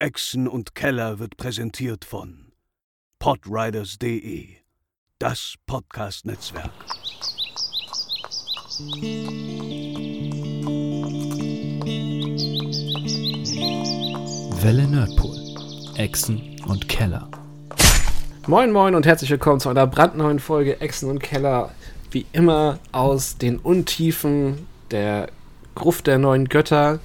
Echsen und Keller wird präsentiert von podriders.de, das Podcast-Netzwerk. Welle Nerdpool. Echsen und Keller. Moin Moin und herzlich willkommen zu einer brandneuen Folge Echsen und Keller. Wie immer aus den Untiefen der Gruft der neuen Götter.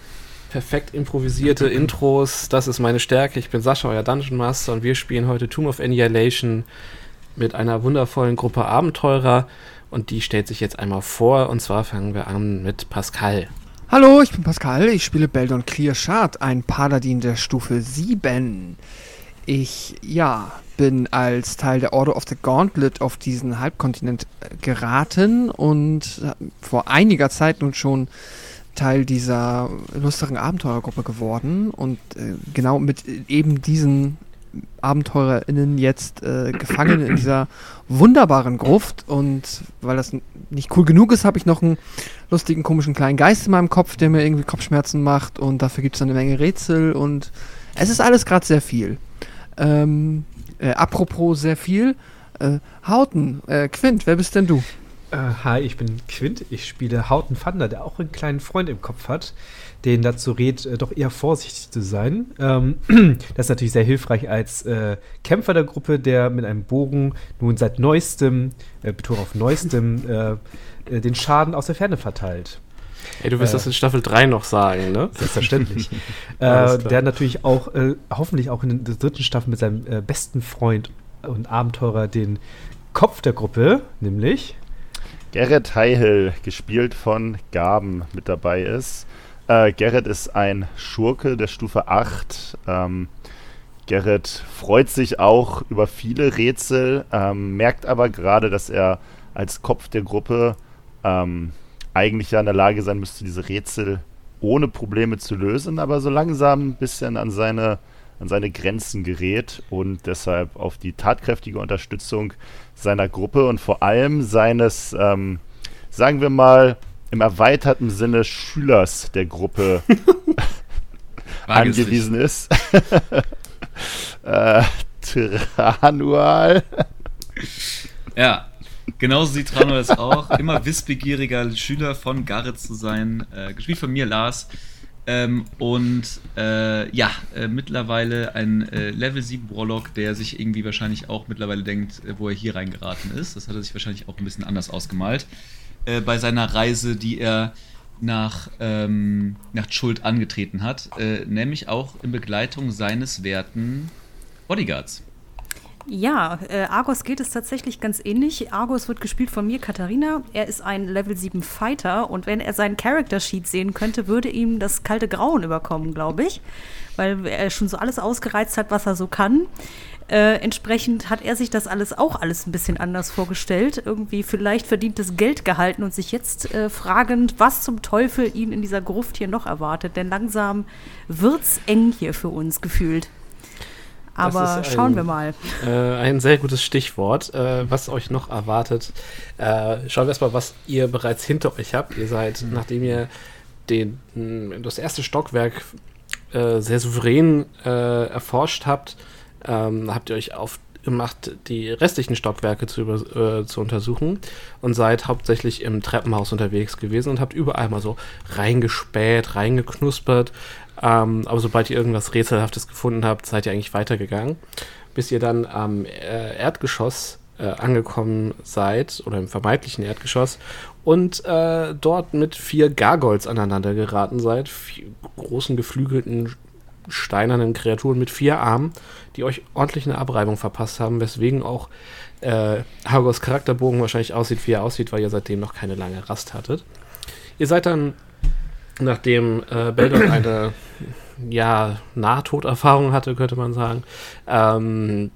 Perfekt improvisierte Intros, das ist meine Stärke. Ich bin Sascha, euer Dungeon Master und wir spielen heute Tomb of Annihilation mit einer wundervollen Gruppe Abenteurer und die stellt sich jetzt einmal vor und zwar fangen wir an mit Pascal. Hallo, ich bin Pascal, ich spiele Beldon Clear Shard, ein Paladin der Stufe 7. Ich, ja, bin als Teil der Order of the Gauntlet auf diesen Halbkontinent geraten und vor einiger Zeit nun schon Teil dieser lustigen Abenteurergruppe geworden und äh, genau mit eben diesen AbenteurerInnen jetzt äh, gefangen in dieser wunderbaren Gruft und weil das nicht cool genug ist, habe ich noch einen lustigen, komischen kleinen Geist in meinem Kopf, der mir irgendwie Kopfschmerzen macht und dafür gibt es eine Menge Rätsel und es ist alles gerade sehr viel. Ähm, äh, apropos sehr viel, äh, Hauten, äh, Quint, wer bist denn du? Äh, hi, ich bin Quint. Ich spiele Hauten Thunder, der auch einen kleinen Freund im Kopf hat, den dazu rät, äh, doch eher vorsichtig zu sein. Ähm, das ist natürlich sehr hilfreich als äh, Kämpfer der Gruppe, der mit einem Bogen nun seit neuestem, äh, Betonung auf neuestem, äh, äh, den Schaden aus der Ferne verteilt. Ey, du wirst das in Staffel 3 noch sagen, ne? Selbstverständlich. der natürlich auch, hoffentlich auch in der dritten Staffel mit seinem besten Freund und Abenteurer den Kopf der Gruppe, nämlich Gerrit Heihill, gespielt von Gaben, mit dabei ist. Äh, Gerrit ist ein Schurke der Stufe 8. Ähm, Gerrit freut sich auch über viele Rätsel, ähm, merkt aber gerade, dass er als Kopf der Gruppe ähm, eigentlich ja in der Lage sein müsste, diese Rätsel ohne Probleme zu lösen, aber so langsam ein bisschen an seine, an seine Grenzen gerät und deshalb auf die tatkräftige Unterstützung seiner Gruppe und vor allem seines, ähm, sagen wir mal, im erweiterten Sinne Schülers der Gruppe angewiesen ist. äh, Tranual. Ja, genauso sieht Tranual es auch. Immer wissbegieriger Schüler von Garrett zu sein. Äh, gespielt von mir, Lars. Ähm, und äh, ja, äh, mittlerweile ein äh, Level 7 Warlock, der sich irgendwie wahrscheinlich auch mittlerweile denkt, äh, wo er hier reingeraten ist. Das hat er sich wahrscheinlich auch ein bisschen anders ausgemalt. Äh, bei seiner Reise, die er nach, ähm, nach Schuld angetreten hat. Äh, nämlich auch in Begleitung seines werten Bodyguards. Ja, äh, Argos geht es tatsächlich ganz ähnlich. Argos wird gespielt von mir, Katharina. Er ist ein Level 7 Fighter und wenn er seinen Character Sheet sehen könnte, würde ihm das kalte Grauen überkommen, glaube ich. Weil er schon so alles ausgereizt hat, was er so kann. Äh, entsprechend hat er sich das alles auch alles ein bisschen anders vorgestellt. Irgendwie vielleicht verdientes Geld gehalten und sich jetzt äh, fragend, was zum Teufel ihn in dieser Gruft hier noch erwartet. Denn langsam wird's eng hier für uns gefühlt. Aber ein, schauen wir mal. Äh, ein sehr gutes Stichwort, äh, was euch noch erwartet. Äh, schauen wir erstmal, was ihr bereits hinter euch habt. Ihr seid, mhm. nachdem ihr den, das erste Stockwerk äh, sehr souverän äh, erforscht habt, ähm, habt ihr euch aufgemacht, die restlichen Stockwerke zu, über, äh, zu untersuchen und seid hauptsächlich im Treppenhaus unterwegs gewesen und habt überall mal so reingespäht, reingeknuspert, ähm, aber sobald ihr irgendwas Rätselhaftes gefunden habt, seid ihr eigentlich weitergegangen, bis ihr dann am äh, Erdgeschoss äh, angekommen seid oder im vermeintlichen Erdgeschoss und äh, dort mit vier Gargoyles aneinander geraten seid, vier großen geflügelten steinernen Kreaturen mit vier Armen, die euch ordentlich eine Abreibung verpasst haben, weswegen auch äh, Hagos Charakterbogen wahrscheinlich aussieht, wie er aussieht, weil ihr seitdem noch keine lange Rast hattet. Ihr seid dann nachdem äh, Beldon eine ja, Nahtoderfahrung hatte, könnte man sagen, ähm,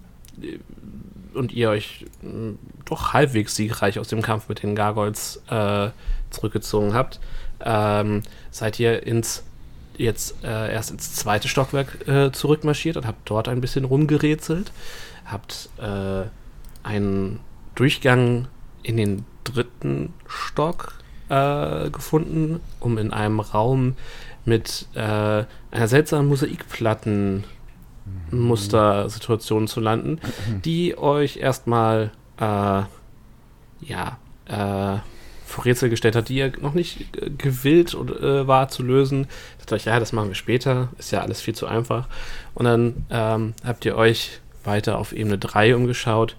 und ihr euch hm, doch halbwegs siegreich aus dem Kampf mit den Gargoyles äh, zurückgezogen habt, ähm, seid ihr ins jetzt äh, erst ins zweite Stockwerk äh, zurückmarschiert und habt dort ein bisschen rumgerätselt, habt äh, einen Durchgang in den dritten Stock äh, gefunden, um in einem Raum mit äh, einer seltsamen Mosaikplatten Mustersituationen zu landen, die euch erstmal äh, ja äh, vor Rätsel gestellt hat, die ihr noch nicht gewillt äh, war zu lösen. Sagt euch, ja, das machen wir später, ist ja alles viel zu einfach. Und dann ähm, habt ihr euch weiter auf Ebene 3 umgeschaut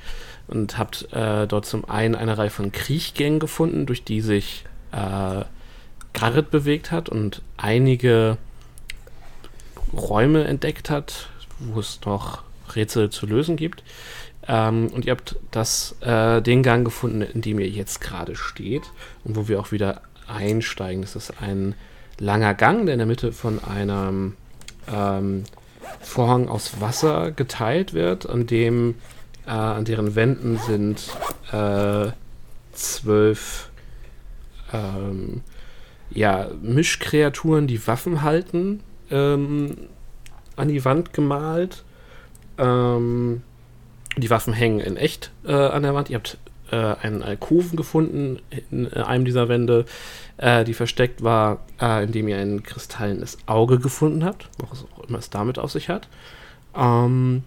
und habt äh, dort zum einen eine Reihe von Kriechgängen gefunden, durch die sich äh, Garrett bewegt hat und einige Räume entdeckt hat, wo es noch Rätsel zu lösen gibt. Ähm, und ihr habt das, äh, den Gang gefunden, in dem ihr jetzt gerade steht und wo wir auch wieder einsteigen. Das ist ein langer Gang, der in der Mitte von einem ähm, Vorhang aus Wasser geteilt wird, an dem äh, an deren Wänden sind äh, zwölf ähm, ja, Mischkreaturen, die Waffen halten, ähm, an die Wand gemalt. Ähm, die Waffen hängen in echt äh, an der Wand. Ihr habt äh, einen Alkoven gefunden in äh, einem dieser Wände, äh, die versteckt war, äh, indem ihr ein kristallenes Auge gefunden habt, was auch immer es damit auf sich hat. Ähm,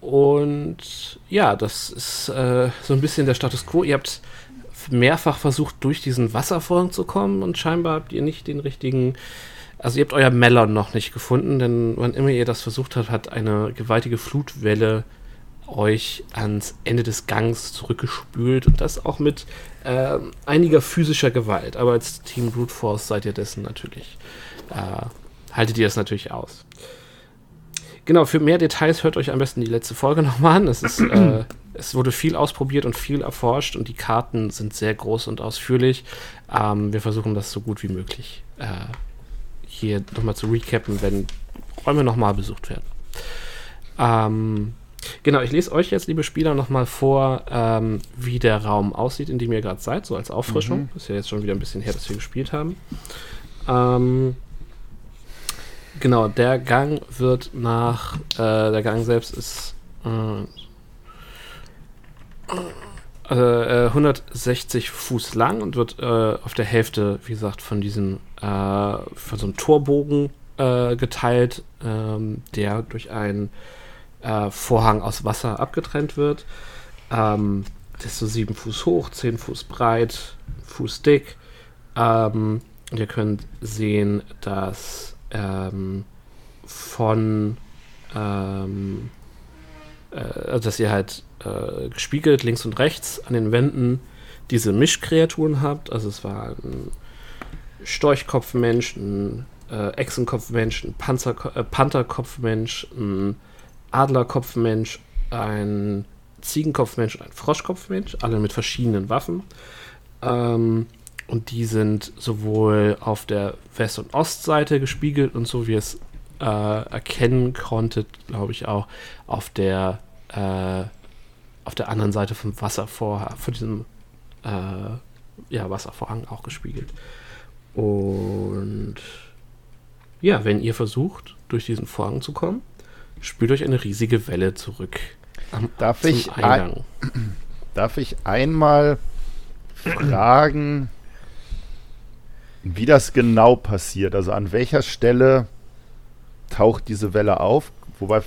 und ja, das ist äh, so ein bisschen der Status quo. Ihr habt mehrfach versucht, durch diesen Wasservorhang zu kommen und scheinbar habt ihr nicht den richtigen. Also ihr habt euer Melon noch nicht gefunden, denn wann immer ihr das versucht habt, hat eine gewaltige Flutwelle euch ans Ende des Gangs zurückgespült und das auch mit äh, einiger physischer Gewalt. Aber als Team Brute Force seid ihr dessen natürlich, äh, haltet ihr das natürlich aus. Genau, für mehr Details hört euch am besten die letzte Folge nochmal an. Es, ist, äh, es wurde viel ausprobiert und viel erforscht und die Karten sind sehr groß und ausführlich. Ähm, wir versuchen das so gut wie möglich äh, hier nochmal zu recappen, wenn Räume nochmal besucht werden. Ähm, genau, ich lese euch jetzt, liebe Spieler, nochmal vor, ähm, wie der Raum aussieht, in dem ihr gerade seid, so als Auffrischung. Mhm. Ist ja jetzt schon wieder ein bisschen her, dass wir gespielt haben. Ähm, Genau, der Gang wird nach, äh, der Gang selbst ist äh, äh, 160 Fuß lang und wird äh, auf der Hälfte, wie gesagt, von diesem, äh, von so einem Torbogen äh, geteilt, ähm, der durch einen äh, Vorhang aus Wasser abgetrennt wird. Ähm, das ist so 7 Fuß hoch, 10 Fuß breit, Fuß dick. Ähm, und ihr könnt sehen, dass ähm, von ähm, äh, also dass ihr halt äh, gespiegelt links und rechts an den Wänden diese Mischkreaturen habt. Also es war ein Storchkopfmensch, ein äh, Echsenkopfmensch, ein Panzer äh, Pantherkopfmensch, ein Adlerkopfmensch, ein Ziegenkopfmensch und ein Froschkopfmensch, alle mit verschiedenen Waffen. Ähm, und die sind sowohl auf der West- und Ostseite gespiegelt und so wie es äh, erkennen konntet, glaube ich auch auf der äh, auf der anderen Seite vom Wasservorhang, von diesem äh, ja, Wasservorhang auch gespiegelt. Und ja, wenn ihr versucht, durch diesen Vorhang zu kommen, spürt euch eine riesige Welle zurück am Darf ich Eingang. Darf ich einmal fragen, wie das genau passiert? Also an welcher Stelle taucht diese Welle auf? Wobei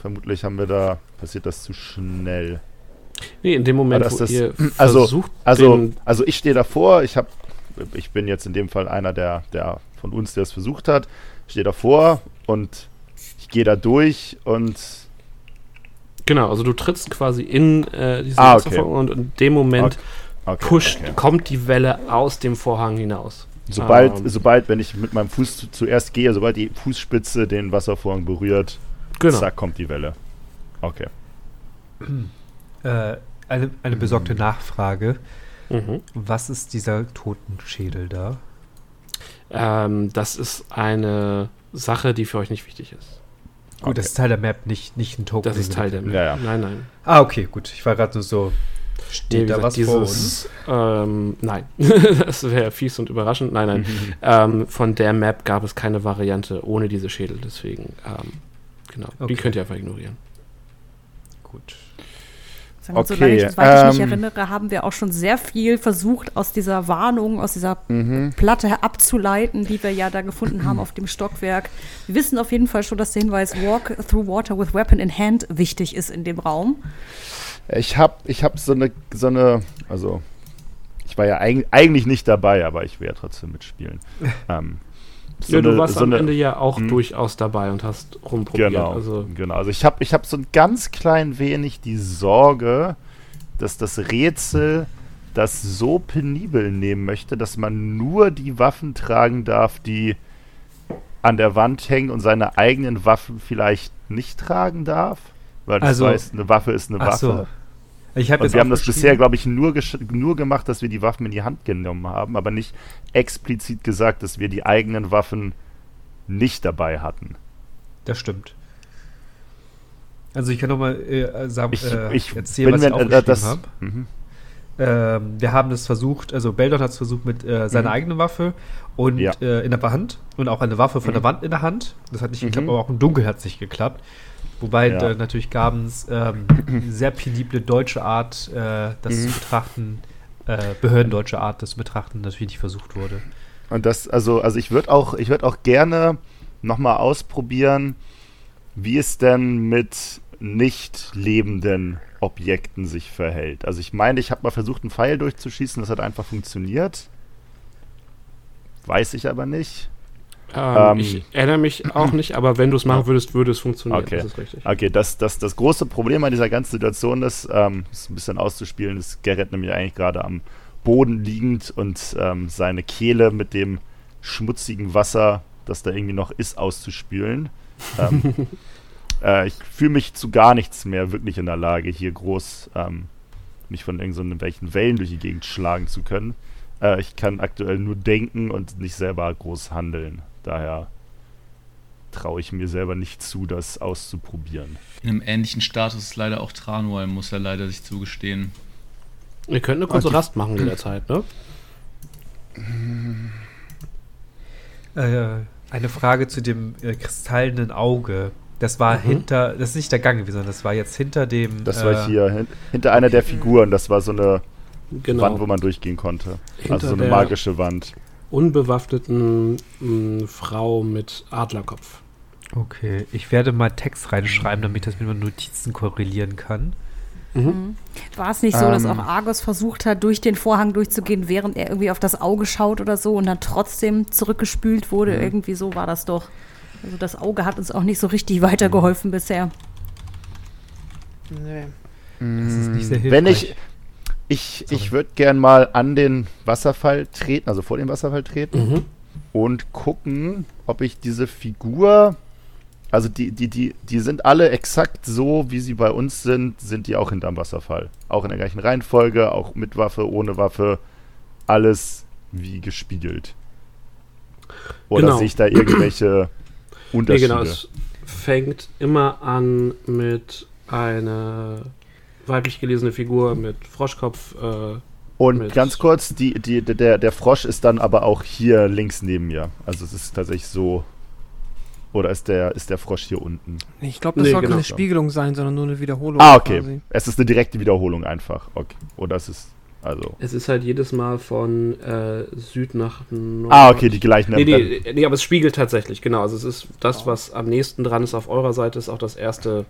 vermutlich haben wir da, passiert das zu schnell. Nee, in dem Moment, Aber das wo ist- ihr also- versucht, Also, den, also ich stehe davor, ich habe, ich bin jetzt in dem Fall einer der, der von uns, der es versucht hat, stehe davor und ich gehe da durch und genau, also du trittst quasi in äh, diesen Ah, okay. Wasservorhang und in dem Moment okay, pusht, okay. kommt die Welle aus dem Vorhang hinaus. Sobald, Ähm, sobald, wenn ich mit meinem Fuß zu, zuerst gehe, sobald die Fußspitze den Wasservorhang berührt, Genau. zack, kommt die Welle. Okay. Äh, eine, eine besorgte Nachfrage. Mhm. Was ist dieser Totenschädel da? Ähm, das ist eine Sache, die für euch nicht wichtig ist. Gut, Okay. das ist Teil der Map, nicht, nicht ein Token. Das ist Teil der Ja, ja. Nein, nein. Ah, okay, gut. Ich war gerade nur so. Nee, Steht wie da gesagt, was vor uns? Ähm, nein. das wäre fies und überraschend. Nein, nein. ähm, von der Map gab es keine Variante ohne diese Schädel. Deswegen, ähm, genau. Die Okay. könnt ihr einfach ignorieren. Gut. Sagen wir, Okay, Solange ich, soweit ich mich ähm, erinnere, haben wir auch schon sehr viel versucht, aus dieser Warnung, aus dieser Mhm. Platte abzuleiten, die wir ja da gefunden haben auf dem Stockwerk. Wir wissen auf jeden Fall schon, dass der Hinweis Walk through water with weapon in hand wichtig ist in dem Raum. Ich habe ich hab so eine, so eine, also ich war ja eig eigentlich nicht dabei, aber ich will ja trotzdem mitspielen. ähm, so ja, du eine- warst so am eine- Ende ja auch Hm. durchaus dabei und hast rumprobiert. Genau, Also, genau. Also ich habe ich hab so ein ganz klein wenig die Sorge, dass das Rätsel das so penibel nehmen möchte, dass man nur die Waffen tragen darf, die an der Wand hängen und seine eigenen Waffen vielleicht nicht tragen darf. Weil das Also- heißt, eine Waffe ist eine Ach so. Ich habe Und wir haben das bisher, glaube ich, nur, nur gemacht, dass wir die Waffen in die Hand genommen haben, aber nicht explizit gesagt, dass wir die eigenen Waffen nicht dabei hatten. Das stimmt. Also ich kann nochmal äh, sagen, Ich, äh, ich erzählen, was ich äh, aufgeschrieben das, habe. mhm. Ähm, wir haben das versucht, also Beldon hat es versucht mit äh, seiner Mhm. eigenen Waffe und Ja. äh, in der Hand und auch eine Waffe von Mhm. der Wand in der Hand. Das hat nicht geklappt, Mhm. aber auch im Dunkeln hat es nicht geklappt. Wobei Ja. äh, natürlich Gabens ähm, sehr penible deutsche Art, äh, das Mhm. zu betrachten, äh, behördendeutsche Art, das zu betrachten, natürlich nicht versucht wurde. Und das, also, also ich würde auch, ich würde auch gerne nochmal ausprobieren, wie es denn mit nicht lebenden Objekten sich verhält. Also ich meine, ich habe mal versucht, einen Pfeil durchzuschießen, das hat einfach funktioniert. Weiß ich aber nicht. Ähm, Ähm, ich erinnere mich auch nicht, aber wenn du es machen würdest, würde es funktionieren. Okay. Das ist richtig. Okay, das, das, das große Problem an dieser ganzen Situation ist, ähm, ist ein bisschen auszuspielen, ist Gerrit nämlich eigentlich gerade am Boden liegend und ähm, seine Kehle mit dem schmutzigen Wasser, das da irgendwie noch ist, auszuspülen. Ähm, äh, ich fühle mich zu gar nichts mehr wirklich in der Lage, hier groß ähm, mich von irgendwelchen Wellen durch die Gegend schlagen zu können. Äh, ich kann aktuell nur denken und nicht selber groß handeln. Daher traue ich mir selber nicht zu, das auszuprobieren. In einem ähnlichen Status ist leider auch Tranual, muss er leider sich zugestehen. Ihr könnt eine kurze Okay. Rast machen in der Zeit, ne? Äh, eine Frage zu dem äh, kristallenen Auge. Das war Mhm. hinter, das ist nicht der Gang gewesen, sondern das war jetzt hinter dem. Das äh, war hier hin, hinter einer der Figuren. Das war so eine Genau. Wand, wo man durchgehen konnte. Hinter also so eine der- magische Wand. Unbewaffneten mh, Frau mit Adlerkopf. Okay, ich werde mal Text reinschreiben, damit ich das mit meinen Notizen korrelieren kann. Mhm. War es nicht so, dass Ähm. auch Argos versucht hat, durch den Vorhang durchzugehen, während er irgendwie auf das Auge schaut oder so und dann trotzdem zurückgespült wurde? Mhm. Irgendwie so war das doch. Also das Auge hat uns auch nicht so richtig weitergeholfen bisher. Nee. Das ist nicht sehr hilfreich. Wenn ich. Ich, Sorry. ich würde gern mal an den Wasserfall treten, also vor den Wasserfall treten Mhm. und gucken, ob ich diese Figur. Also die, die, die, die sind alle exakt so, wie sie bei uns sind, sind die auch hinterm Wasserfall. Auch in der gleichen Reihenfolge, auch mit Waffe, ohne Waffe, alles wie gespiegelt. Oder Genau. sehe ich da irgendwelche Nee, Unterschiede? genau, es fängt immer an mit einer weiblich gelesene Figur mit Froschkopf. Äh, Und mit- ganz kurz, die, die, der, der Frosch ist dann aber auch hier links neben mir. Also es ist tatsächlich so. Oder ist der, ist der Frosch hier unten? Nee, Ich glaube, das Nee, soll genau. keine Spiegelung sein, sondern nur eine Wiederholung. Ah, okay. quasi. Es ist eine direkte Wiederholung einfach. Okay. Oder es ist. Also. es ist halt jedes Mal von äh, Süd nach Nord. Ah, okay, die gleichen. Nee, nee, nee, aber es spiegelt tatsächlich, genau. Also es ist das, was am nächsten dran ist auf eurer Seite, ist auch das erste.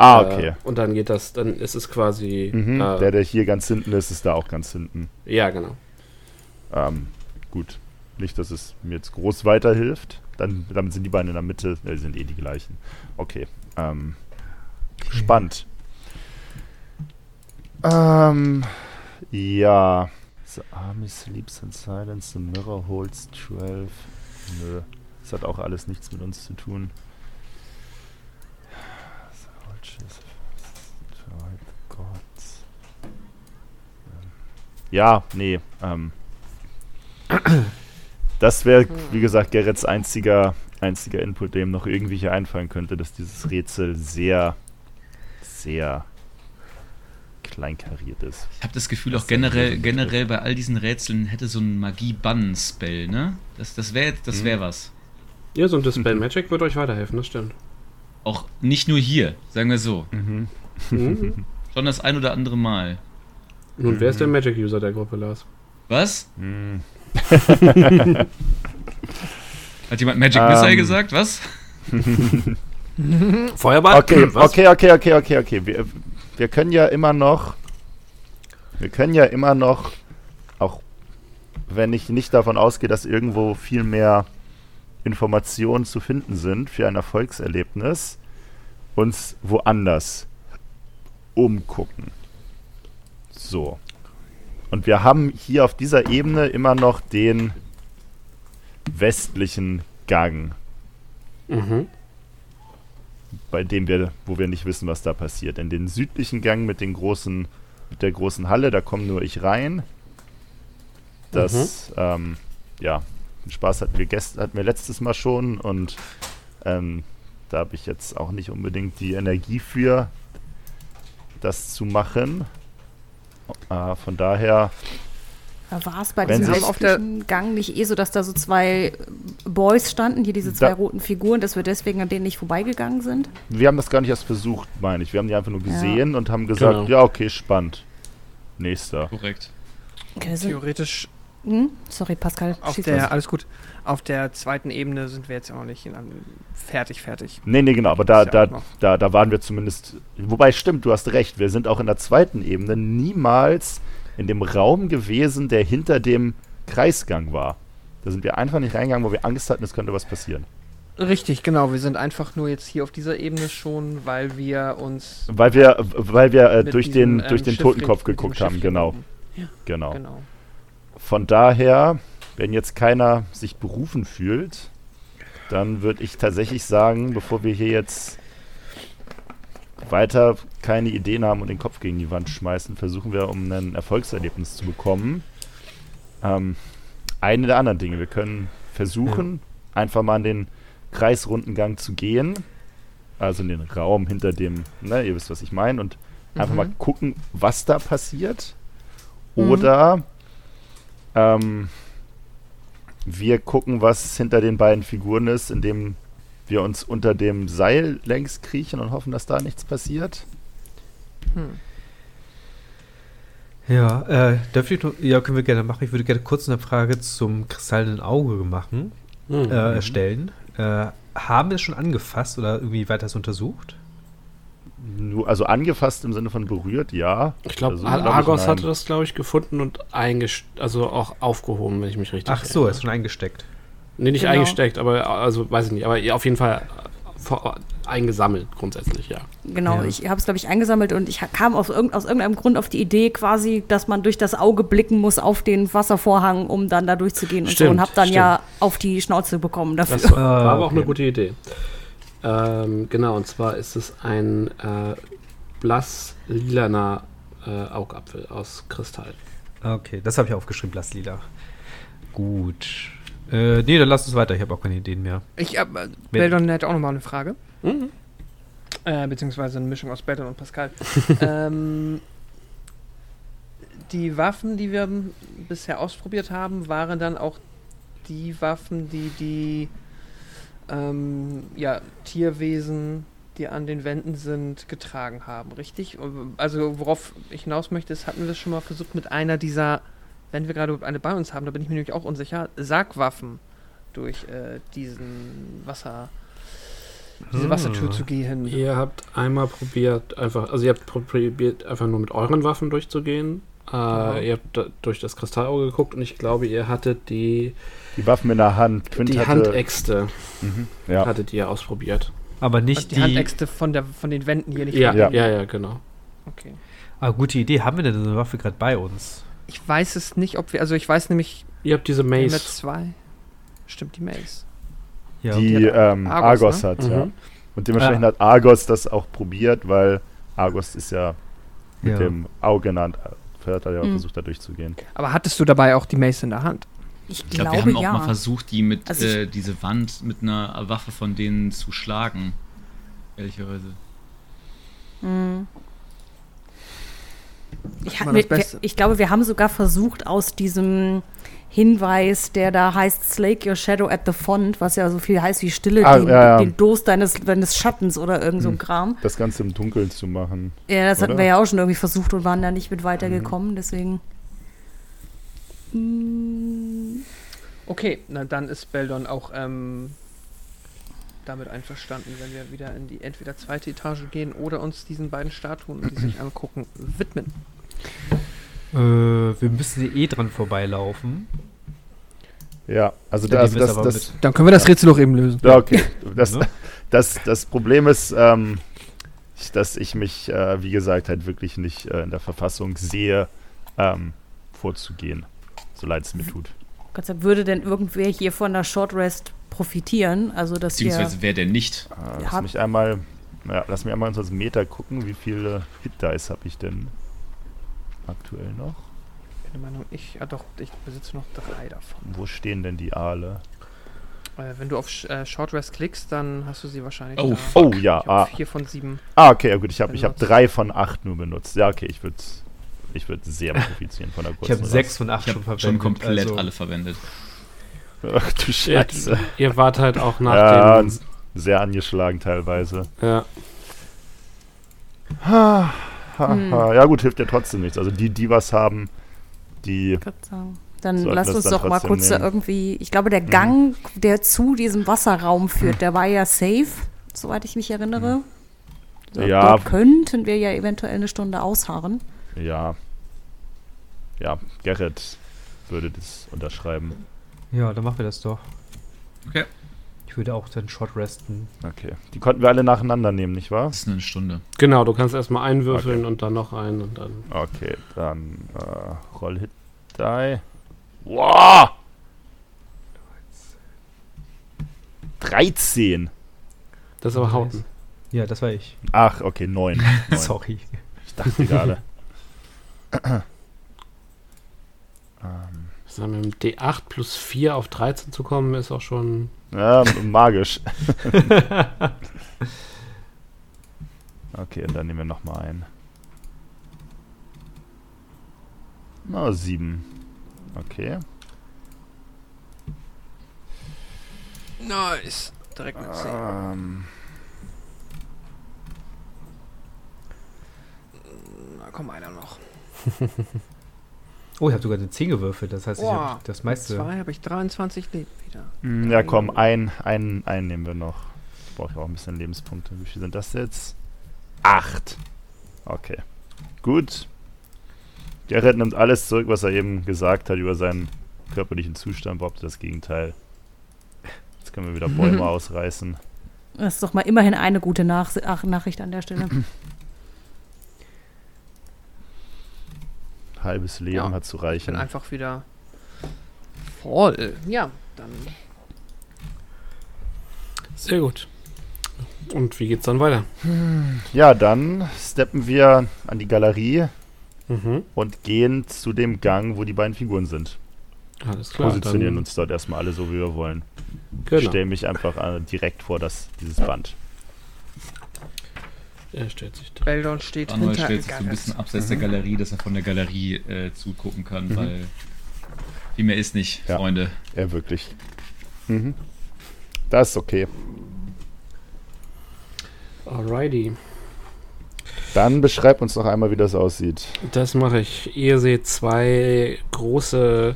Ah, Äh, okay. und dann geht das, dann ist es quasi. Mhm. Äh, der, der hier ganz hinten ist, ist da auch ganz hinten. ja, genau. Ähm, gut. Nicht, dass es mir jetzt groß weiterhilft. Dann, damit sind die beiden in der Mitte. Äh, die sind eh die gleichen. Okay. Ähm, Spannend. Ähm, ja. The army sleeps in silence, the mirror holds 12. Nö. Das hat auch alles nichts mit uns zu tun. The vultures the gods. Ähm, Ja, nee. Ähm, das wäre, wie gesagt, Gerrits einziger, einziger Input, dem noch irgendwie hier einfallen könnte, dass dieses Rätsel sehr, sehr kleinkariert ist. Ich habe das Gefühl, auch generell, generell bei all diesen Rätseln hätte so ein Magie-Bannen-Spell, ne? Das, das wäre das wär was. Ja, so ein Dispel Magic wird euch weiterhelfen, das stimmt. Auch nicht nur hier, sagen wir so. Mhm. Schon das ein oder andere Mal. Nun, wer ist der Magic-User der Gruppe, Lars? Was? Hm. Hat jemand Magic Ähm. Missile gesagt? Was? Feuerball? Okay, Was? okay, okay, okay, okay, okay. Wir, wir können ja immer noch. Wir können ja immer noch, auch wenn ich nicht davon ausgehe, dass irgendwo viel mehr Informationen zu finden sind für ein Erfolgserlebnis, uns woanders umgucken. So. Und wir haben hier auf dieser Ebene immer noch den westlichen Gang Mhm. bei dem wir, wo wir nicht wissen, was da passiert. In den südlichen Gang mit den großen, mit der großen Halle, da komme nur ich rein. Das, ähm, ja, den Spaß hatten wir, gest hatten wir letztes Mal schon und ähm, da habe ich jetzt auch nicht unbedingt die Energie für, das zu machen. Äh, von daher, War es bei Wenn diesem westlichen Gang nicht eh so, dass da so zwei Boys standen, hier diese zwei Da- roten Figuren, dass wir deswegen an denen nicht vorbeigegangen sind? wir haben das gar nicht erst versucht, meine ich. Wir haben die einfach nur gesehen und haben gesagt, Genau. ja, okay, spannend. Nächster. Korrekt. Okay, Theoretisch hm? Sorry, Pascal. auf der, los. alles gut. Auf der zweiten Ebene sind wir jetzt ja noch nicht in, fertig, fertig. Nee, nee, genau, aber da, ja auch da, da, da waren wir zumindest. Wobei, stimmt, du hast recht, wir sind auch in der zweiten Ebene niemals in dem Raum gewesen, der hinter dem Kreisgang war. Da sind wir einfach nicht reingegangen, wo wir Angst hatten, es könnte was passieren. Richtig, genau. Wir sind einfach nur jetzt hier auf dieser Ebene schon, weil wir uns Weil wir, weil wir äh, durch diesem, den, durch ähm, den Schiff- Totenkopf geguckt haben, hier genau. oben. genau. Genau. Von daher, wenn jetzt keiner sich berufen fühlt, dann würde ich tatsächlich sagen, bevor wir hier jetzt weiter keine Ideen haben und den Kopf gegen die Wand schmeißen, versuchen wir, um ein Erfolgserlebnis zu bekommen, ähm, eine der anderen Dinge. Wir können versuchen, einfach mal in den Kreisrundengang zu gehen, also in den Raum hinter dem, ne, ihr wisst, was ich meine, und einfach Mhm. mal gucken, was da passiert. Mhm. Oder ähm, wir gucken, was hinter den beiden Figuren ist, indem wir uns unter dem Seil längs kriechen und hoffen, dass da nichts passiert. Hm. Ja, äh, darf ich noch, ja, können wir gerne machen. Ich würde gerne kurz eine Frage zum kristallenen Auge machen, Mhm. äh, stellen. Äh, haben wir es schon angefasst oder irgendwie weiter untersucht? Nur, also angefasst im Sinne von berührt, ja. Ich glaube, Also, glaub Argos hatte das, glaube ich, gefunden und also auch aufgehoben, wenn ich mich richtig Ach so, erinnere. ist schon eingesteckt. Nee, nicht Genau. eingesteckt, aber also weiß ich nicht, aber auf jeden Fall äh, vor, eingesammelt grundsätzlich, ja. Genau, Ja. ich habe es, glaube ich, eingesammelt und ich kam aus, irgend, aus irgendeinem Grund auf die Idee quasi, dass man durch das Auge blicken muss auf den Wasservorhang, um dann da durchzugehen und so. Und habe dann stimmt. ja auf die Schnauze bekommen dafür. Das war, war aber auch eine okay. gute Idee. Ähm, genau, und zwar ist es ein äh, blass lilaner äh, Augapfel aus Kristall. Okay, das habe ich aufgeschrieben, blass lila. Gut. Äh, nee, dann lass uns weiter. Ich habe auch keine Ideen mehr. Ich, äh, Wenn- Beldon hätte auch nochmal eine Frage. Mhm. Äh, beziehungsweise eine Mischung aus Beldon und Pascal. ähm, die Waffen, die wir bisher ausprobiert haben, waren dann auch die Waffen, die die ähm, ja, Tierwesen, die an den Wänden sind, getragen haben, richtig? Also worauf ich hinaus möchte, ist, hatten wir es schon mal versucht mit einer dieser, wenn wir gerade eine bei uns haben, da bin ich mir nämlich auch unsicher, Sargwaffen durch äh, diesen Wasser, diese Ah. Wassertür zu gehen. Ihr habt einmal probiert, einfach, also ihr habt probiert, einfach nur mit euren Waffen durchzugehen. Äh, Ihr habt da durch das Kristallauge geguckt und ich glaube, ihr hattet die, Die Waffen in der Hand. Quint die hatte, Handäxte, Mhm, ja. hattet ihr ausprobiert. Aber nicht die, die. Handäxte von, der, von den Wänden hier nicht. Ja, Ja. ja, ja, genau. Okay. ah, gute Idee. Haben wir denn so eine Waffe gerade bei uns? Ich weiß es nicht, ob wir, also ich weiß nämlich, Ihr habt diese ja Mace. zwei. Stimmt, die Maze. Ja, die die hat ähm, Argos, Argos, ne? hat, Mhm. ja. Und dementsprechend Ah. hat Argos das auch probiert, weil Argos ist ja mit ja. dem Auge genannt. Hat er ja Mhm. versucht, da durchzugehen. Aber hattest du dabei auch die Mace in der Hand? Ich Ich glaube, glaube, wir haben auch ja. mal versucht, die mit Also ich- äh, diese Wand mit einer Waffe von denen zu schlagen. Ehrlicherweise. Mhm. Ich, wir, Beste. ich glaube, wir haben sogar versucht, aus diesem Hinweis, der da heißt Slake your shadow at the font, was ja so viel heißt wie Stille, Ah, den, ja, ja. den Durst deines, deines Schattens oder irgend so ein Hm. Kram. Das Ganze im Dunkeln zu machen. Ja, das hatten Oder? wir ja auch schon irgendwie versucht und waren da nicht mit Mhm. weitergekommen, deswegen. Hm, Okay, na dann ist Beldon auch ähm, damit einverstanden, wenn wir wieder in die entweder zweite Etage gehen oder uns diesen beiden Statuen, die sich angucken, widmen. Äh, wir müssen eh dran vorbeilaufen. Ja, also Dann das, das, das, Dann können wir das Rätsel doch eben lösen. ja, okay. Das, Ne? das, das Problem ist, ähm, ich- dass ich mich, äh, wie gesagt, halt wirklich nicht äh, in der Verfassung sehe, ähm, vorzugehen. So leid es mir tut. Gott sei Dank, würde denn irgendwer hier von der Short Rest profitieren? Also, dass wir. Beziehungsweise wer denn nicht? Äh, lass mich einmal, ja, lass mich einmal unter das Meter gucken, wie viele Hit-Dice habe ich denn aktuell noch? Ich bin der Meinung, ich, ja doch, ich besitze noch drei davon. Wo stehen denn die Aale? Äh, wenn du auf Sh äh, Short Rest klickst, dann hast du sie wahrscheinlich. Oh. Oh ja, Ich ah, vier von sieben. ah okay, ja gut, ich habe ich hab drei von acht nur benutzt. Ja, okay, ich würde ich würd sehr profitieren von der Ich kurzen habe Rast. sechs von acht Ich schon habe verwendet. schon komplett also, alle verwendet. Ach du Ja, Scheiße. ihr wart halt auch nach Ja, dem. sehr angeschlagen teilweise. Ja, Ha, ha, Hm. ha. Ja gut, hilft ja trotzdem nichts. Also die, die was haben, die... Dann lass uns dann doch mal kurz da nehmen. irgendwie. Ich glaube, der Gang, der zu diesem Wasserraum führt, der war ja safe, soweit ich mich erinnere. So, Ja. Dort könnten wir ja eventuell eine Stunde ausharren. Ja. Ja, Gerrit würde das unterschreiben. Ja, dann machen wir das doch. Okay. Ich würde auch dann Short resten. Okay. Die konnten wir alle nacheinander nehmen, nicht wahr? Das ist eine Stunde. genau, du kannst erstmal einwürfeln und dann noch einen und dann. Okay, dann äh, Roll Hit Die. Wow! 13. Das ist aber Hauten. Ja, das war ich. Ach, okay, 9. Sorry. Ich dachte gerade. ähm, Das heißt, mit dem D8 plus 4 auf 13 zu kommen, ist auch schon. ja, magisch. okay, und dann nehmen wir nochmal ein. Na, 7. Okay. Nice. Direkt mit zehn. Ähm, Na komm, einer noch. Oh, ich habe sogar eine 10 gewürfelt. Das heißt, ich Boah, habe das Mit meiste. zwei habe ich 23 Leben wieder. mm, ja, komm, ein, ein, ein nehmen wir noch. Ich brauche ja auch ein bisschen Lebenspunkte. Wie viel sind das jetzt? Acht. Okay. Gut. Gerrit nimmt alles zurück, was er eben gesagt hat über seinen körperlichen Zustand, behauptet das Gegenteil. Jetzt können wir wieder Bäume ausreißen. Das ist doch mal immerhin eine gute Nach Ach, Nachricht an der Stelle. Halbes Leben Ja, hat zu Ich bin reichen. einfach wieder voll. Ja, dann Sehr gut. Und wie geht's dann weiter? Ja, dann steppen wir an die Galerie Mhm. und gehen zu dem Gang, wo die beiden Figuren sind. Alles klar. Positionieren dann, uns dort erstmal alle so, wie wir wollen. Ich Genau. stelle mich einfach äh, direkt vor das, dieses Band. Er stellt sich da. Beldon steht Manuel hinter stellt sich so ein bisschen abseits der Galerie, dass er von der Galerie äh, zugucken kann, Mhm. weil viel mehr ist nicht, Ja. Freunde. Ja, wirklich. Mhm. Das ist okay. Alrighty. Dann beschreib uns noch einmal, wie das aussieht. Das mache ich. Ihr seht zwei große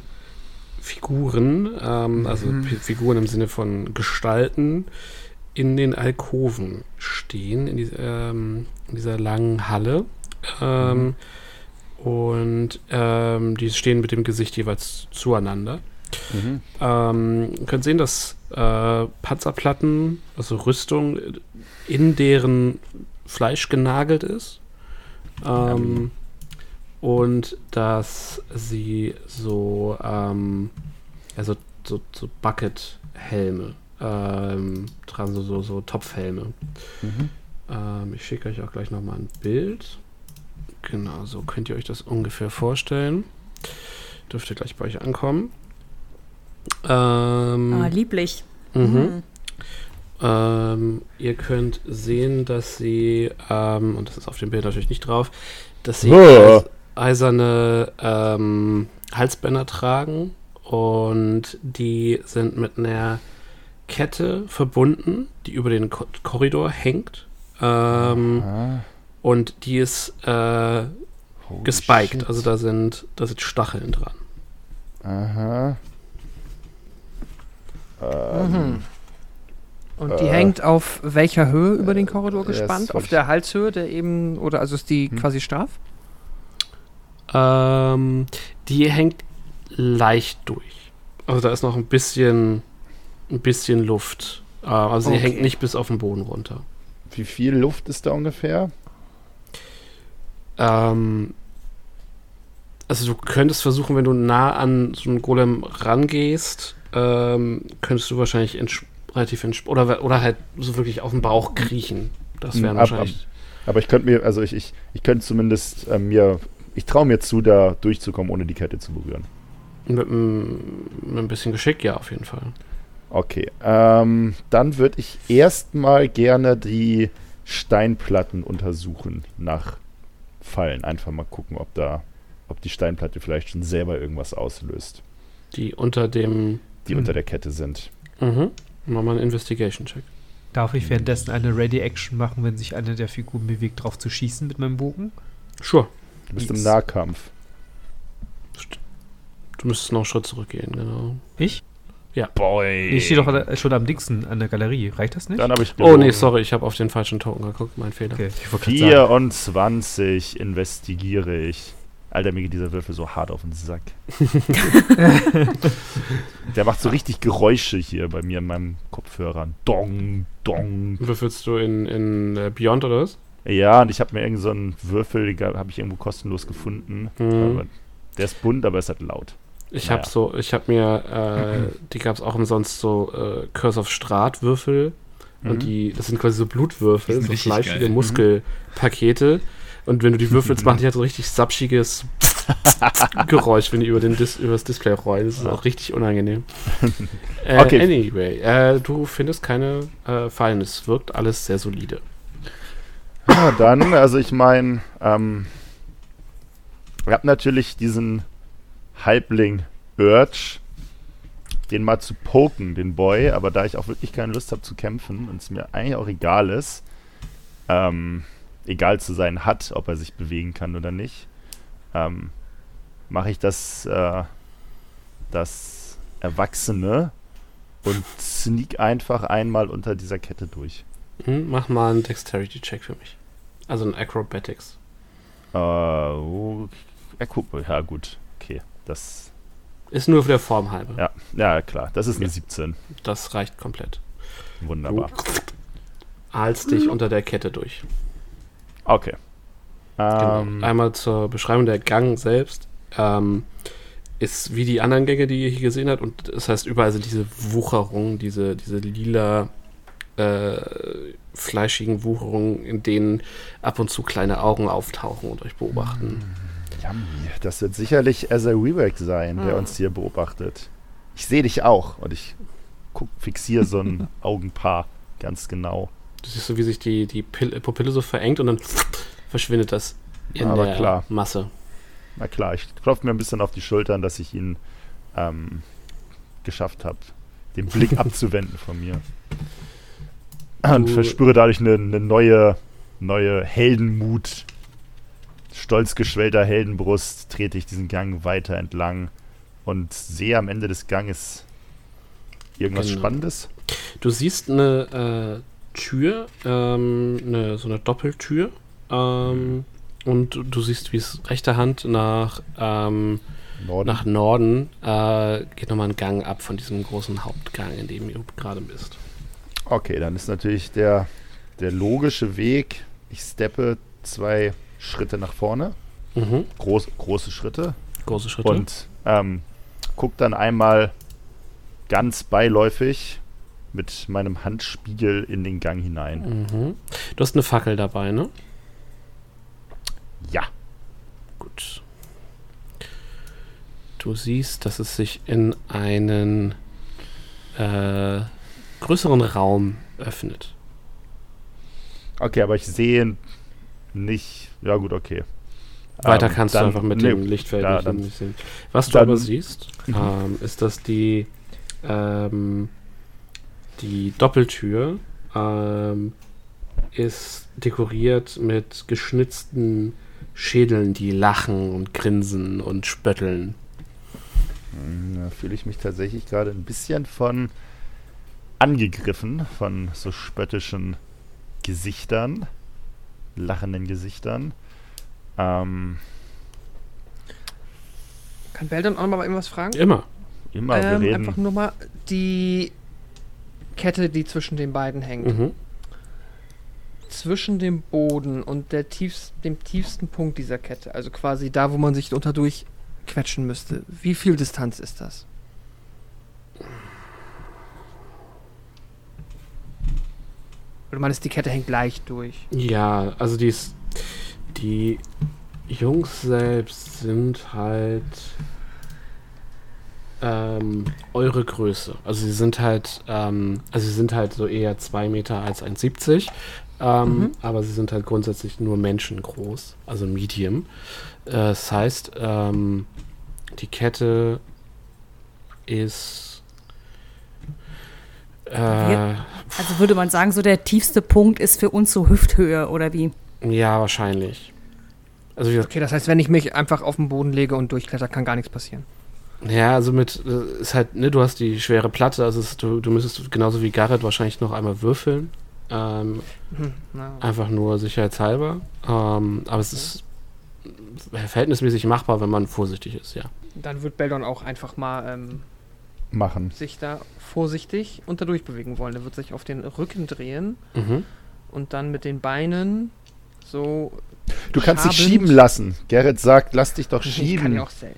Figuren, ähm, also P- Figuren im Sinne von Gestalten, in den Alkoven stehen, in, dies- ähm, in dieser langen Halle. Ähm, Und ähm, die stehen mit dem Gesicht jeweils zueinander. Mhm. Ähm, ihr könnt sehen, dass äh, Panzerplatten, also Rüstung, in deren Fleisch genagelt ist. Ähm, und dass sie so, also so, so Bucket-Helme ähm, tragen, so, so, so Topfhelme. Mhm. Ähm, ich schicke euch auch gleich nochmal ein Bild. Genau, so könnt ihr euch das ungefähr vorstellen. Dürfte gleich bei euch ankommen. Ähm, Ah, lieblich. mhm. Ähm, ihr könnt sehen, dass sie, ähm, und das ist auf dem Bild natürlich nicht drauf, dass sie Oh. eiserne ähm, Halsbänder tragen und die sind mit einer Kette verbunden, die über den Ko Korridor hängt. Ähm, und die ist äh, gespiked, shit. also da sind, da sind Stacheln dran. Aha. Ähm, Mhm. Und die Äh. hängt auf welcher Höhe über den Korridor Äh, das gespannt? Auf der Halshöhe, der eben, oder also ist die Hm. quasi straff? Ähm, die hängt leicht durch. Also da ist noch ein bisschen, ein bisschen Luft. Äh, also sie Okay. hängt nicht bis auf den Boden runter. Wie viel Luft ist da ungefähr? Ähm, also du könntest versuchen, wenn du nah an so einen Golem rangehst, ähm, könntest du wahrscheinlich ents relativ entsp oder, oder halt so wirklich auf den Bauch kriechen. Das Hm, wären ab- wahrscheinlich. Aber ich könnte mir, also ich, ich, ich könnte zumindest äh, mir, ich traue mir zu, da durchzukommen, ohne die Kette zu berühren. Mit, mit ein bisschen Geschick, ja, auf jeden Fall. Okay, ähm, dann würde ich erstmal gerne die Steinplatten untersuchen nach Fallen. Einfach mal gucken, ob da, ob die Steinplatte vielleicht schon selber irgendwas auslöst, Die unter dem. die unter der Kette sind. Mhm. Mach mal einen Investigation-Check. Darf ich währenddessen eine Ready-Action machen, wenn sich eine der Figuren bewegt, drauf zu schießen mit meinem Bogen? Sure. Du bist im Yes. Nahkampf. Du müsstest noch einen Schritt zurückgehen, genau. Ich? Boy. Ich stehe doch der- schon am Dixon an der Galerie. Reicht das nicht? Dann habe ich Oh, nee, sorry, ich habe auf den falschen Token geguckt, mein Fehler. Okay, ich wollte gerade sagen. 24 investigiere ich. Alter, mir geht dieser Würfel so hart auf den Sack. Der macht so richtig Geräusche hier bei mir in meinem Kopfhörer. Dong, dong. Würfelst du in, in äh, Beyond oder was? Ja, und ich habe mir irgend so einen Würfel, den habe ich irgendwo kostenlos gefunden. Mhm. Aber der ist bunt, aber ist halt laut. Ich Naja. habe so, ich habe mir, äh, die gab es auch umsonst so äh, Curse of Strahd Würfel Mhm. und die, das sind quasi so Blutwürfel, so fleischige geil. Mhm. Muskelpakete. Und wenn du die würfelst, machen die halt so richtig sapschiges Geräusch, wenn die über, den Dis über das Display rollen. Das ist auch richtig unangenehm. äh, Okay. Anyway, äh, du findest keine äh, Fallen. Es wirkt alles sehr solide. Ja, dann, also ich meine, ähm, ich habe natürlich diesen Halbling Urge, den mal zu poken, den Boy, aber da ich auch wirklich keine Lust habe zu kämpfen und es mir eigentlich auch egal ist, ähm, egal zu sein hat, ob er sich bewegen kann oder nicht, ähm, mache ich das, äh, das Erwachsene und sneak einfach einmal unter dieser Kette durch. Hm, mach mal einen Dexterity-Check für mich. Also ein Acrobatics. Äh, oh, ja, guck mal, ja gut, okay, das, Ist nur für der Form halber. ja, ja klar, das ist eine Ja. 17, Das reicht komplett. wunderbar. Ahlst dich unter der Kette durch. Okay. Genau. Ähm, Einmal zur Beschreibung der Gang selbst. Ähm, ist wie die anderen Gänge, die ihr hier gesehen habt. Und das heißt, überall sind diese Wucherungen, diese, diese lila, äh, fleischigen Wucherungen, in denen ab und zu kleine Augen auftauchen und euch beobachten. Yummy. Das wird sicherlich Ezra Webeck sein, der Ah. uns hier beobachtet. Ich sehe dich auch und ich guck, fixiere so ein Augenpaar ganz genau. Du siehst so, wie sich die, die Pil- Pupille so verengt und dann verschwindet das in Aber der klar. Masse. Na klar, ich klopfe mir ein bisschen auf die Schultern, dass ich ihn ähm, geschafft habe, den Blick abzuwenden von mir. Und Du- verspüre dadurch eine, eine neue, neue Heldenmut. Stolz geschwellter Heldenbrust trete ich diesen Gang weiter entlang und sehe am Ende des Ganges irgendwas Genau. Spannendes. Du siehst eine äh, Tür, ähm, eine, so eine Doppeltür. Ähm, und du, siehst, wie es rechter Hand nach, ähm, Norden. nach Norden äh, geht nochmal ein Gang ab von diesem großen Hauptgang, in dem du gerade bist. Okay, dann ist natürlich der, der logische Weg. Ich steppe zwei Schritte nach vorne. Mhm. Groß, große Schritte. Große Schritte. Und ähm, guck dann einmal ganz beiläufig mit meinem Handspiegel in den Gang hinein. Mhm. Du hast eine Fackel dabei, ne? Ja. Gut. Du siehst, dass es sich in einen äh, größeren Raum öffnet. Okay, aber ich sehe nicht. Ja, gut, okay. Weiter Ähm, kannst dann- du einfach mit nee, dem Lichtfeld nicht, dann- nicht sehen. Was du dann- aber siehst, ähm, ist, dass die, ähm, die Doppeltür ähm, ist dekoriert mit geschnitzten Schädeln, die lachen und grinsen und spötteln. Hm, Da fühle ich mich tatsächlich gerade ein bisschen von angegriffen, von so spöttischen Gesichtern, lachenden Gesichtern. Ähm, Kann Beldon auch noch mal irgendwas fragen? Immer. immer, ähm, wir einfach reden. nur mal die Kette, die zwischen den beiden hängt. Mhm. Zwischen dem Boden und der tiefst, dem tiefsten Punkt dieser Kette, also quasi da, wo man sich unterdurch quetschen müsste. Wie viel Distanz ist das? Oder meinst du, die Kette hängt leicht durch? Ja, also die ist, die Jungs selbst sind halt ähm, eure Größe. Also sie sind halt, ähm, also sie sind halt so eher 2 Meter als 1,70. Ähm, Mhm. Aber sie sind halt grundsätzlich nur menschengroß, also Medium. Äh, das heißt, ähm, die Kette ist äh, Also würde man sagen, so der tiefste Punkt ist für uns so Hüfthöhe oder wie? ja wahrscheinlich. Also Okay, das heißt, wenn ich mich einfach auf den Boden lege und durchkletter, kann gar nichts passieren. Ja, also mit, äh, ist halt, ne, du hast die schwere Platte, also ist- du, du müsstest genauso wie Garrett wahrscheinlich noch einmal würfeln. Ähm, Hm, na, einfach nur sicherheitshalber. Ähm, aber es ist verhältnismäßig machbar, wenn man vorsichtig ist, ja. dann wird Beldon auch einfach mal ähm, machen. sich da vorsichtig unter durchbewegen wollen. Er wird sich auf den Rücken drehen Mhm. und dann mit den Beinen so. Du kannst dich schieben lassen. Gerrit sagt, lass dich doch Ich kann schieben. ja auch selber.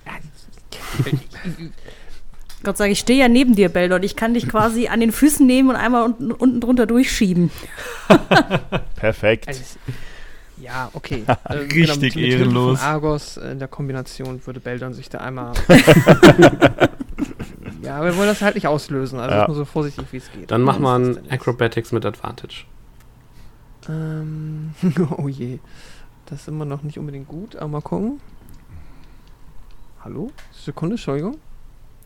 Gott sei Dank, ich stehe ja neben dir, Beldon. Ich kann dich quasi an den Füßen nehmen und einmal unten, unten drunter durchschieben. Perfekt. Also, ja, okay. Ähm, Richtig mit Hilfe ehrenlos. Von Argos äh, in der Kombination würde Beldon sich da einmal. ja, aber wir wollen das halt nicht auslösen. Also Ja. ist nur so vorsichtig, wie es geht. Dann mach Was mal ist ein denn jetzt? Acrobatics mit Advantage. Ähm, oh je. Das ist immer noch nicht unbedingt gut, aber mal gucken. Hallo? Sekunde, Entschuldigung.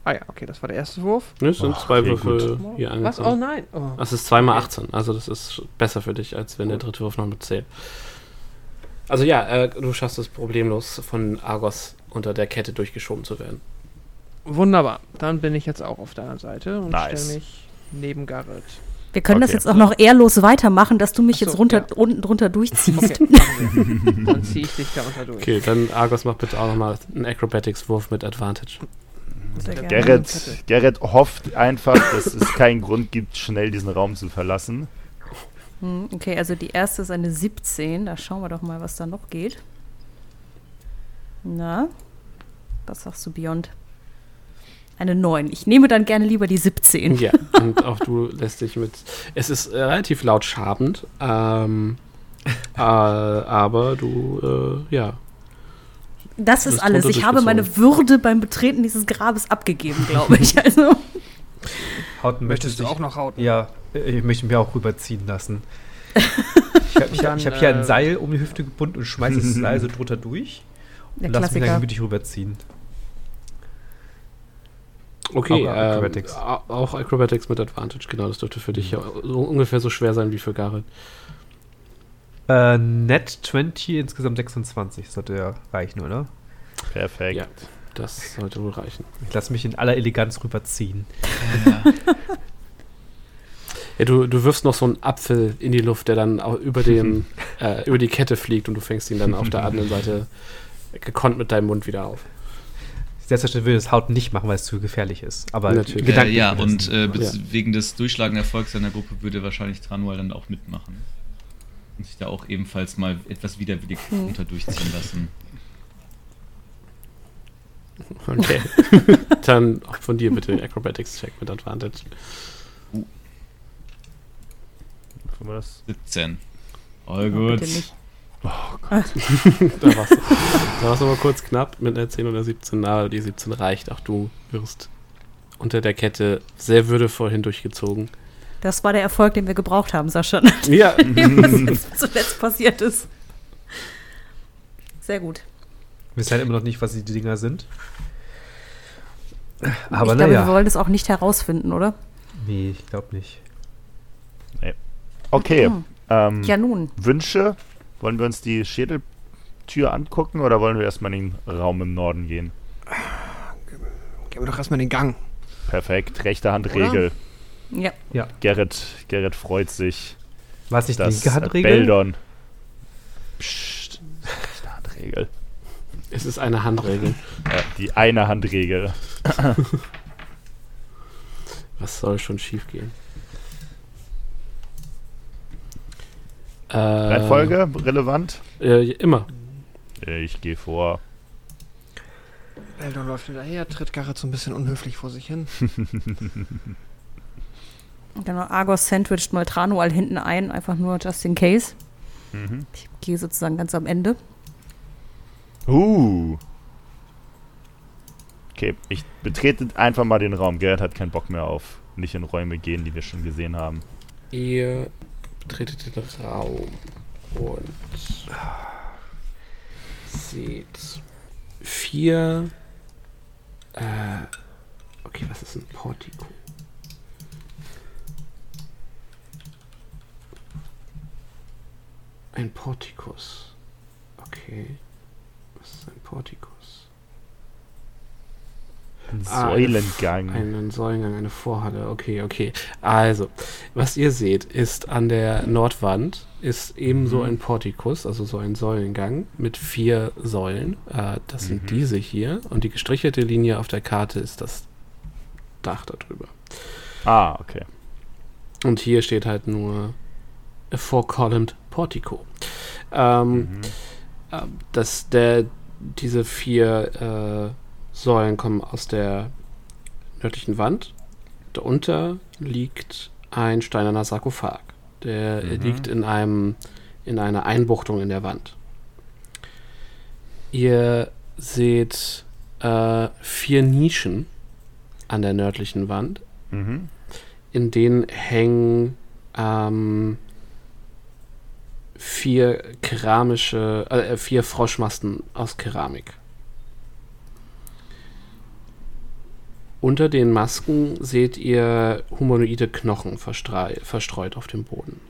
Ah ja, okay, das war der erste Wurf. Ne, es sind Ach, zwei okay, Würfel gut. hier Was? Oh angekommen. nein. Oh. Das ist 2 mal 18, also das ist besser für dich, als wenn der dritte Wurf noch mit zählt. Also ja, äh, du schaffst es problemlos, von Argos unter der Kette durchgeschoben zu werden. Wunderbar. Dann bin ich jetzt auch auf deiner Seite und Nice. stelle mich neben Garrett. Wir können das Okay. jetzt auch noch ehrlos weitermachen, dass du mich so, jetzt runter, ja. unten drunter durchziehst. Okay. Dann ziehe ich dich da unter durch. Okay, dann Argos macht bitte auch nochmal einen Acrobatics-Wurf mit Advantage. Gerrit. Gerrit hofft einfach, dass es keinen Grund gibt, schnell diesen Raum zu verlassen. Hm, Okay, also die erste ist eine 17. Da schauen wir doch mal, was da noch geht. Na, was sagst du, Beyond? Eine 9. Ich nehme dann gerne lieber die 17. Ja, und auch du lässt dich mit. Es ist äh, relativ laut schabend, ähm, äh, aber du, äh, ja. Das ist alles. Ich habe meine. Würde beim Betreten dieses Grabes abgegeben, glaube ich. Also, Hauten Möchtest du auch noch hauten? Ja, äh, ich möchte mich auch rüberziehen lassen. Ich habe hab, hier äh, ein Seil um die Hüfte gebunden und schmeiße das Seil so drunter durch der und lasse mich dann gemütlich rüberziehen. Okay, Auch ähm, Acrobatics. au- auch Acrobatics mit Advantage, genau, das dürfte für dich ja so ungefähr so schwer sein wie für Gareth. Äh, Net 20, insgesamt 26 sollte ja reichen, oder? Perfekt. Ja. Das sollte wohl reichen. Ich lasse mich in aller Eleganz rüberziehen. Ja, du, du wirfst noch so einen Apfel in die Luft, der dann auch über, dem, äh, über die Kette fliegt und du fängst ihn dann auf der anderen Seite gekonnt mit deinem Mund wieder auf. Selbstverständlich würde das Haut nicht machen, weil es zu gefährlich ist. Aber Natürlich. Äh, ja, und äh, machen. bez- wegen des durchschlagenden Erfolgs seiner Gruppe würde wahrscheinlich Tranual dann auch mitmachen. Und sich da auch ebenfalls mal etwas widerwillig Hm. unter durchziehen lassen. Okay. dann auch von dir bitte Acrobatics-Check mit Advantage. Das? 17. All Oh, gut. Bitte nicht. Da war's, da war's aber kurz knapp mit einer 10 oder 17. Aber die 17 reicht. Auch du wirst unter der Kette sehr würdevoll hindurchgezogen. Das war der Erfolg, den wir gebraucht haben, Sascha. Ja, was jetzt zuletzt passiert ist. Sehr gut. Wir wissen halt immer noch nicht, was die Dinger sind. Aber ich glaube, wir naja. wollen es auch nicht herausfinden, oder? Nee, ich glaube nicht. Okay. Mhm. Ähm, Ja, nun. Wünsche? Wollen wir uns die Schädeltür angucken oder wollen wir erstmal in den Raum im Norden gehen? Gehen wir doch erstmal in den Gang. Perfekt. Rechte Handregel. Ja. Gerrit, Gerrit freut sich, es nicht dass linke Handregel? Beldon. Psst. Rechte Handregel. Es ist eine Handregel. Ja, die eine Handregel. Was soll schon schief Äh, Reihenfolge relevant? Äh, immer. Ich gehe vor. Eldon läuft hinterher, tritt Garrett so ein bisschen unhöflich vor sich hin. Genau, Argos sandwiched Moltrano all hinten ein, einfach nur just in case. Mhm. Ich gehe sozusagen ganz am Ende. Uh. Okay, ich betrete einfach mal den Raum. Gerrit hat keinen Bock mehr auf nicht in Räume gehen, die wir schon gesehen haben. Ihr betretet den Raum und seht vier. Äh, okay, was ist ein Portico? Ein Portikus. Okay. Was ist ein Portikus? Ein Ah, Säulengang. Einen Säulengang, eine Vorhalle. Okay, okay. Also, was ihr seht, ist an der Nordwand ist ebenso Mhm. ein Portikus, also so ein Säulengang mit vier Säulen. Äh, das sind Mhm. diese hier. Und die gestrichelte Linie auf der Karte ist das Dach darüber. ah, okay. Und hier steht halt nur a four-columned Portico. Ähm, Mhm. äh, das, der, diese vier äh, Säulen kommen aus der nördlichen Wand. Darunter liegt ein steinerner Sarkophag. Der Mhm. liegt in einem in einer Einbuchtung in der Wand. Ihr seht äh, vier Nischen an der nördlichen Wand, Mhm. in denen hängen ähm, vier keramische, äh, vier Froschmasten aus Keramik. Unter den Masken seht ihr humanoide Knochen verstreut auf dem Boden.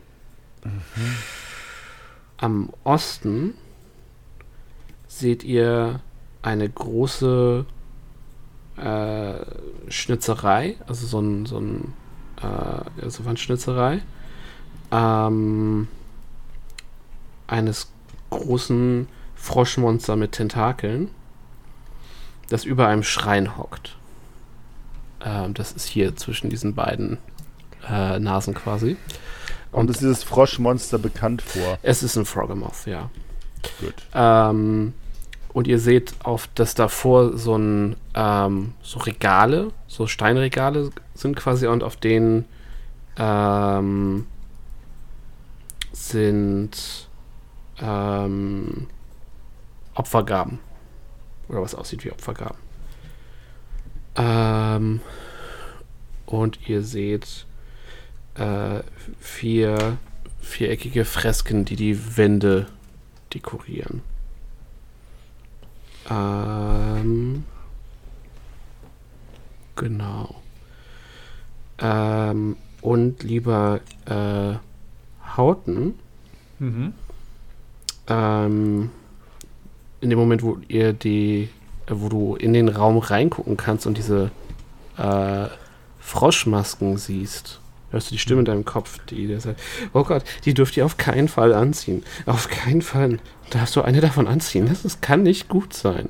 Am Osten seht ihr eine große äh, Schnitzerei, also so ein, so ein äh, also Wandschnitzerei, ähm, eines großen Froschmonster mit Tentakeln, das über einem Schrein hockt. Ähm, das ist hier zwischen diesen beiden äh, Nasen quasi. Und ist dieses Froschmonster bekannt vor? Es ist ein Frogamoth, ja. Gut. Ähm, und ihr seht, auf dass davor so ein ähm, so Regale, so Steinregale sind quasi und auf denen ähm, sind ähm, Opfergaben. Oder was aussieht wie Opfergaben. Ähm, und ihr seht äh, vier viereckige Fresken, die die Wände dekorieren. Ähm, genau. Ähm, und lieber äh, Hauten, Mhm. ähm, in dem Moment, wo ihr die, wo du in den Raum reingucken kannst und diese äh, Froschmasken siehst, hörst du die Stimme in deinem Kopf, die dir sagt, oh Gott, die dürft ihr auf keinen Fall anziehen. Auf keinen Fall darfst du eine davon anziehen. Das ist, kann nicht gut sein.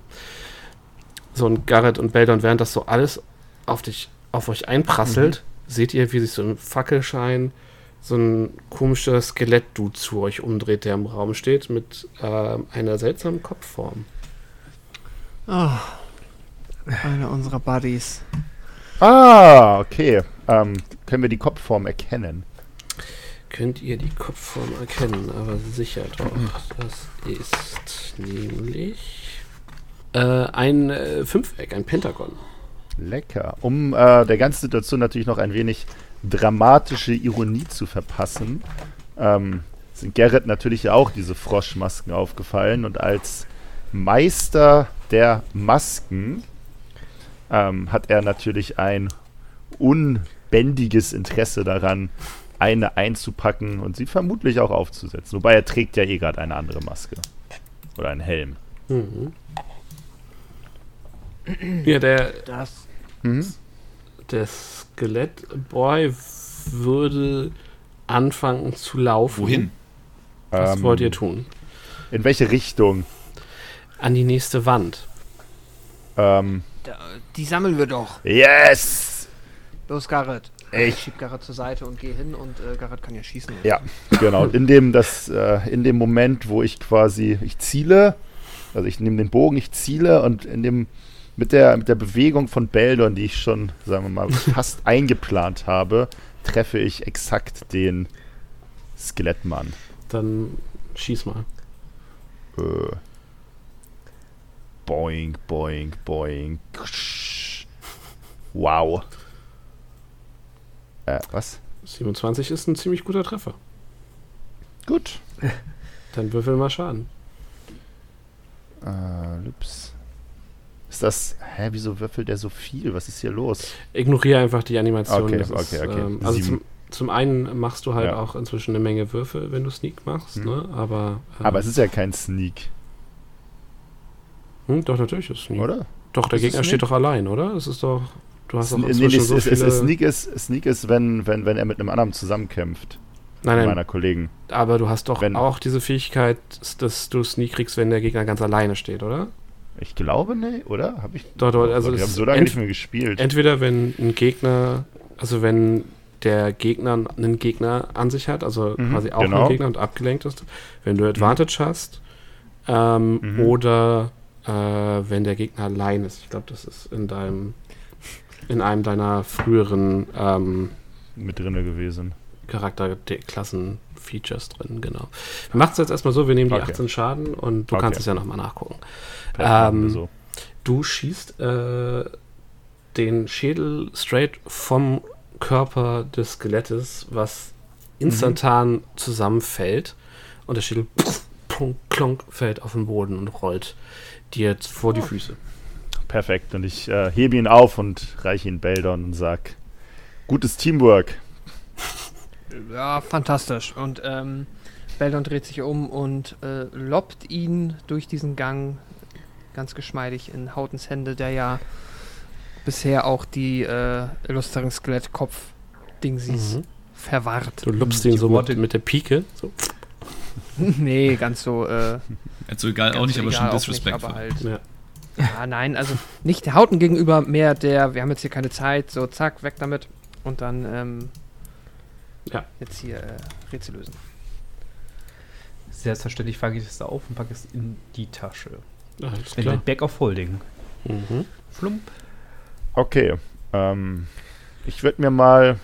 So, und Garrett und Beldon, während das so alles auf dich, auf euch einprasselt, seht ihr, wie sich so im Fackelschein so ein komischer Skelett-Dude zu euch umdreht, der im Raum steht, mit ähm, einer seltsamen Kopfform. Oh, einer unserer Buddies. Ah, okay. Ähm, können wir die Kopfform erkennen? Könnt ihr die Kopfform erkennen, aber sicher doch. Das ist nämlich äh, ein äh, Fünfeck, ein Pentagon. Lecker. Um äh, der ganzen Situation natürlich noch ein wenig dramatische Ironie zu verpassen, ähm, sind Gerrit natürlich auch diese Froschmasken aufgefallen und als Meister der Masken ähm, hat er natürlich ein unbändiges Interesse daran, eine einzupacken und sie vermutlich auch aufzusetzen. Wobei er trägt ja eh gerade eine andere Maske. Oder einen Helm. Mhm. Ja, der, Das. Mhm. der Skelettboy würde anfangen zu laufen. Wohin? Was Ähm, wollt ihr tun? In welche Richtung? An die nächste Wand. Ähm, Da, die sammeln wir doch. yes! Los, Garrett. Ich- schieb Garrett zur Seite und geh hin und äh, Garrett kann ja schießen. Ja, genau. In dem, das, äh, in dem Moment, wo ich quasi, ich ziele, also ich nehme den Bogen, ich ziele und in dem, mit der, mit der Bewegung von Beldon, die ich schon, sagen wir mal, fast eingeplant habe, treffe ich exakt den Skelettmann. Dann schieß mal. Äh, boing, boing, boing. Wow. Äh, was? 27 ist ein ziemlich guter Treffer. Gut. Dann würfel mal Schaden. Äh, ups. Ist das. Hä, wieso würfelt der so viel? Was ist hier los? Ignoriere einfach die Animation. Okay, das okay, okay. Ähm, also zum, zum einen machst du halt Ja. auch inzwischen eine Menge Würfel, wenn du Sneak machst, Hm. ne? Aber. ähm, Aber es ist ja kein Sneak, hm, doch, natürlich ist Sneak. oder? Doch, der Ist es Gegner steht doch allein, oder? Es ist doch. Du hast doch Nee, nee, es, so es, es, viele. es, Sneak ist, Sneak ist wenn, wenn, wenn er mit einem anderen zusammenkämpft. nein, Meiner nein, Kollegen. aber du hast doch Wenn- auch diese Fähigkeit, dass du Sneak kriegst, wenn der Gegner ganz alleine steht, oder? Ich glaube, ne, oder? Hab ich. Doch, doch, also wir es haben ist so lange nicht mehr gespielt. Entweder wenn ein Gegner, also wenn der Gegner einen Gegner an sich hat, also Mhm, quasi auch genau. einen Gegner und abgelenkt ist, wenn du Advantage hast, ähm, Mhm. oder äh, wenn der Gegner allein ist. Ich glaube, das ist in deinem, in einem deiner früheren ähm, mit drinne gewesen. Charakterklassen-Features drin, genau. Wir machen es jetzt erstmal so, wir nehmen die Okay. 18 Schaden und du Okay. kannst es ja nochmal nachgucken. Ähm, so. Du schießt äh, den Schädel straight vom Körper des Skelettes, was instantan zusammenfällt und der Schädel pff, plonk, klonk, fällt auf den Boden und rollt dir jetzt vor die Füße. Perfekt. Und ich äh, hebe ihn auf und reiche ihn Beldon und sag: Gutes Teamwork. Ja, fantastisch. Und ähm, Beldon dreht sich um und äh, lobt ihn durch diesen Gang ganz geschmeidig in Hautens Hände, der ja bisher auch die äh, illustren Skelettkopf-Dingsies Mhm. verwahrt. Du Die ihn so mit, mit der Pike. So. nee, ganz so. Äh, Also egal, auch ganz nicht, so aber schon egal auch disrespectful. Nicht, aber halt, Ja. ja, nein, also nicht der Hauten gegenüber, mehr der, wir haben jetzt hier keine Zeit, so zack, weg damit. Und dann, ähm, Ja. jetzt hier äh, Rätsel lösen. Selbstverständlich fange ich es auf und packe es in die Tasche. Alles In klar. Bag of Holding. Mhm. Flump. Okay. Ähm, ich würde mir mal.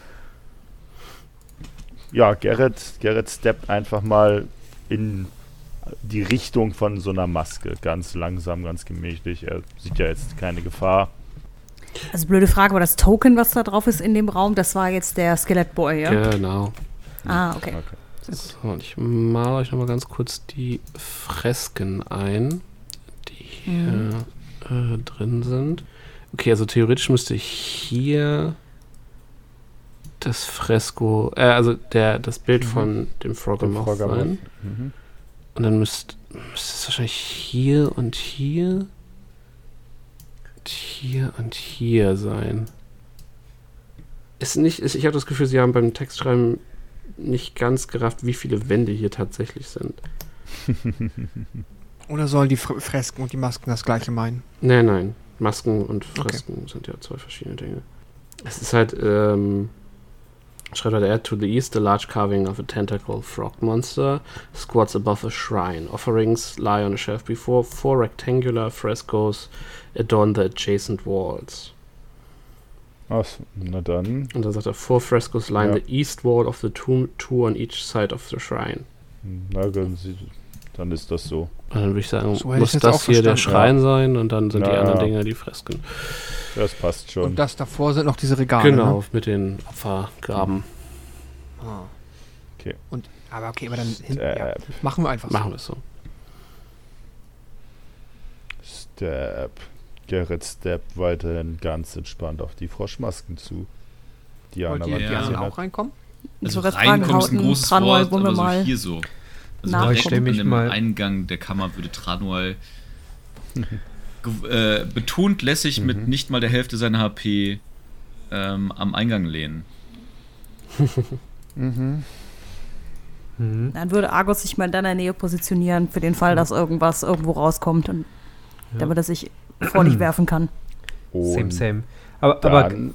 Ja, Gerrit, Gerrit steppt einfach mal in die Richtung von so einer Maske. Ganz langsam, ganz gemächlich. Er sieht ja jetzt keine Gefahr. Also blöde Frage, aber das Token, was da drauf ist in dem Raum, das war jetzt der Skelettboy, ja? Genau. Ah, okay. Okay. So, und ich male euch nochmal ganz kurz die Fresken ein, die hier äh, drin sind. Okay, also theoretisch müsste hier das Fresko, äh, also der, das Bild Mhm. von dem Froggemoth. sein. Mhm. Und dann müsste müsste es wahrscheinlich hier und hier und hier und hier sein. Ist nicht, ist, ich habe das Gefühl, sie haben beim Textschreiben nicht ganz gerafft, wie viele Wände hier tatsächlich sind. Oder sollen die Fr Fresken und die Masken das gleiche meinen? Nein, nein. Masken und Okay. Fresken sind ja zwei verschiedene Dinge. Es ist halt, ähm, schreibt halt er, to the east, a large carving of a tentacle frog monster squats above a shrine. Offerings lie on a shelf before four rectangular frescoes adorn the adjacent walls. Ach, na dann. Und dann sagt er, four frescoes line Ja. the east wall of the tomb, two on each side of the shrine. Na, dann, sie- dann ist das so. Und dann würde ich sagen, So muss jetzt das hier der. Schrein sein und dann sind die Ja. anderen Dinger die Fresken. Das passt schon. Und das davor sind noch diese Regale. genau, Ne? mit den Opfergraben. Ah. Okay. Und, aber okay, aber dann hin, ja, machen wir einfach Machen so. wir es so. Step. Gerrit steppt weiterhin ganz entspannt auf die Froschmasken zu. Die Wollt ihr Ja. gerne gesehen auch reinkommen? Also Ich reinkommen ist ein großes Wort, wollen wir aber so mal hier so. Also Ich stell mich an dem mal- Eingang der Kammer würde Tranual äh, betont lässig mit Mhm. nicht mal der Hälfte seiner HP ähm, am Eingang lehnen. Mhm. Mhm. Dann würde Argos sich mal in deiner Nähe positionieren, für den Fall, dass irgendwas irgendwo rauskommt und damit er sich vor dich werfen kann. Und Same, same. Aber, aber dann,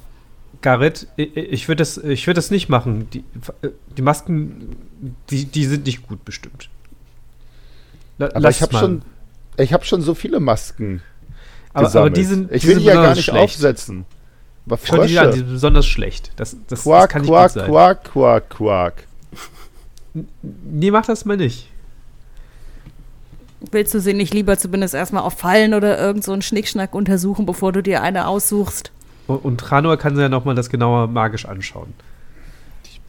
Garrett, ich, ich würde das, ich würd das nicht machen. Die, die Masken, die, die sind nicht gut bestimmt. La, aber lass ich habe mal. schon, ich habe schon so viele Masken aber, aber die sind, ich die will sind die ja gar besonders nicht schlecht. aufsetzen. Aber Schau die an, die Frösche. sind besonders schlecht. Das, das, das Quack, kann nicht quack, gut sein. quack, quack, quack. Nee, mach das mal nicht. Willst du sie nicht lieber zumindest erstmal auf Fallen oder irgend so einen Schnickschnack untersuchen, bevor du dir eine aussuchst? Und, und Tranor kann sich ja nochmal das genauer magisch anschauen.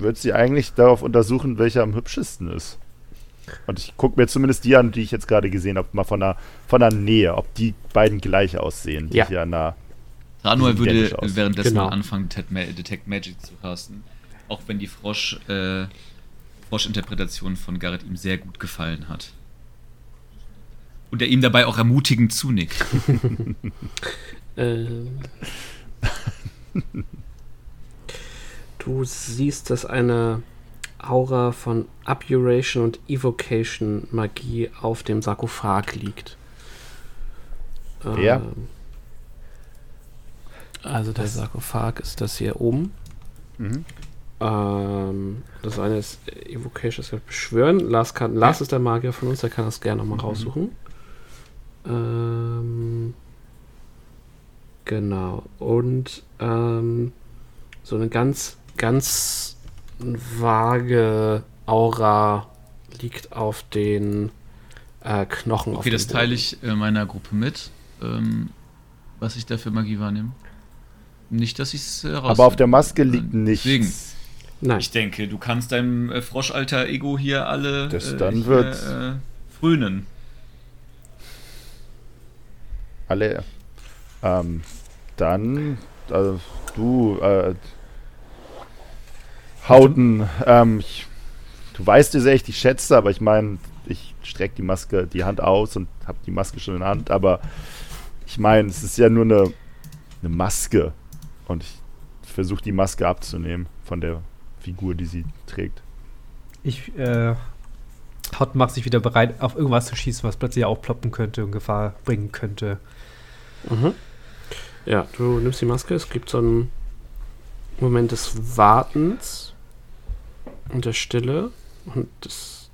Würde sie eigentlich darauf untersuchen, welcher am hübschesten ist. Und ich gucke mir zumindest die an, die ich jetzt gerade gesehen habe, mal von der, von der Nähe, ob die beiden gleich aussehen, die Ja. hier nah. Tranual sieht würde währenddessen Genau. anfangen, Detect Magic zu casten. Auch wenn die Frosch, äh, Frosch-Interpretation von Garrett ihm sehr gut gefallen hat. Und er ihm dabei auch ermutigend zunickt. Ähm. du siehst, dass eine Aura von Abjuration und Evocation Magie auf dem Sarkophag liegt. Wer? Ähm, also der Sarkophag ist das hier oben. Mhm. Ähm, das eine ist Evocation, das heißt Beschwören. Lars, kann, Lars ist der Magier von uns, der kann das gerne nochmal raussuchen. Ähm, genau. Und ähm, so eine ganz, ganz vage Aura liegt auf den äh, Knochen. auf Okay, das teile ich äh, meiner Gruppe mit, ähm, was ich da für Magie wahrnehme. Nicht, dass ich es äh, Aber auf der Maske liegt nichts. Deswegen. Nein. Ich denke, du kannst deinem äh, Froschalter Ego hier alle Das äh, dann hier, wird- äh, frönen. Alle. Ähm, dann, äh, du, äh, Hauten, ähm, ich, du weißt, wie sehr ich schätze, aber ich meine, ich strecke die Maske, die Hand aus und habe die Maske schon in der Hand, aber ich meine, es ist ja nur eine, eine Maske und ich versuche die Maske abzunehmen von der Figur, die sie trägt. Ich, äh, Hot macht sich wieder bereit, auf irgendwas zu schießen, was plötzlich aufploppen könnte und Gefahr bringen könnte. Mhm. Ja, du nimmst die Maske, es gibt so einen Moment des Wartens und der Stille und des,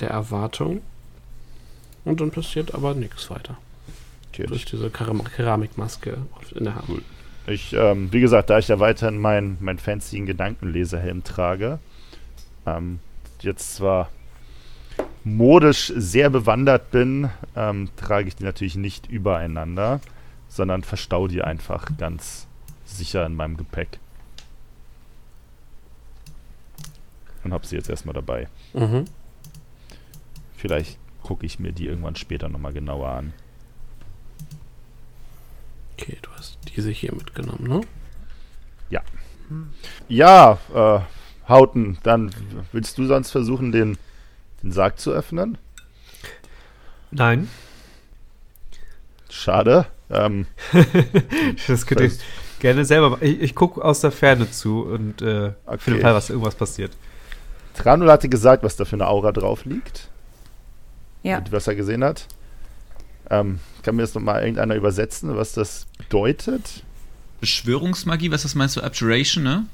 der Erwartung. Und dann passiert aber nichts weiter. Okay, Durch diese Keram Keramikmaske in der Hand. Cool. Ich, ähm, wie gesagt, da ich ja weiterhin meinen mein fancy Gedankenleserhelm trage, ähm, jetzt zwar modisch sehr bewandert bin, ähm, trage ich die natürlich nicht übereinander, sondern verstau die einfach ganz sicher in meinem Gepäck. Und habe sie jetzt erstmal dabei. Mhm. Vielleicht gucke ich mir die irgendwann später nochmal genauer an. Okay, du hast diese hier mitgenommen, ne? Ja, äh, Hauten, dann willst du sonst versuchen, den, den Sarg zu öffnen? Nein. Schade. Ähm, Das könnt ihr gerne selber machen. Ich, ich gucke aus der Ferne zu und äh, für den Okay. Fall, was irgendwas passiert. Tranul hatte gesagt, was da für eine Aura drauf liegt. Ja. Und was er gesehen hat. Ähm, kann mir das nochmal irgendeiner übersetzen, was das bedeutet? Beschwörungsmagie, was das meinst du? Abjuration, ne?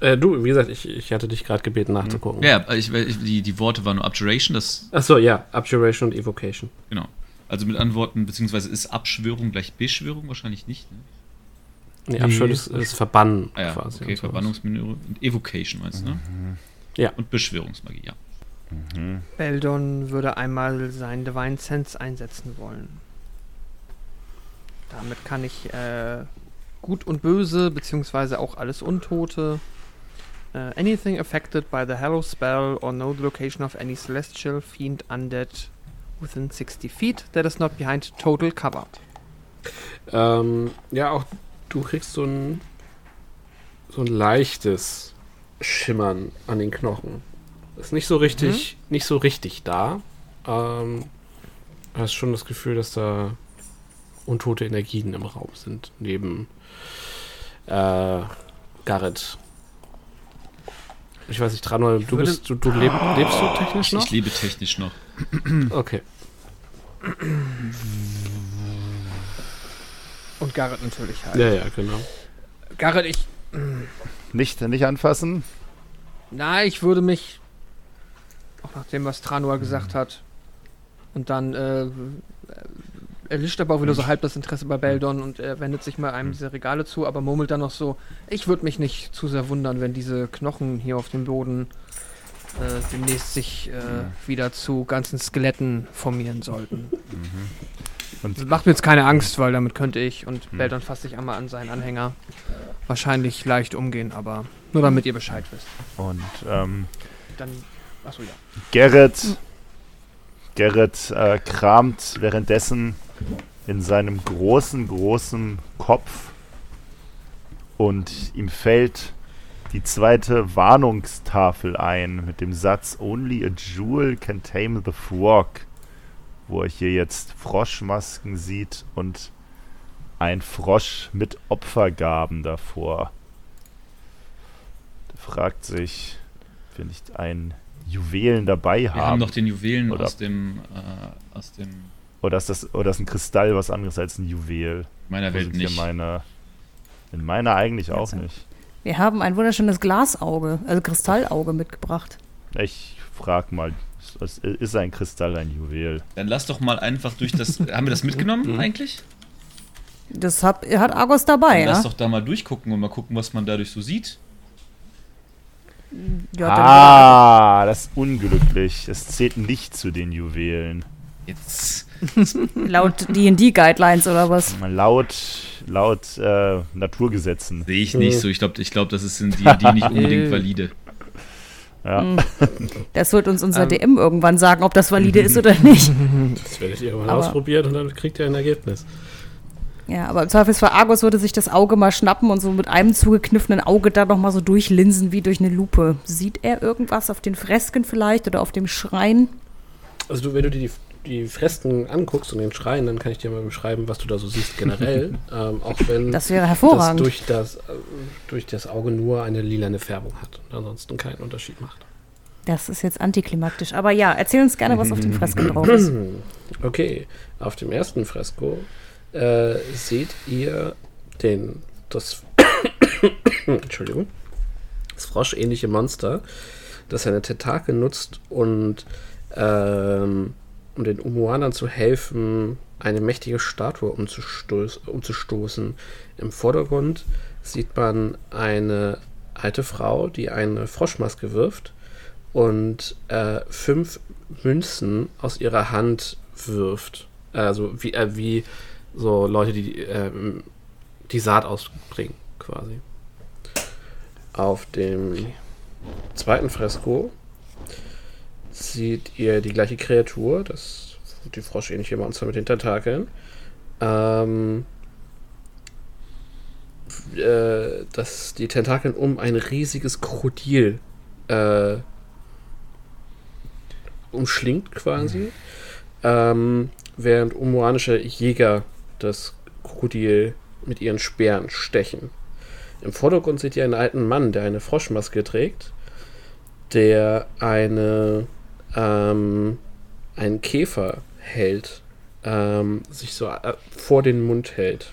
Äh, du, wie gesagt, ich, ich hatte dich gerade gebeten nachzugucken. Ja, ich, ich, die, die Worte waren nur Abjuration, das, Achso, ja, Abjuration und Evocation. genau. Also mit Antworten, beziehungsweise ist Abschwörung gleich Beschwörung? Wahrscheinlich nicht, ne? Nee, Nee. Abjuration ist, ist Verbannen Ah ja, quasi. okay. Verbannungsmenü und Evocation meinst du, ne? Ja. Und Beschwörungsmagie, ja. Beldon würde einmal sein Divine Sense einsetzen wollen. Damit kann ich äh, Gut und Böse, beziehungsweise auch alles Untote. äh, anything affected by the Hallow spell or know the location of any celestial fiend undead within 60 feet that is not behind total cover. Ähm, ja, auch du kriegst so ein, so ein leichtes Schimmern an den Knochen. Ist nicht so richtig, nicht so richtig da. Ähm, hast schon das Gefühl, dass da untote Energien im Raum sind, neben äh, Garrett. Ich weiß nicht, Tranor, du bist, du, du leb, lebst du technisch noch? Ich lebe technisch noch. Okay. Und Garrett natürlich halt. Ja, ja, genau. Garrett, ich. Nicht, nicht anfassen. Na, ich würde mich. Auch nach dem, was Tranua gesagt hat. Und dann äh, erlischt aber auch wieder so halb das Interesse bei Beldon und er wendet sich mal einem dieser Regale zu, aber murmelt dann noch so: Ich würde mich nicht zu sehr wundern, wenn diese Knochen hier auf dem Boden äh, demnächst sich äh, wieder zu ganzen Skeletten formieren sollten. Und Das macht mir jetzt keine Angst, weil damit könnte ich und Hm. Beldon fasst sich einmal an seinen Anhänger wahrscheinlich leicht umgehen, aber nur damit ihr Bescheid wisst. Und ähm, Dann. Achso, ja. Gerrit, Gerrit äh, kramt währenddessen in seinem großen, großen Kopf und ihm fällt die zweite Warnungstafel ein mit dem Satz Only a jewel can tame the frog, wo er hier jetzt Froschmasken sieht und ein Frosch mit Opfergaben davor. Der fragt sich, ob wir nicht ein Juwelen dabei Wir haben. haben noch den Juwelen Oder- aus dem, äh, aus dem Oder ist das, oder ist ein Kristall was anderes als ein Juwel? meiner Welt nicht. meine. In meiner eigentlich auch nicht. Wir haben ein wunderschönes Glasauge, also Kristallauge mitgebracht. Ich frag mal, ist, ist ein Kristall ein Juwel? Dann lass doch mal einfach durch das. haben wir das mitgenommen eigentlich? Das hab, hat Argos dabei, Dann ja? lass doch da mal durchgucken und mal gucken, was man dadurch so sieht. ja ah, das ist unglücklich. Es zählt nicht zu den Juwelen. Jetzt. Laut D&D-Guidelines oder was? Laut, laut äh, Naturgesetzen. Sehe ich nicht so. Ich glaube, ich glaub, das ist in D&D nicht unbedingt Äh. valide. Ja. Hm. Das wird uns unser Ähm. DM irgendwann sagen, ob das valide ist oder nicht. Das werdet ihr mal ausprobiert und dann kriegt ihr ein Ergebnis. Ja, aber im Zweifelsfall Argos würde sich das Auge mal schnappen und so mit einem zugekniffenen Auge da noch mal so durchlinsen wie durch eine Lupe. Sieht er irgendwas auf den Fresken vielleicht oder auf dem Schrein? Also du, wenn du dir die, die Fresken anguckst und den Schrein, dann kann ich dir mal beschreiben, was du da so siehst generell. ähm, auch wenn Das wäre das hervorragend. durch das, äh, durch das Auge nur eine lilane Färbung hat und ansonsten keinen Unterschied macht. Das ist jetzt antiklimaktisch. Aber ja, erzähl uns gerne, was auf den Fresken drauf ist. Okay, auf dem ersten Fresko äh, seht ihr den, das, Entschuldigung, das froschähnliche Monster, das seine Tentakel nutzt und ähm, um den Umuanern zu helfen, eine mächtige Statue umzustoß, umzustoßen. Im Vordergrund sieht man eine alte Frau, die eine Froschmaske wirft und äh, fünf Münzen aus ihrer Hand wirft. Also wie, äh, wie so Leute, die ähm, die Saat ausbringen, quasi. Auf dem zweiten Fresko seht ihr die gleiche Kreatur, das die froschähnliche Monster mit den Tentakeln. Ähm, äh, dass die Tentakeln um ein riesiges Krokodil äh, umschlingt quasi, ähm, während umuanische Jäger das Krokodil mit ihren Speeren stechen. Im Vordergrund seht ihr einen alten Mann, der eine Froschmaske trägt, der eine ähm, einen Käfer hält, ähm, sich so äh, vor den Mund hält,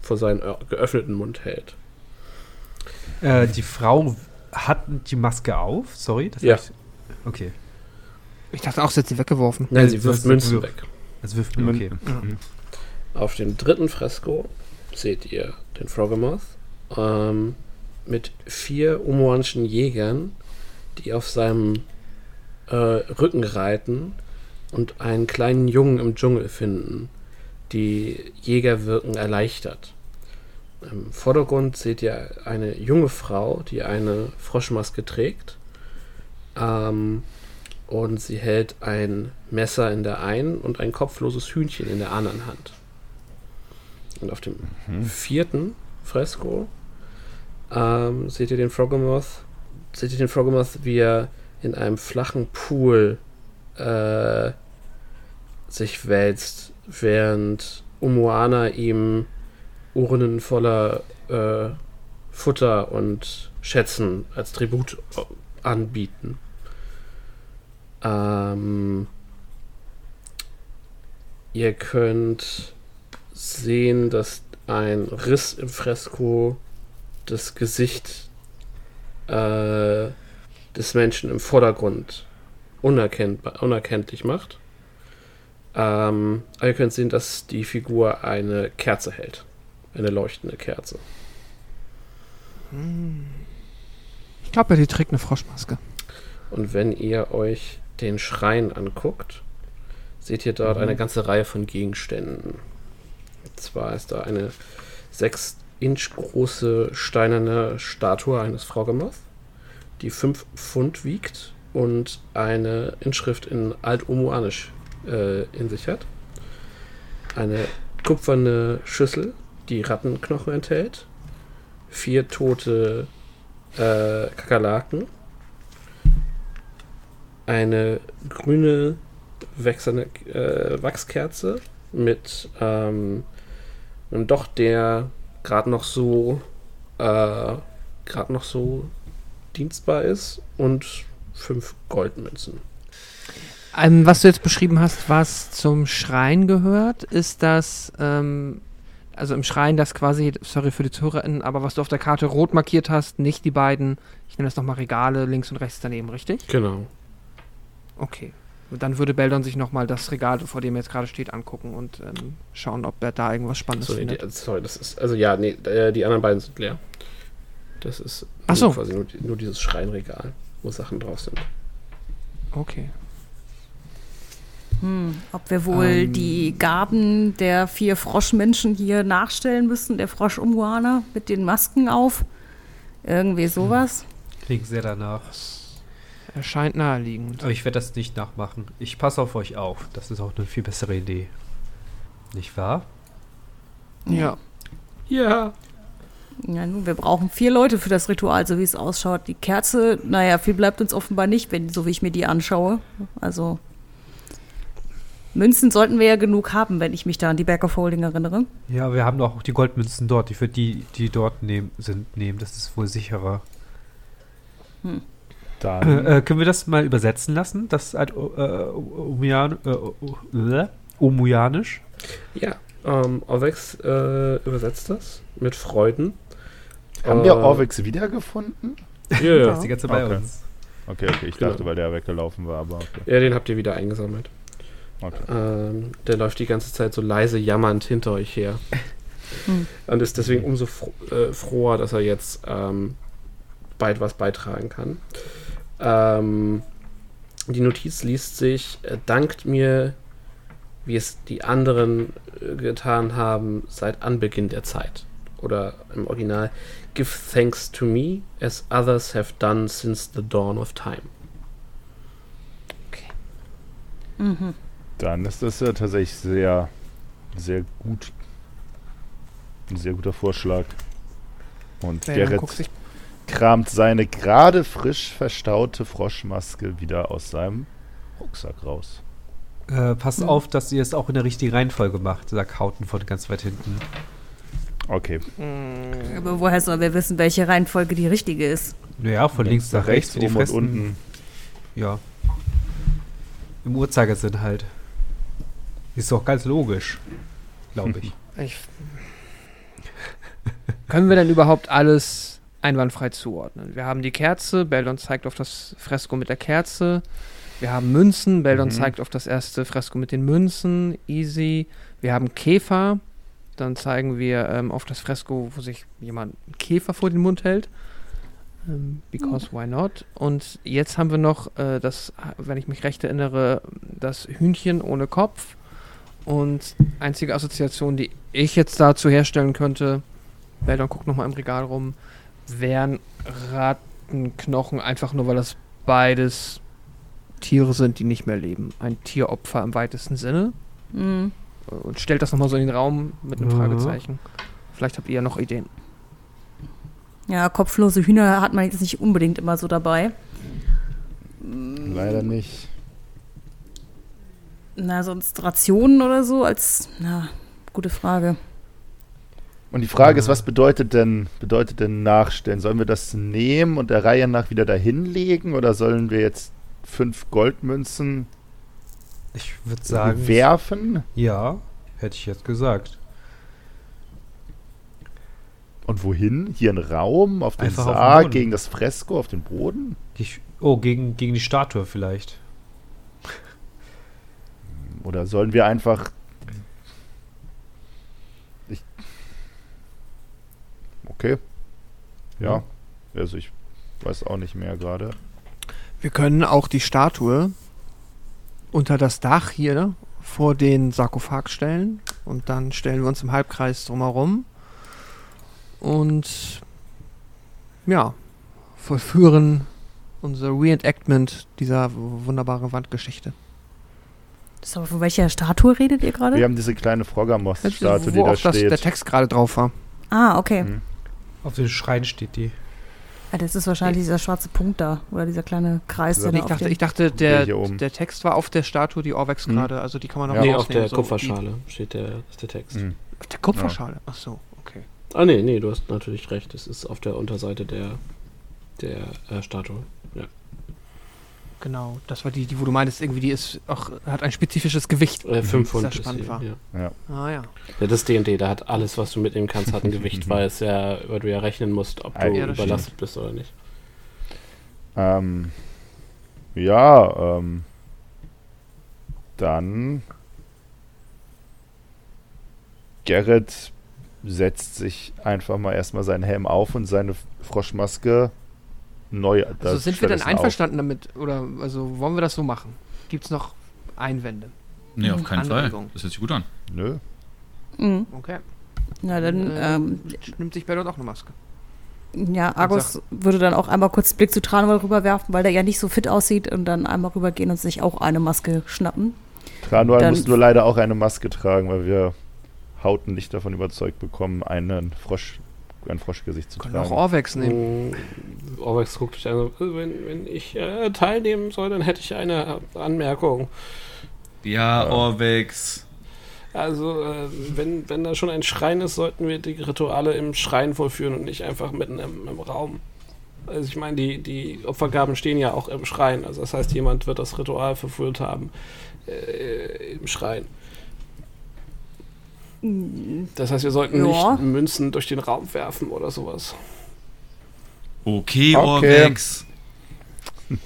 vor seinen äh, geöffneten Mund hält. Äh, die Frau hat die Maske auf. Sorry. Das Ja. ich- Okay. Ich dachte auch, sie hat sie weggeworfen. Nein, sie wirft Münzen weg. Das wirft. Okay. Mhm. Auf dem dritten Fresko seht ihr den Froggemoth ähm, mit vier umuanischen Jägern, die auf seinem äh, Rücken reiten und einen kleinen Jungen im Dschungel finden. Die Jäger wirken erleichtert. Im Vordergrund seht ihr eine junge Frau, die eine Froschmaske trägt. Ähm, und sie hält ein Messer in der einen und ein kopfloses Hühnchen in der anderen Hand. Und auf dem vierten Fresko ähm, seht ihr den Froggemoth, seht ihr den Froggemoth, wie er in einem flachen Pool äh, sich wälzt, während Umuana ihm Urnen voller äh, Futter und Schätzen als Tribut äh, anbieten. Ähm, ihr könnt sehen, dass ein Riss im Fresko das Gesicht äh, des Menschen im Vordergrund unerkennbar, unerkenntlich macht. Ähm, aber ihr könnt sehen, dass die Figur eine Kerze hält. Eine leuchtende Kerze. Ich glaube, die trägt eine Froschmaske. Und wenn ihr euch den Schrein anguckt, seht ihr dort eine ganze Reihe von Gegenständen. Und zwar ist da eine 6 Inch große steinerne Statue eines Froggemoth, die 5 Pfund wiegt und eine Inschrift in Alt-Omuanisch äh, in sich hat. Eine kupferne Schüssel, die Rattenknochen enthält. Vier tote äh, Kakerlaken. Eine grüne wechselnde äh, Wachskerze mit ähm, einem Docht, der gerade noch so äh, gerade noch so dienstbar ist und fünf Goldmünzen. Ähm, was du jetzt beschrieben hast, was zum Schrein gehört, ist das, ähm, also im Schrein das quasi, sorry für die ZuhörerInnen, aber was du auf der Karte rot markiert hast, nicht die beiden, ich nenne das nochmal Regale links und rechts daneben, richtig? Genau. Okay. Dann würde Beldon sich nochmal das Regal, vor dem er jetzt gerade steht, angucken und ähm, schauen, ob er da irgendwas Spannendes So, findet. die, sorry, das ist also ja, nee, äh, die anderen beiden sind leer. Das ist Ach so. nur quasi nur, nur dieses Schreinregal, wo Sachen drauf sind. Okay. Hm, ob wir wohl Ähm. die Gaben der vier Froschmenschen hier nachstellen müssen, der Frosch-Umguaner mit den Masken auf. Irgendwie sowas. Klingt sehr danach. Erscheint naheliegend. Aber ich werde das nicht nachmachen. Ich passe auf euch auf. Das ist auch eine viel bessere Idee. Nicht wahr? Ja. Ja. Ja, nun, wir brauchen vier Leute für das Ritual, so wie es ausschaut. Die Kerze, naja, viel bleibt uns offenbar nicht, wenn, so wie ich mir die anschaue. Also Münzen sollten wir ja genug haben, wenn ich mich da an die Back of Holding erinnere. Ja, wir haben doch auch die Goldmünzen dort. Ich würde die, die dort nehmen, sind, nehmen. Das ist wohl sicherer. Dann Äh, können wir das mal übersetzen lassen? Das halt, äh, Omujan, äh, Omuyanisch? Ja, ähm, Orvex äh, übersetzt das mit Freuden. Haben wir Äh, Orvix wiedergefunden? Ja, Der ja. ist die ganze bei Okay. uns. Okay, okay, ich Genau. dachte, weil der weggelaufen war, aber okay. ja, den habt ihr wieder eingesammelt. okay. Ähm, der läuft die ganze Zeit so leise jammernd hinter euch her. Hm. Und ist deswegen umso fro äh, froher, dass er jetzt ähm, bald was beitragen kann. Ähm, die Notiz liest sich, äh, dankt mir, wie es die anderen äh, getan haben seit Anbeginn der Zeit. Oder im Original, give thanks to me as others have done since the dawn of time. Mhm. Dann ist das ja tatsächlich sehr, sehr gut. Ein sehr guter Vorschlag. Und Beldon Gerrit kramt seine gerade frisch verstaute Froschmaske wieder aus seinem Rucksack raus. Äh, passt auf, dass ihr es auch in der richtigen Reihenfolge macht, sagt Hauten von ganz weit hinten. Okay. Aber woher sollen wir wissen, welche Reihenfolge die richtige ist? Naja, von links nach rechts, wie die oben und Fressen. unten. Ja. Im Uhrzeigersinn halt. Ist doch ganz logisch, glaube ich. Ich Können wir denn überhaupt alles einwandfrei zuordnen? Wir haben die Kerze, Beldon zeigt auf das Fresko mit der Kerze. Wir haben Münzen, Beldon Mhm. zeigt auf das erste Fresko mit den Münzen, easy. Wir haben Käfer, dann zeigen wir ähm, auf das Fresko, wo sich jemand einen Käfer vor den Mund hält. Ähm, because why not? Und jetzt haben wir noch äh, das, wenn ich mich recht erinnere, das Hühnchen ohne Kopf. Und einzige Assoziation, die ich jetzt dazu herstellen könnte, Beldon guckt nochmal im Regal rum, wären Rattenknochen, einfach nur weil das beides Tiere sind, die nicht mehr leben. Ein Tieropfer im weitesten Sinne. Hm. Und stellt das nochmal so in den Raum mit einem Mhm. Fragezeichen. Vielleicht habt ihr ja noch Ideen. Ja, kopflose Hühner hat man jetzt nicht unbedingt immer so dabei. Leider nicht. Na, sonst Rationen oder so als, na, gute Frage. Und die Frage ist, was bedeutet denn, bedeutet denn nachstellen? Sollen wir das nehmen und der Reihe nach wieder dahin legen oder sollen wir jetzt fünf Goldmünzen Ich würde sagen. werfen? Ja, hätte ich jetzt gesagt. Und wohin? Hier ein Raum? Auf den Einfach auf den Sarg? Gegen das Fresko? Auf den Boden? Die, oh, gegen, gegen die Statue vielleicht. Oder sollen wir einfach. Ich. Okay. Ja. Also ich weiß auch nicht mehr gerade. Wir können auch die Statue unter das Dach hier vor den Sarkophag stellen und dann stellen wir uns im Halbkreis drumherum und ja, vollführen unser Reenactment dieser wunderbaren Wandgeschichte. Aber von welcher Statue redet ihr gerade? Wir haben diese kleine Froggermoss-Statue, die da auch das, steht. der Text gerade drauf war. Ah, okay. Mhm. Auf den Schrein steht die. Ah, das ist wahrscheinlich dieser schwarze Punkt da. Oder dieser kleine Kreis, der Ich dachte, ich dachte der, der Text war auf der Statue, die Orwex Mhm. gerade, also die kann man noch Ja. nee, auf der so Kupferschale steht der, ist der Text. Hm. Die, auf der Kupferschale, ach so, okay. Ah, nee, nee, du hast natürlich recht. Es ist auf der Unterseite der, der äh, Statue. Genau, das war die, die, wo du meintest, irgendwie die ist auch, hat ein spezifisches Gewicht. Äh, 5 Sehr Pfund ist spannend war. ja. Ja. Ah ja. ja. Das ist D&D, da hat alles, was du mitnehmen kannst, hat ein Gewicht, weil es ja, weil du ja rechnen musst, ob du Ja, überlastet bist oder nicht. Ähm, ja, ähm, dann Gerrit setzt sich einfach mal erstmal seinen Helm auf und seine Froschmaske neu. Also sind wir denn stattdessen auf. einverstanden damit? Oder also wollen wir das so machen? Gibt es noch Einwände? Nee, auf keinen Fall. Anregung. Das hört sich gut an. Nö. Mhm. Okay. Na, dann, ähm, nimmt sich Bellot auch eine Maske. ja, Argus würde dann auch einmal kurz Blick zu Tranwall rüberwerfen, weil der ja nicht so fit aussieht und dann einmal rübergehen und sich auch eine Maske schnappen. Tranual Dann- muss nur leider auch eine Maske tragen, weil wir Hauten nicht davon überzeugt bekommen, einen Frosch, ein Froschgesicht zu Können auch tragen. Orwex nehmen. Mm, Orwex guckt dich an, "Also, wenn, wenn ich äh, teilnehmen soll, dann hätte ich eine Anmerkung. Ja, Ja. Orvex. Also, äh, wenn, wenn da schon ein Schrein ist, sollten wir die Rituale im Schrein vollführen und nicht einfach mitten im, im Raum. Also ich meine, die, die Opfergaben stehen ja auch im Schrein. Also das heißt, jemand wird das Ritual verführt haben äh, im Schrein. Das heißt, wir sollten Ja. nicht Münzen durch den Raum werfen oder sowas. Okay, Okay. Orvex.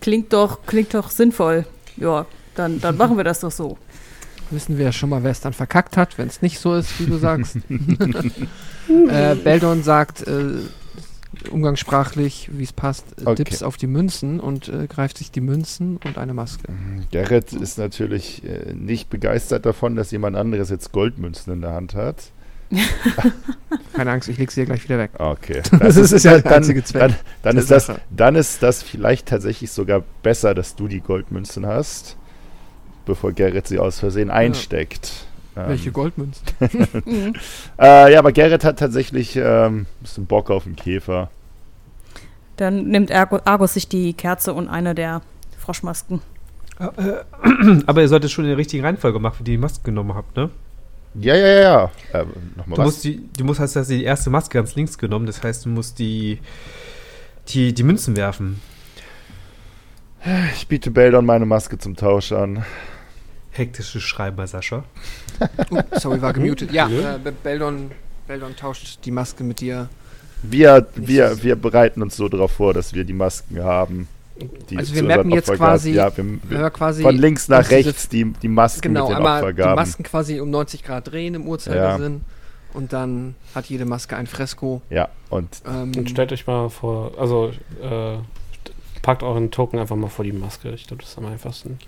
Klingt doch, klingt doch sinnvoll. Ja, dann, dann machen wir das doch so. Wissen wir ja schon mal, wer es dann verkackt hat, wenn es nicht so ist, wie du sagst. äh, Beldon sagt äh, umgangssprachlich, wie es passt, äh, Okay. Dips auf die Münzen und äh, greift sich die Münzen und eine Maske. Gerrit ist natürlich äh, nicht begeistert davon, dass jemand anderes jetzt Goldmünzen in der Hand hat. Keine Angst, ich leg sie dir gleich wieder weg. Okay. Das ist ja der dann, einzige Zweck Dann, dann, ist das, dann ist das vielleicht tatsächlich sogar besser, dass du die Goldmünzen hast, bevor Gerrit sie aus Versehen einsteckt. Ähm, Welche Goldmünzen? Mhm. Äh, ja, aber Gerrit hat tatsächlich ähm, ein bisschen Bock auf den Käfer. Dann nimmt Argus sich die Kerze und eine der Froschmasken. Äh, Aber ihr solltet schon in der richtigen Reihenfolge machen, wie ihr die Maske genommen habt, ne? Ja, ja, ja, ja. Äh, Nochmal Du was? musst, die, du musst hast hast die erste Maske ganz links genommen, das heißt, du musst die, die, die Münzen werfen. Ich biete Beldon meine Maske zum Tausch an. Hektische Schreiben bei Sascha. Uh, sorry, war gemutet. Ja, Ja. äh, Be- Beldon, Beldon tauscht die Maske mit dir. Wir, wir, wir bereiten uns so darauf vor, dass wir die Masken haben. Die Also wir mappen jetzt quasi- Ja, wir, wir, Ja, quasi von links nach rechts die, die Masken Genau, mit den einmal die Opfergaben. Masken quasi um 90 Grad drehen im Uhrzeigersinn. Und dann hat jede Maske ein Fresko. Ja, und Ähm, Und stellt euch mal vor, also äh, packt euren Token einfach mal vor die Maske. Ich glaube, das ist am einfachsten.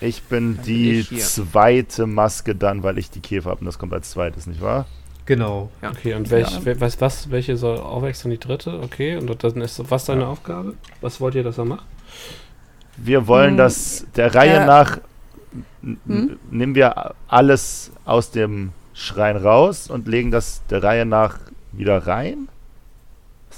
Ich bin Dann bin die ich hier. zweite Maske dann, weil ich die Käfer habe und das kommt als zweites, nicht wahr? Genau. Ja. Okay, und welch, Ja. we- was, was, welche soll aufwechseln? Die dritte? Okay, und dann ist was deine Aufgabe? Was wollt ihr, dass er macht? Wir wollen Hm, das der Reihe äh, nach Hm? nehmen wir alles aus dem Schrein raus und legen das der Reihe nach wieder rein?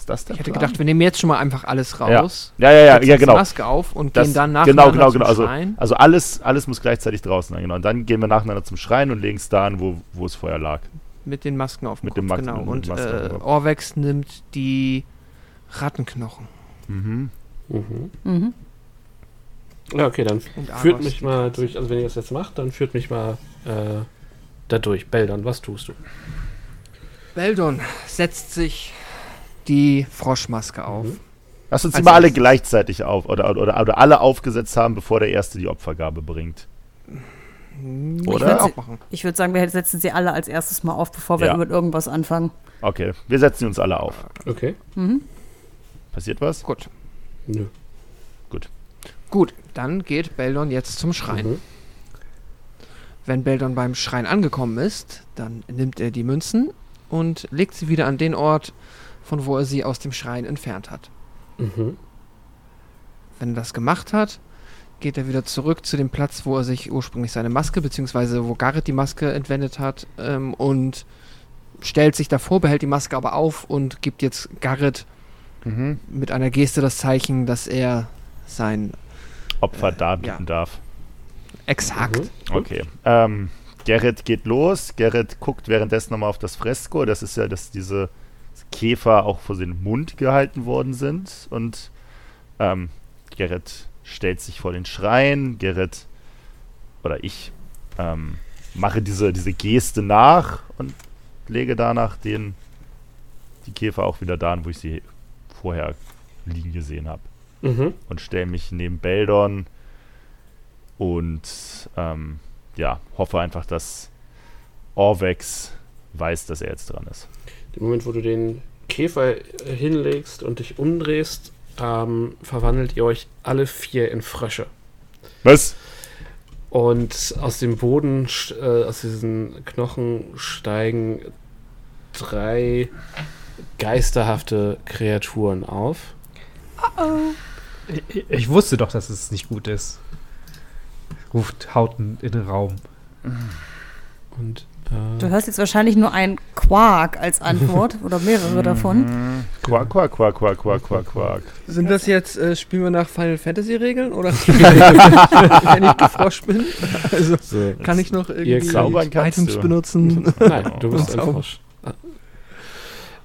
Ist das der Ich hätte Plan? gedacht, wir nehmen jetzt schon mal einfach alles Ja. raus. Ja, ja, ja, ja, die genau. Maske auf und Das- gehen dann genau, nacheinander genau, zum genau. Also, also alles, alles muss gleichzeitig draußen sein, genau. Und dann gehen wir nacheinander zum Schrein und legen es da an, wo, wo es vorher lag. Mit den Masken auf dem Mit Kopf, dem Mas- genau. Und äh. Orvex nimmt die Rattenknochen. Mhm. Mhm. Mhm. Ja, okay, dann führt mich mal durch, also wenn ihr das jetzt macht, dann führt mich mal äh, da durch. Beldon, was tust du? Beldon setzt sich die Froschmaske auf. Mhm. Lass uns die Als mal alle gleichzeitig auf oder, oder, oder alle aufgesetzt haben, bevor der Erste die Opfergabe bringt. Ich Oder? würde auch machen. Ich würde sagen, wir setzen sie alle als erstes mal auf, bevor wir Ja. mit irgendwas anfangen. Okay, wir setzen uns alle auf. Okay. Mhm. Passiert was? Gut. Nö. Gut, dann geht Beldon jetzt zum Schrein. Mhm. Wenn Beldon beim Schrein angekommen ist, dann nimmt er die Münzen und legt sie wieder an den Ort, von wo er sie aus dem Schrein entfernt hat. Mhm. Wenn er das gemacht hat, geht er wieder zurück zu dem Platz, wo er sich ursprünglich seine Maske, beziehungsweise wo Garrett die Maske entwendet hat, ähm, und stellt sich davor, behält die Maske aber auf und gibt jetzt Garrett Mhm. mit einer Geste das Zeichen, dass er sein Opfer Äh, darbieten ja. darf. exakt. Mhm. Okay. Ähm, Gerrit geht los. Gerrit guckt währenddessen nochmal auf das Fresko. Das ist ja, dass diese Käfer auch vor den Mund gehalten worden sind. Und ähm, Gerrit stellt sich vor den Schrein. Gerrit oder ich ähm, mache diese, diese Geste nach und lege danach den, die Käfer auch wieder da, wo ich sie vorher liegen gesehen habe Mhm. und stelle mich neben Beldon und ähm, ja, hoffe einfach, dass Orvex weiß, dass er jetzt dran ist. Im Moment, wo du den Käfer äh, hinlegst und dich umdrehst, ähm, verwandelt ihr euch alle vier in Frösche. Was? Und aus dem Boden, äh, aus diesen Knochen steigen drei geisterhafte Kreaturen auf. Ich, ich wusste doch, dass es nicht gut ist. Ruft Hauten in den Raum. Und Du hörst jetzt wahrscheinlich nur ein Quark als Antwort oder mehrere davon. Mhm. Quack, quack, quack, quack, quack, quack, quack. Sind das jetzt, äh, spielen wir nach Final Fantasy Regeln oder wenn ich gefroscht bin? Also so, kann ich noch irgendwie Items du. benutzen? Nein, du bist ein. Frosch.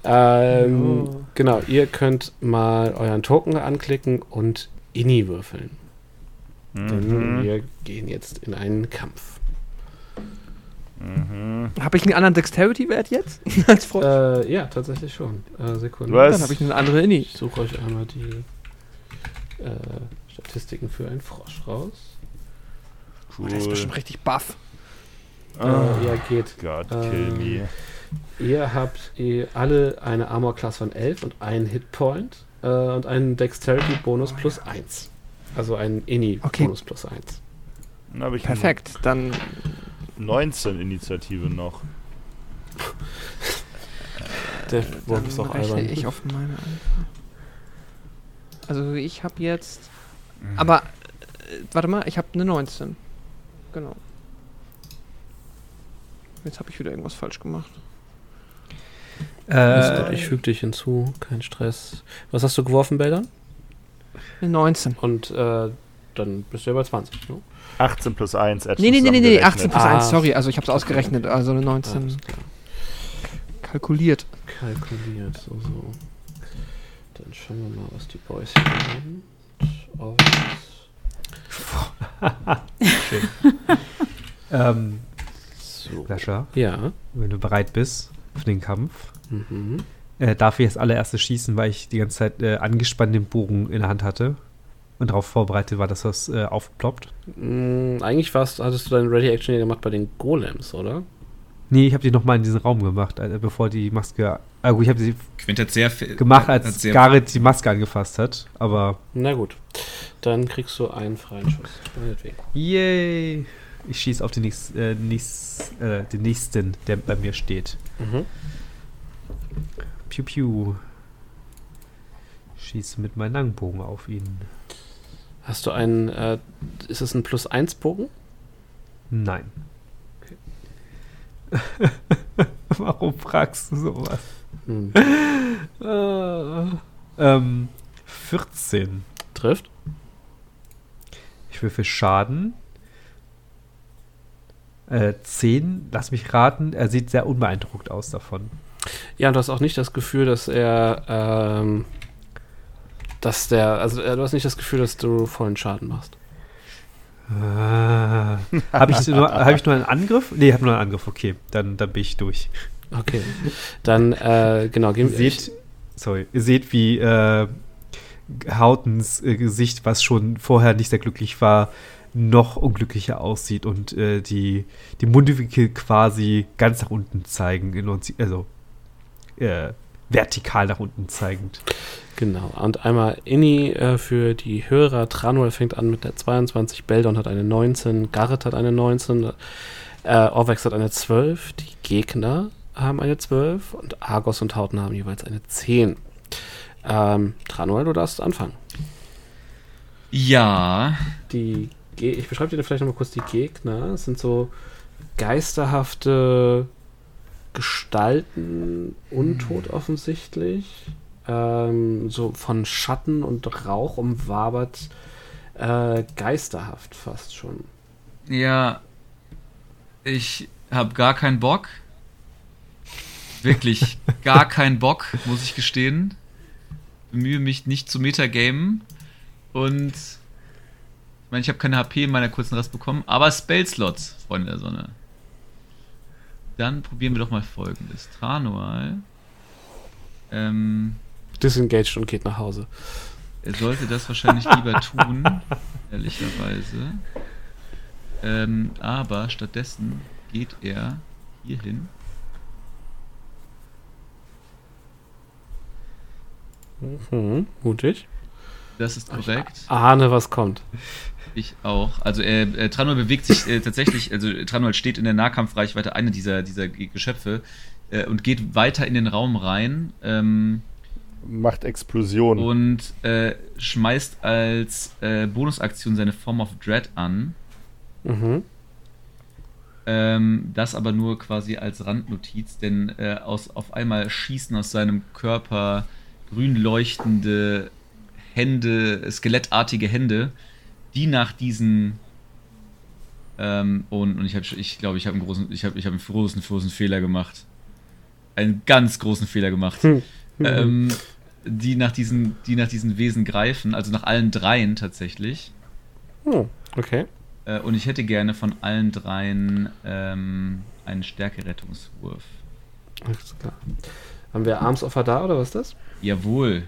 Ähm, Ja. Genau, ihr könnt mal euren Token anklicken und Inni würfeln. Denn Mhm. wir gehen jetzt in einen Kampf. Mhm. Habe ich einen anderen Dexterity-Wert jetzt? Als Frosch? Äh, ja, tatsächlich schon. Äh, Sekunde. Was? Dann habe ich eine andere Inni. Ich suche euch einmal die äh, Statistiken für einen Frosch raus. Oh, der ist bestimmt richtig buff. Oh, Äh, ja, geht. Gott, Ähm, kill me. Ihr habt eh alle eine Armor-Class von 11 und einen Hitpoint äh, und einen Dexterity-Bonus plus 1. Also einen Inni-Bonus Okay. plus 1. Dann habe ich Perfekt, dann 19 Initiative noch. Der Wurf Dann ist auch albern. ich auf meine. Also ich habe jetzt. Aber äh, warte mal, ich habe eine 19. Genau. Jetzt habe ich wieder irgendwas falsch gemacht. Äh, ich füge dich hinzu, kein Stress. Was hast du geworfen, Bäldern? Eine 19. Und äh, dann bist du ja bei 20. Ne? 18 plus 1. Add Nee, nee, nee, nee, nee, 18 zusammengerechnet. plus Ah. 1, sorry. Also ich habe es ausgerechnet. Also eine 19 Alles klar. kalkuliert. Kalkuliert, so, so. Dann schauen wir mal, was die Boys hier haben. Auf. ähm, So. Sascha, Ja. wenn du bereit bist für den Kampf, Mhm. äh, darf ich als allererstes schießen, weil ich die ganze Zeit äh, angespannt den Bogen in der Hand hatte und darauf vorbereitet war, dass das äh, aufploppt. Mm, eigentlich warst, hattest du deine Ready Action ja gemacht bei den Golems, oder? Nee, ich habe die nochmal in diesen Raum gemacht, äh, bevor die Maske. Ah, gut, ich habe sie Quint hat sehr viel gemacht, hat als sehr, Gareth die Maske angefasst hat. Aber Na gut. Dann kriegst du einen freien Schuss. Meinetwegen. yay! Ich schieße auf den, nächst, äh, nächst, äh, den nächsten, der bei mir steht. Mhm. Piu piu. Schieße mit meinem Langbogen auf ihn. Hast du einen, äh, ist es ein Plus-1-Bogen? Nein. Warum fragst du sowas? Hm. Äh, ähm, 14. Trifft. Ich würfel Schaden. Äh, 10, lass mich raten, er sieht sehr unbeeindruckt aus davon. Ja, und du hast auch nicht das Gefühl, dass er, ähm, dass der, also äh, du hast nicht das Gefühl, dass du vollen Schaden machst. Ah, habe ich, nur- hab ich nur einen Angriff? Nee, ich habe nur einen Angriff, okay. Dann, dann bin ich durch. Okay. Dann, äh, genau, gehen wir. seht, sorry, ihr seht, wie äh, Hautens äh, Gesicht, was schon vorher nicht sehr glücklich war, noch unglücklicher aussieht und äh, die, die Mundwinkel quasi ganz nach unten zeigen, in uns, also äh, vertikal nach unten zeigend. Genau. Und einmal Inni äh, für die Hörer. Tranuel fängt an mit der 22, Beldon hat eine 19, Garrett hat eine 19, äh, Orvex hat eine 12, die Gegner haben eine 12 und Argos und Hauten haben jeweils eine 10. Ähm, Tranuel, du darfst anfangen. Ja, Die, Ge ich beschreibe dir vielleicht nochmal kurz die Gegner. Es sind so geisterhafte Gestalten, untot offensichtlich. Ähm, so von Schatten und Rauch umwabert. Äh, geisterhaft fast schon. ja. Ich habe gar keinen Bock. Wirklich gar keinen Bock, muss ich gestehen. Bemühe mich nicht zu Metagamen. Und ich meine, ich habe keine HP in meiner kurzen Rast bekommen, aber Spellslots, Freunde der Sonne. Dann probieren wir doch mal folgendes. Tranual. Ähm, Disengaged und geht nach Hause. er sollte das wahrscheinlich lieber tun, ehrlicherweise. Ähm, aber stattdessen geht er hierhin. Mhm, mutig. Das ist korrekt. Ahne, was kommt. Ich auch. Also äh, äh, Tranol bewegt sich äh, tatsächlich, also Tranol steht in der Nahkampfreichweite einer dieser, dieser Ge- Geschöpfe äh, und geht weiter in den Raum rein ähm, Macht Explosion. und äh, schmeißt als äh, Bonusaktion seine Form of Dread an. Mhm. Ähm, das aber nur quasi als Randnotiz, denn äh, aus, auf einmal schießen aus seinem Körper grün leuchtende Hände, skelettartige Hände, die nach diesen ähm, und, und ich habe ich glaube, ich habe einen großen ich habe ich habe einen großen großen Fehler gemacht. Einen ganz großen Fehler gemacht. ähm, die nach diesen die nach diesen Wesen greifen, also nach allen dreien tatsächlich. Hm, okay. Äh, und ich hätte gerne von allen dreien ähm, einen Stärkerettungswurf. Alles klar. Haben wir Armsoffer da oder was ist das? Jawohl.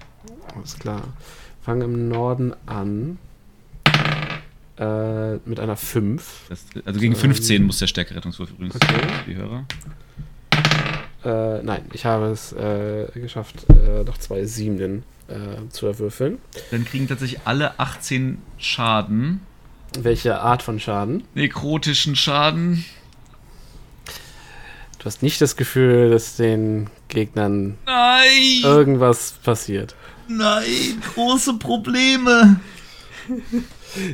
Alles klar. Fangen im Norden an. Äh, mit einer 5. Das, also gegen 15 muss der Stärkerettungswurf übrigens Okay. die Hörer. Äh, nein, ich habe es äh, geschafft, äh, noch zwei Siebenen äh, zu erwürfeln. Dann kriegen tatsächlich alle 18 Schaden. Welche Art von Schaden? Nekrotischen Schaden. Du hast nicht das Gefühl, dass den Gegnern Nein! irgendwas passiert. Nein! Große Probleme!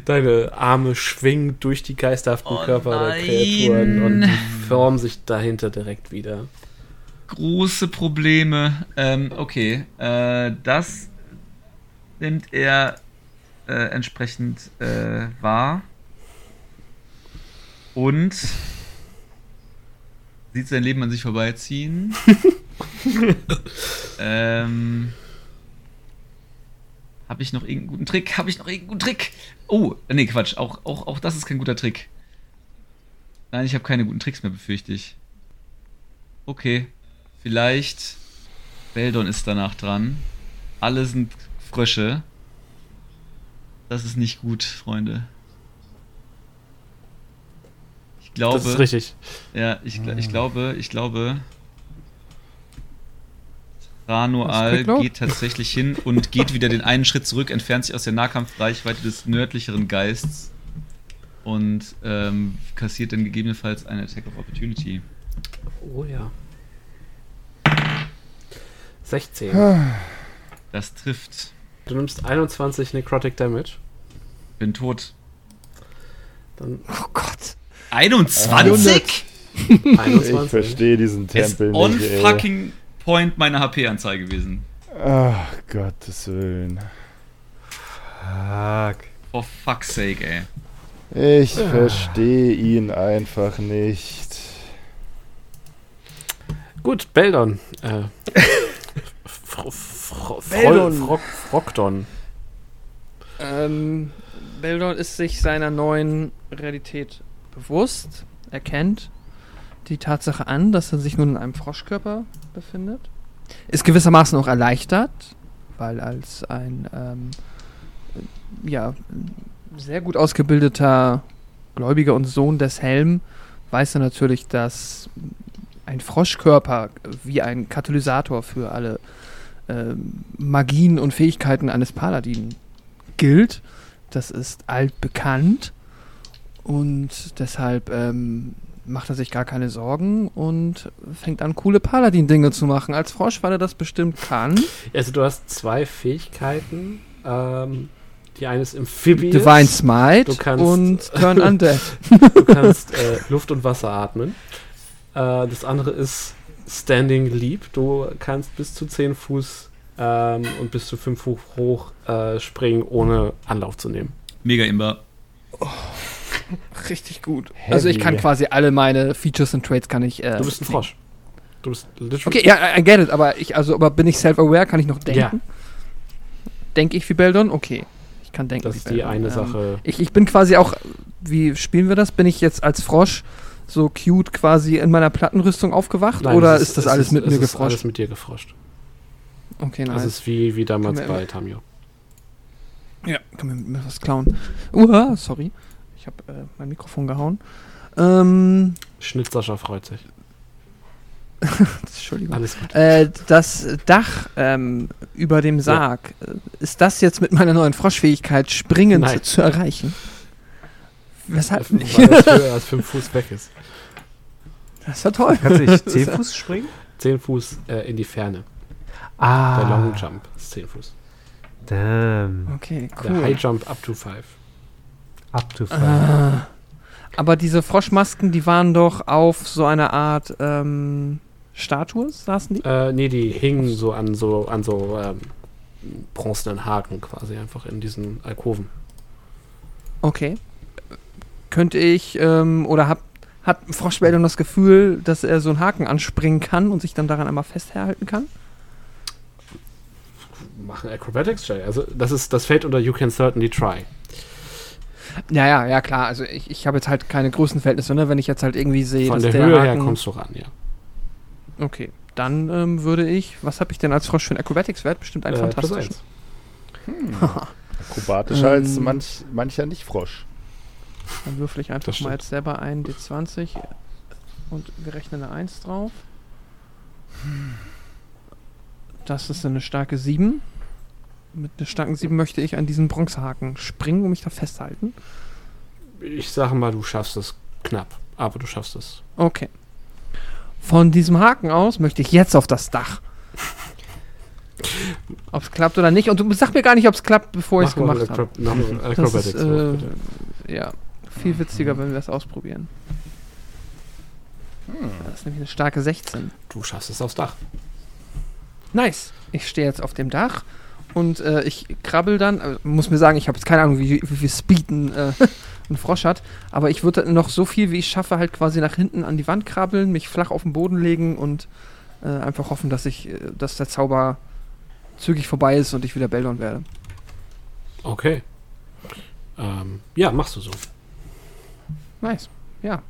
Deine Arme schwingen durch die geisterhaften Oh Körper der nein. Kreaturen und die formen sich dahinter direkt wieder. Große Probleme. Ähm, okay. Äh, das nimmt er äh, entsprechend äh, wahr. Und sieht sein Leben an sich vorbeiziehen. ähm, Habe ich noch irgendeinen guten Trick? Habe ich noch irgendeinen guten Trick? Oh, nee, Quatsch. Auch, auch, auch das ist kein guter Trick. Nein, ich habe keine guten Tricks mehr, befürchte ich. Okay. Vielleicht. Beldon ist danach dran. Alle sind Frösche. Das ist nicht gut, Freunde. Ich glaube. Das ist richtig. Ja, ich, ich glaube, ich glaube. Du geglaubt? geht tatsächlich hin und geht wieder den einen Schritt zurück, entfernt sich aus der Nahkampfreichweite des nördlicheren Geists und ähm, kassiert dann gegebenenfalls eine Attack of Opportunity. Oh ja. 16. Das trifft. Du nimmst 21 Necrotic Damage. Bin tot. Dann Oh Gott. 21? Ich 21. verstehe diesen Tempel on nicht, ey. fucking point meine HP-Anzahl gewesen. Ach, Gottes Willen. Fuck. For fuck's sake, ey. Ich verstehe ihn einfach nicht. Gut, Beldon. Äh, Fro Fro. Ähm, Beldon ist sich seiner neuen Realität bewusst, erkennt die Tatsache an, dass er sich nun in einem Froschkörper befindet. Ist gewissermaßen auch erleichtert, weil als ein ähm, ja, sehr gut ausgebildeter Gläubiger und Sohn des Helm weiß er natürlich, dass ein Froschkörper wie ein Katalysator für alle ähm, Magien und Fähigkeiten eines Paladinen gilt. Das ist altbekannt und deshalb ähm, macht er sich gar keine Sorgen und fängt an, coole Paladin-Dinge zu machen. Als Frosch, weil er das bestimmt kann. Also du hast zwei Fähigkeiten. Ähm, die eine ist Amphibious. Divine Smite Du kannst- und Turn Undead. Du kannst äh, Luft und Wasser atmen. Äh, das andere ist Standing Leap. Du kannst bis zu 10 Fuß ähm, und bis zu 5 Fuß hoch äh, springen, ohne Anlauf zu nehmen. Mega Imber. Richtig gut. Also ich kann Heavy. quasi alle meine Features und Traits kann ich. Äh, Du bist ein Frosch. Du bist literally. Okay, ja, I get it, aber ich, also, aber bin ich self-aware? Kann ich noch denken? Denke ich wie Beldon? Okay. Ich kann denken. Das ist die Beldon. eine Ähm, Sache. Ich, ich bin quasi auch, wie spielen wir das? Bin ich jetzt als Frosch so cute quasi in meiner Plattenrüstung aufgewacht? Nein, oder es ist, das es alles mit es mir ist gefroscht? alles mit dir gefroscht. okay, Das nice. ist wie, wie damals bei Tamio. ja, kann mir mir was klauen. Uha, sorry. Ich habe äh, mein Mikrofon gehauen. Ähm, Schnitzerscher freut sich. Entschuldigung. Alles gut. Äh, das Dach ähm, über dem Sarg, äh, ist das jetzt mit meiner neuen Froschfähigkeit springend Nein. zu erreichen? Weshalb nicht? Weil das höher als 5 Fuß weg ist. Das war toll. Kannst du nicht 10 Fuß springen? 10 Fuß äh, in die Ferne. Ah. Der Long Jump ist 10 Fuß. Damn. Okay, Der cool. High Jump up to 5. To five. Ah. Aber diese Froschmasken, die waren doch auf so einer Art ähm, Statue, saßen die? Äh, nee, die hingen so an so, an so ähm, bronzenen Haken quasi einfach in diesen Alkoven. Okay. Könnte ich, ähm, oder hab, hat Froschbildung das Gefühl, dass er so einen Haken anspringen kann und sich dann daran einmal festhalten kann? Machen Acrobatics, Jay. Also das ist, das fällt unter You Can Certainly Try. Ja, ja, ja, klar. Also ich, ich habe jetzt halt keine Größenverhältnisse, ne? Wenn ich jetzt halt irgendwie sehe, Von dass der der Höhe her Haken, kommst du ran, ja. Okay, dann ähm, würde ich, was habe ich denn als Frosch für einen Acrobatics-Wert? Bestimmt einen Äh, fantastischen. eins. Akrobatischer als Ähm. manch, mancher Nicht-Frosch. Dann würfel ich einfach mal jetzt selber ein D20 und wir rechnen eine 1 drauf. Das ist eine starke 7. Mit einer starken 7 möchte ich an diesen Bronzehaken springen und mich da festhalten. Ich sage mal, du schaffst es knapp, aber du schaffst es. Okay. Von diesem Haken aus möchte ich jetzt auf das Dach. Ob es klappt oder nicht. Und du sag mir gar nicht, ob es klappt, bevor ich es gemacht habe. Acro- mach mal Das ist, äh, ja, viel witziger, wenn wir es ausprobieren. Das ist nämlich eine starke 16. Du schaffst es aufs Dach. Nice. Ich stehe jetzt auf dem Dach und äh, ich krabbel dann. Äh, muss mir sagen, ich habe jetzt keine Ahnung, wie, wie viel Speed ein, äh, ein Frosch hat. Aber ich würde noch so viel, wie ich schaffe, halt quasi nach hinten an die Wand krabbeln, mich flach auf den Boden legen und äh, einfach hoffen, dass ich, äh, dass der Zauber zügig vorbei ist und ich wieder Beldon werde. Okay. Ähm, ja, machst du so. Nice. Ja.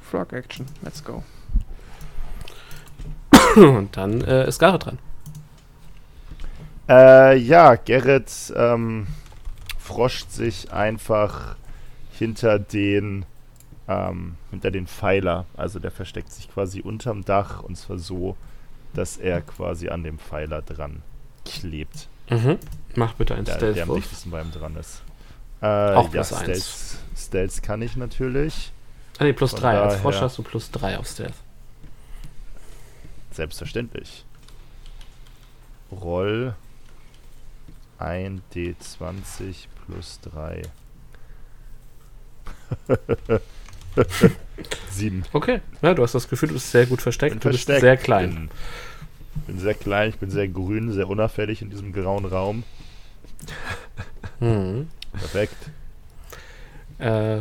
Frog Action. Let's go. Und dann äh, ist Gareth dran. Äh, ja, Gerrit ähm, froscht sich einfach hinter den ähm, hinter den Pfeiler. Also der versteckt sich quasi unterm Dach und zwar so, dass er quasi an dem Pfeiler dran klebt. Mhm. Mach bitte einen Der, der am Stealth-Wurf. dichtesten bei ihm dran ist. Äh, Auch ja, plus eins. Stealth, Stealth kann ich natürlich. Ah, nee, plus 3. Als Frosch hast du plus 3 auf Stealth. Selbstverständlich. Roll 1 D20 plus 3. Sieben. Okay, ja, du hast das Gefühl, du bist sehr gut versteckt. Bin du bist versteckt. sehr klein. Bin, bin sehr klein, ich bin sehr grün, sehr unauffällig in diesem grauen Raum. Mhm. Perfekt. Äh,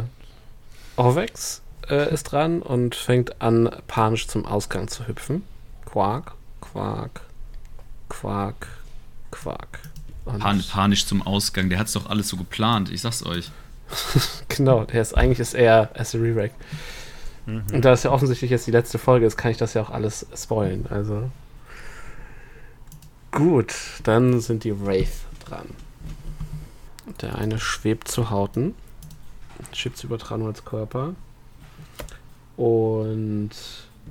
Orvex äh, ist dran und fängt an, panisch zum Ausgang zu hüpfen. Quark, Quark, Quark, Quark. Pan panisch zum Ausgang. Der hat es doch alles so geplant. Ich sag's euch. Genau, der ist eigentlich ist er as a Re-Rack. Und da es ja offensichtlich jetzt die letzte Folge ist, kann ich das ja auch alles spoilen. Also. Gut, dann sind die Wraith dran. Der eine schwebt zu Hauten. Schiebt über Tranuals Körper. Und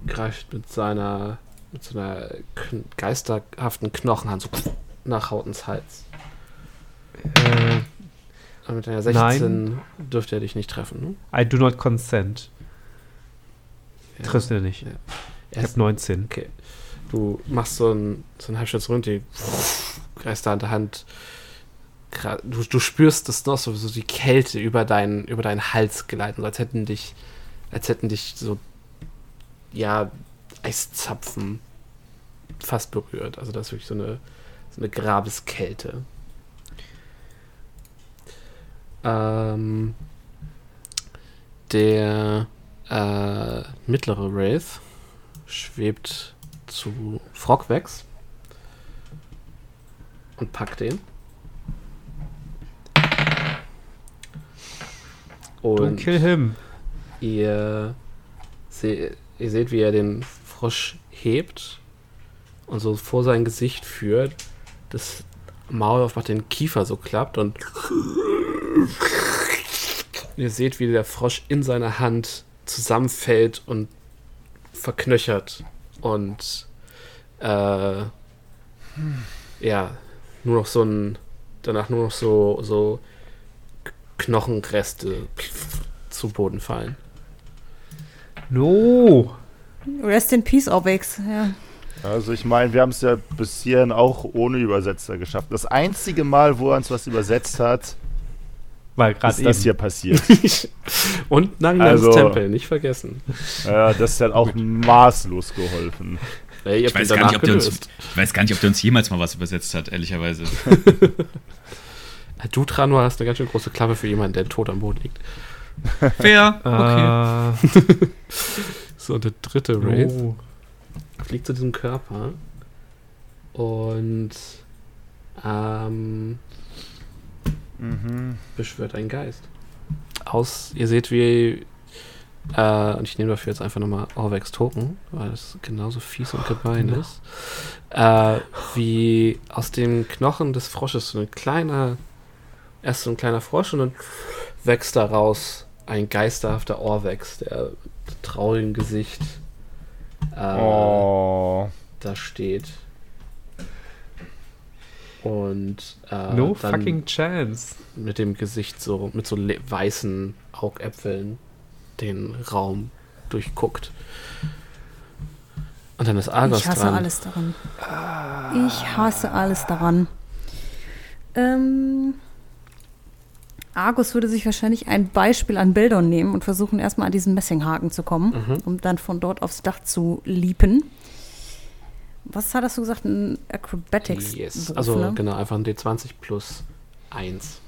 greift mit seiner mit so einer kn geisterhaften Knochenhand so nach Hautens Hals. Äh, Aber mit einer 16 dürfte er dich nicht treffen, ne? I do not consent. Ja. Triffst du nicht. Ja. Ich Erst- hab 19. Okay. Du machst so einen, so einen Halbschritt die greifst da an der Hand. Du, du spürst das noch so, so die Kälte über deinen, über deinen Hals gleiten, als hätten dich, als hätten dich so, ja, Eiszapfen fast berührt. Also das ist wirklich so eine, so eine Grabeskälte. Ähm, der äh, mittlere Wraith schwebt zu Frogwax und packt den. Don't Und kill him. ihr, se ihr seht, wie er den Frosch hebt und so vor sein Gesicht führt, das Maul auf den Kiefer so klappt und ihr seht, wie der Frosch in seiner Hand zusammenfällt und verknöchert und äh, ja, nur noch so ein, danach nur noch so, so Knochenreste zu Boden fallen. No. Rest in Peace, Orbex. Ja. Also ich meine, wir haben es ja bis hierhin auch ohne Übersetzer geschafft. Das einzige Mal, wo er uns was übersetzt hat, Weil gerade ist eben. das hier passiert. Und Narinans Also- Tempel, nicht vergessen. ja, das hat auch maßlos geholfen. Ey, ihr Ich weiß, nicht, ob der uns, ich weiß gar nicht, ob der uns jemals mal was übersetzt hat, ehrlicherweise. Du, Tranor, hast eine ganz schön große Klappe für jemanden, der tot am Boden liegt. Fair. Okay. Äh, So, der dritte Wraith no. Fliegt zu diesem Körper und ähm, Mhm. beschwört einen Geist. Aus, ihr seht, wie äh, und ich nehme dafür jetzt einfach nochmal Orvex Token, weil es genauso fies und gemein ist. Äh, wie aus dem Knochen des Frosches so ein kleiner, erst so ein kleiner Frosch und dann wächst daraus ein geisterhafter Orvex, der mit traurigem Gesicht äh, Oh. da steht. Und äh, No dann fucking chance. mit dem Gesicht so, mit so weißen Augäpfeln den Raum durchguckt. Und dann ist Argos Ich hasse dran. alles daran. Ich hasse alles daran. Ähm, Argus würde sich wahrscheinlich ein Beispiel an Bildern nehmen und versuchen erstmal an diesen Messinghaken zu kommen, Mhm. um dann von dort aufs Dach zu liepen. Was hattest du gesagt? Ein Acrobatics. Yes. Also ne? genau, einfach ein D20 plus 1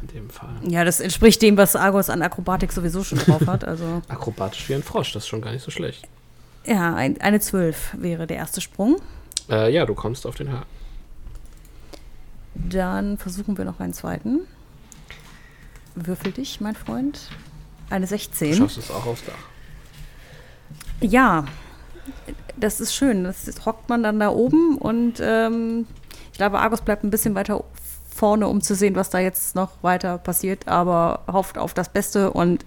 in dem Fall. Ja, das entspricht dem, was Argus an Akrobatik sowieso schon drauf hat. Also Akrobatisch wie ein Frosch, das ist schon gar nicht so schlecht. ja, ein, eine 12 wäre der erste Sprung. Äh, ja, du kommst auf den Haken. Dann versuchen wir noch einen zweiten. Würfel dich, mein Freund. Eine Du 16. schaffst es auch aufs Dach. Ja, das ist schön. Das ist, hockt man dann da oben und ähm, ich glaube, Argus bleibt ein bisschen weiter vorne, um zu sehen, was da jetzt noch weiter passiert, aber hofft auf das Beste und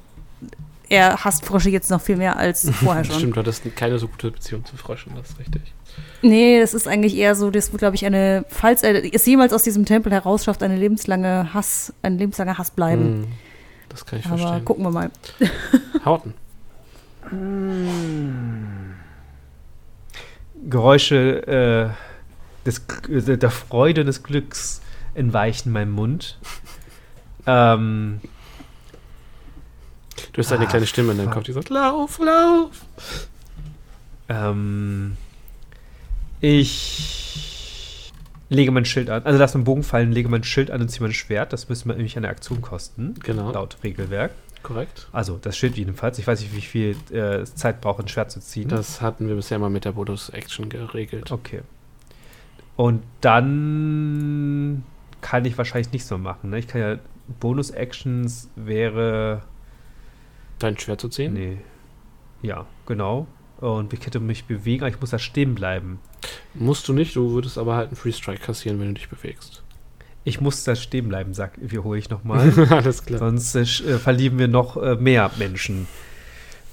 er hasst Frösche jetzt noch viel mehr als vorher schon. Stimmt, du hattest keine so gute Beziehung zu Fröschen, das ist richtig. Nee, das ist eigentlich eher so, das wird, glaube ich, eine, falls er es jemals aus diesem Tempel herausschafft, eine lebenslange Hass, ein lebenslanger Hass bleiben. Hm, das kann ich Aber verstehen. gucken wir mal. Hauten. Geräusche äh, des, äh, der Freude und des Glücks entweichen meinem Mund. ähm, Du hast eine Ah, kleine Stimme in deinem. Kopf, die sagt, lauf, lauf. Ähm, ich lege mein Schild an. Also lass meinen Bogen fallen, lege mein Schild an und ziehe mein Schwert. Das müsste mir nämlich eine Aktion kosten. Genau. Laut Regelwerk. Korrekt. Also das Schild jedenfalls. Ich weiß nicht, wie viel äh, Zeit braucht, ein Schwert zu ziehen. Das hatten wir bisher mal mit der Bonus-Action geregelt. Okay. Und dann kann ich wahrscheinlich nichts mehr machen. Ne? Ich kann ja Bonus-Actions wäre. Dein Schwert zu ziehen? Nee. Ja, genau. Und ich hätte mich bewegen, aber ich muss da stehen bleiben. Musst du nicht, du würdest aber halt einen Free Strike kassieren, wenn du dich bewegst. Ich muss da stehen bleiben, sag, wiederhole ich nochmal. Alles klar. Sonst äh, äh, verlieren wir noch äh, mehr Menschen.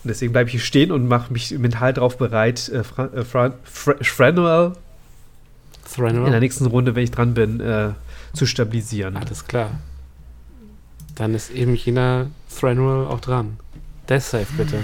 Und deswegen bleibe ich hier stehen und mache mich mental darauf bereit, äh, Fra äh, Fra Fra Franuel in der nächsten Runde, wenn ich dran bin, äh, zu stabilisieren. Alles klar. Dann ist eben jener Thranor auch dran. Death Save, bitte.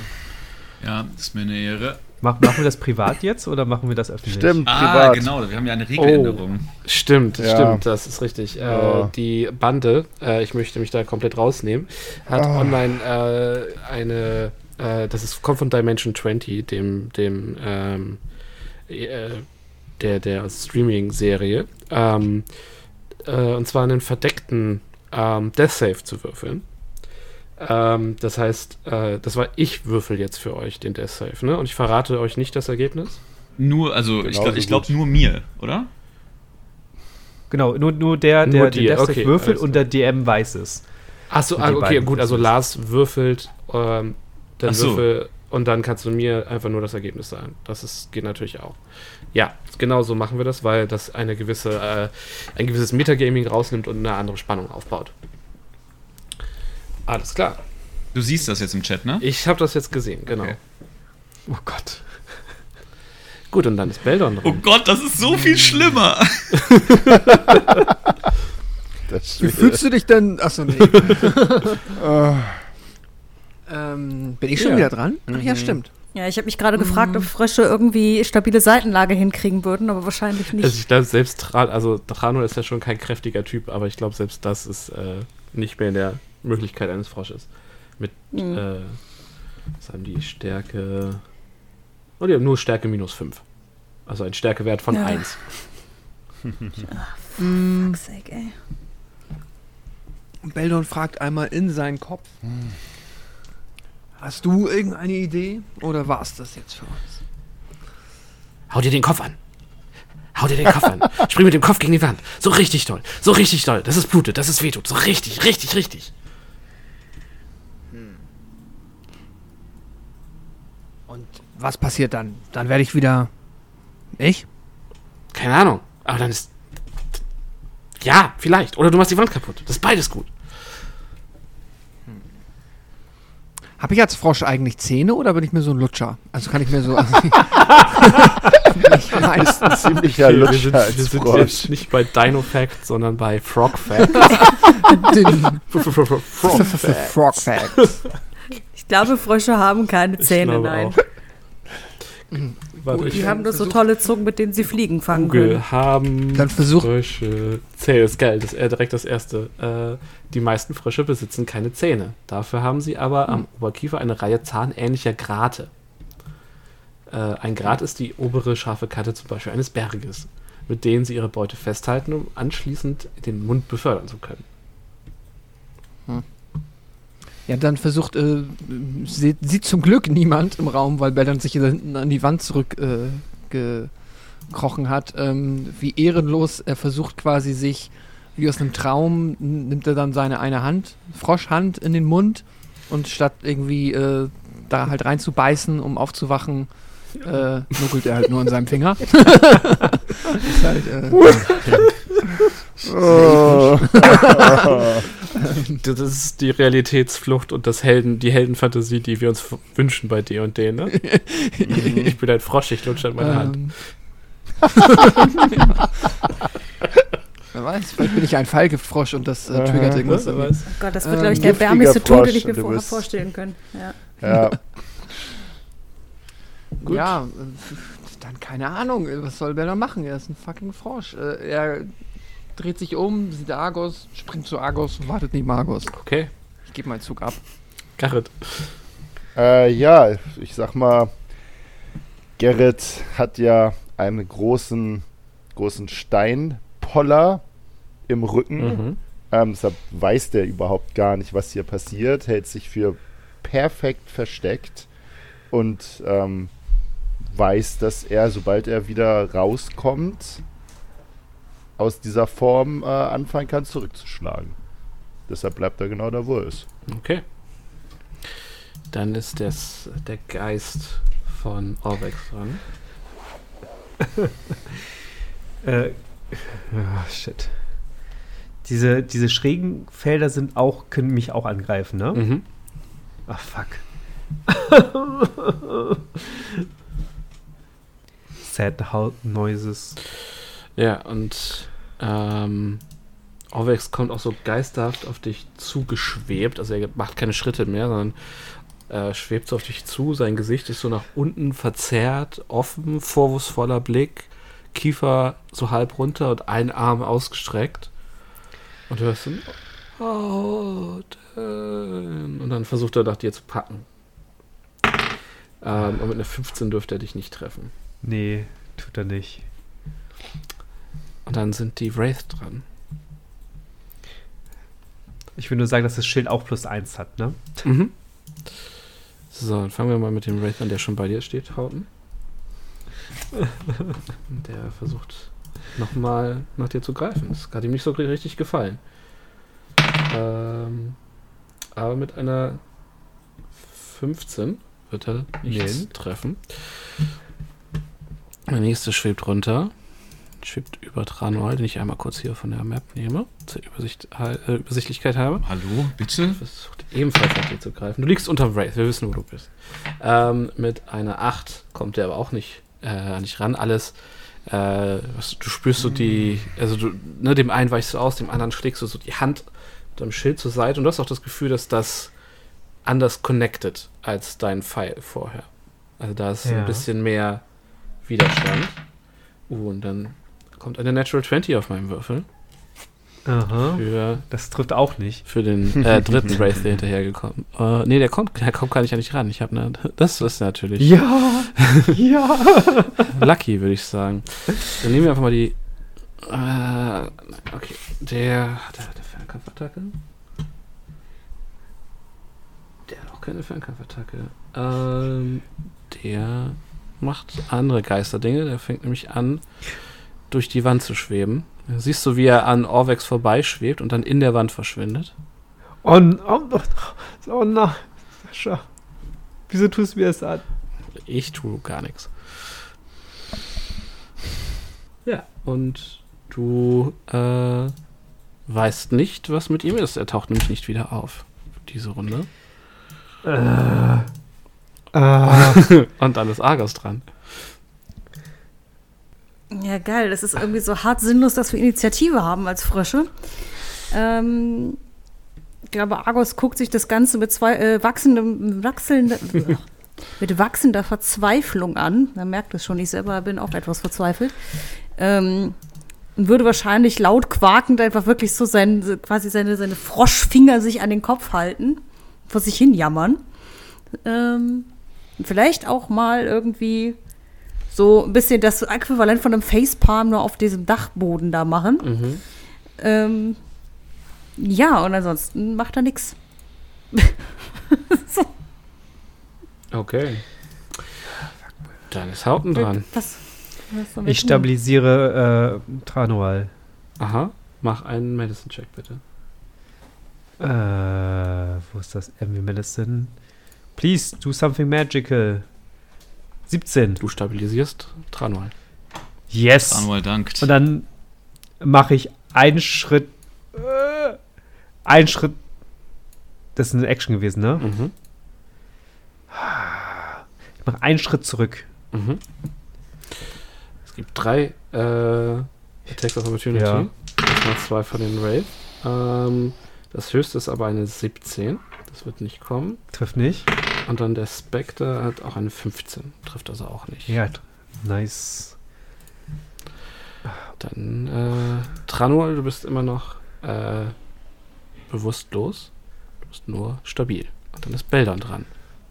Ja, ist mir eine Ehre. Mach, machen wir das privat jetzt oder machen wir das öffentlich? Stimmt, Ah, privat. genau, wir haben ja eine Regeländerung. Stimmt, Ja. stimmt, das ist richtig. Äh, Ja. Die Bande, äh, ich möchte mich da komplett rausnehmen, hat Ah. online äh, eine, äh, das ist, kommt von Dimension 20, dem, dem, ähm, äh, der, der Streaming-Serie, ähm, äh, und zwar einen verdeckten ähm, Death Save zu würfeln. Ähm, das heißt, äh, das war ich würfel jetzt für euch den Death Save, ne? Und ich verrate euch nicht das Ergebnis. Nur, also ich Genauso glaube ich glaub nur mir, oder? Genau, nur, nur der, der Nur den Death Save okay, würfelt und der DM weiß es. Achso, ah, okay, gut, also. Lars würfelt, ähm, dann so. würfel und dann kannst du mir einfach nur das Ergebnis sagen. Das ist, geht natürlich auch. Ja, genau so machen wir das, weil das eine gewisse, äh, ein gewisses Metagaming rausnimmt und eine andere Spannung aufbaut. Alles klar. Du siehst das jetzt im Chat, ne? Ich habe das jetzt gesehen, genau. Okay. Oh Gott. Gut, und dann ist Beldon Oh dran. Gott, das ist so viel schlimmer. Das Wie fühlst du dich denn? Achso, nee. ähm, bin ich schon Ja. wieder dran? Ach ja, stimmt. Ja, ich habe mich gerade gefragt, ob Frösche irgendwie stabile Seitenlage hinkriegen würden, aber wahrscheinlich nicht. Also ich glaube, selbst Tra also Trano ist ja schon kein kräftiger Typ, aber ich glaube, selbst das ist äh, nicht mehr in der Möglichkeit eines Frosches. Mit, Mhm. äh, was haben die Stärke? Oh, die haben nur Stärke minus 5. Also ein Stärkewert von Ja. 1. Fuck's sake, ey. Beldon fragt einmal in seinen Kopf. Hast du irgendeine Idee? Oder war es das jetzt für uns? Hau dir den Kopf an. Hau dir den Kopf an. Spring mit dem Kopf gegen die Wand. So richtig doll. So richtig doll. Das ist blutet, das ist wehtut. So richtig, richtig, richtig. Und was passiert dann? Dann werde ich wieder. Ich? Keine Ahnung. Aber dann ist. Ja, vielleicht. Oder du machst die Wand kaputt. Das ist beides gut. Habe ich als Frosch eigentlich Zähne oder bin ich mir so ein Lutscher? Also kann ich mir so. ich meistens. Ziemlicher wir Lutscher sind, als wir sind Frosch. jetzt nicht bei Dino Fact, sondern bei Frog Fact. Den Frog Fact. Frog Facts. Ich glaube, Frösche haben keine Zähne, nein. auch. Warte, Die haben nur so tolle Zungen, mit denen sie Fliegen fangen können. Google haben Dann versuch- Frösche Zähne. Ist geil, das ist äh, direkt das erste. Äh, die meisten Frösche besitzen keine Zähne. Dafür haben sie aber am Oberkiefer eine Reihe zahnähnlicher Grate. Äh, ein Grat ist die obere scharfe Kante zum Beispiel eines Berges, mit denen sie ihre Beute festhalten, um anschließend den Mund befördern zu können. Ja, dann versucht, äh, sieht, sieht zum Glück niemand im Raum, weil Beldon sich hier hinten an die Wand zurückgekrochen äh, hat. Ähm, wie ehrenlos, er versucht quasi sich, wie aus einem Traum, nimmt er dann seine eine Hand, Froschhand in den Mund und statt irgendwie äh, da halt reinzubeißen, um aufzuwachen, äh, nuckelt er halt nur an seinem Finger. ist halt, äh, Oh. Das ist die Realitätsflucht und das Helden, die Heldenfantasie, die wir uns wünschen bei D und D, ne? ich bin ein Frosch, ich lutsche an meine Hand. Ähm. Wer weiß, vielleicht bin ich ein Falkefrosch und das äh, triggert irgendwas. Weiß. Oh Gott, das wird, Ähm, glaube ich, der giftiger erbärmlichste Tod, den ich mir vorher vorstellen können. Ja. Ja. Gut. Ja, äh, dann keine Ahnung, was soll Bella machen? Er ist ein fucking Frosch. Äh, er dreht sich um, sieht Argos, springt zu Argos und wartet neben Argos. Okay. Ich gebe meinen Zug ab. Garrett. Äh, ja, ich sag mal, Gerrit hat ja einen großen, großen Steinpoller im Rücken. Mhm. Ähm, deshalb weiß der überhaupt gar nicht, was hier passiert, hält sich für perfekt versteckt und ähm, weiß, dass er, sobald er wieder rauskommt, aus dieser Form äh, anfangen kann, zurückzuschlagen. Deshalb bleibt er genau da, wo er ist. Okay. Dann ist das der Geist von Orbex dran. Äh, ah, shit. Diese, diese schrägen Felder sind auch, können mich auch angreifen, ne? Mhm. Ach, fuck. Sad Halt Noises. Ja, und ähm, Orvex kommt auch so geisterhaft auf dich zugeschwebt. Also er macht keine Schritte mehr, sondern äh, schwebt so auf dich zu. Sein Gesicht ist so nach unten verzerrt, offen, vorwurfsvoller Blick, Kiefer so halb runter und ein Arm ausgestreckt. Und du hörst so, Hauten. Und dann versucht er nach dir zu packen. Ähm, und mit einer 15 dürfte er dich nicht treffen. Nee, tut er nicht. Und dann sind die Wraith dran. Ich will nur sagen, dass das Schild auch plus 1 hat, ne? Mhm. So, dann fangen wir mal mit dem Wraith an, der schon bei dir steht, Hauten. der versucht nochmal nach dir zu greifen. Das hat ihm nicht so richtig gefallen. Ähm, aber mit einer 15 wird er nichts Nee. treffen. Der nächste schwebt runter. Schwebt über Tranual, den ich einmal kurz hier von der Map nehme, zur Übersicht, äh, Übersichtlichkeit habe. Hallo, bitte? Versucht ebenfalls nach dir zu greifen. Du liegst unterm Wraith, wir wissen, wo du bist. Ähm, mit einer 8 kommt der aber auch nicht, äh, nicht ran. Alles, äh, was, du spürst so die, also du, ne, dem einen weichst du aus, dem anderen schlägst du so die Hand mit deinem Schild zur Seite und du hast auch das Gefühl, dass das anders connected als dein Pfeil vorher. Also da ist Ja. ein bisschen mehr Widerstand. Uh, und dann kommt eine Natural 20 auf meinem Würfel. Aha. Für Das trifft auch nicht. für den äh, dritten Wraith, der hinterhergekommen. Äh, nee, der kommt, der kommt gar nicht an dich ran. Ich habe ne, das ist natürlich Ja! ja! lucky, würde ich sagen. Dann nehmen wir einfach mal die. Äh, okay, der hat er eine Fernkampfattacke. Der hat auch keine Fernkampfattacke. Ähm, der macht andere Geisterdinge. Der fängt nämlich an, durch die Wand zu schweben. Siehst du, wie er an Orvex vorbeischwebt und dann in der Wand verschwindet. Oh, oh, oh, oh nein. Sascha. Wieso tust du mir das an? Ich tue gar nichts. Ja, und du äh, weißt nicht, was mit ihm ist. Er taucht nämlich nicht wieder auf. Diese Runde. Äh. Ah. Und dann ist Argos dran. Ja, geil. Das ist irgendwie so hart sinnlos, dass wir Initiative haben als Frösche. Ähm, ich glaube, Argos guckt sich das Ganze mit zwei äh, wachsendem, wachsende, mit wachsender Verzweiflung an. Man merkt es schon, ich selber bin auch etwas verzweifelt. Ähm, und würde wahrscheinlich laut quakend einfach wirklich so sein, quasi seine, seine Froschfinger sich an den Kopf halten, vor sich hin jammern. Ähm, vielleicht auch mal irgendwie so ein bisschen das Äquivalent von einem Facepalm nur auf diesem Dachboden da machen. Mhm. Ähm, ja, und ansonsten macht er nichts. Okay. Dann ist Hauten dran. Was? was Ich stabilisiere äh, Tranual. Aha. Mach einen Medicine-Check, bitte. Äh, wo ist das? Envy Medicine. Please do something magical. 17. Du stabilisierst Tranual. Yes. Anual dankt. Und dann mache ich einen Schritt. Äh, einen Schritt. Das ist eine Action gewesen, ne? Mhm. Ich mache einen Schritt zurück. Mhm. Es gibt drei äh, Attacks of Opportunity. Ja. Erstmal zwei von den Wraith. Ähm, das höchste ist aber eine 17. Das wird nicht kommen. Trifft nicht. Und dann der Spectre hat auch eine 15. Trifft also auch nicht. Ja, nice. Dann äh, Tranual, du bist immer noch äh, bewusstlos. Du bist nur stabil. Und dann ist Beldon dran.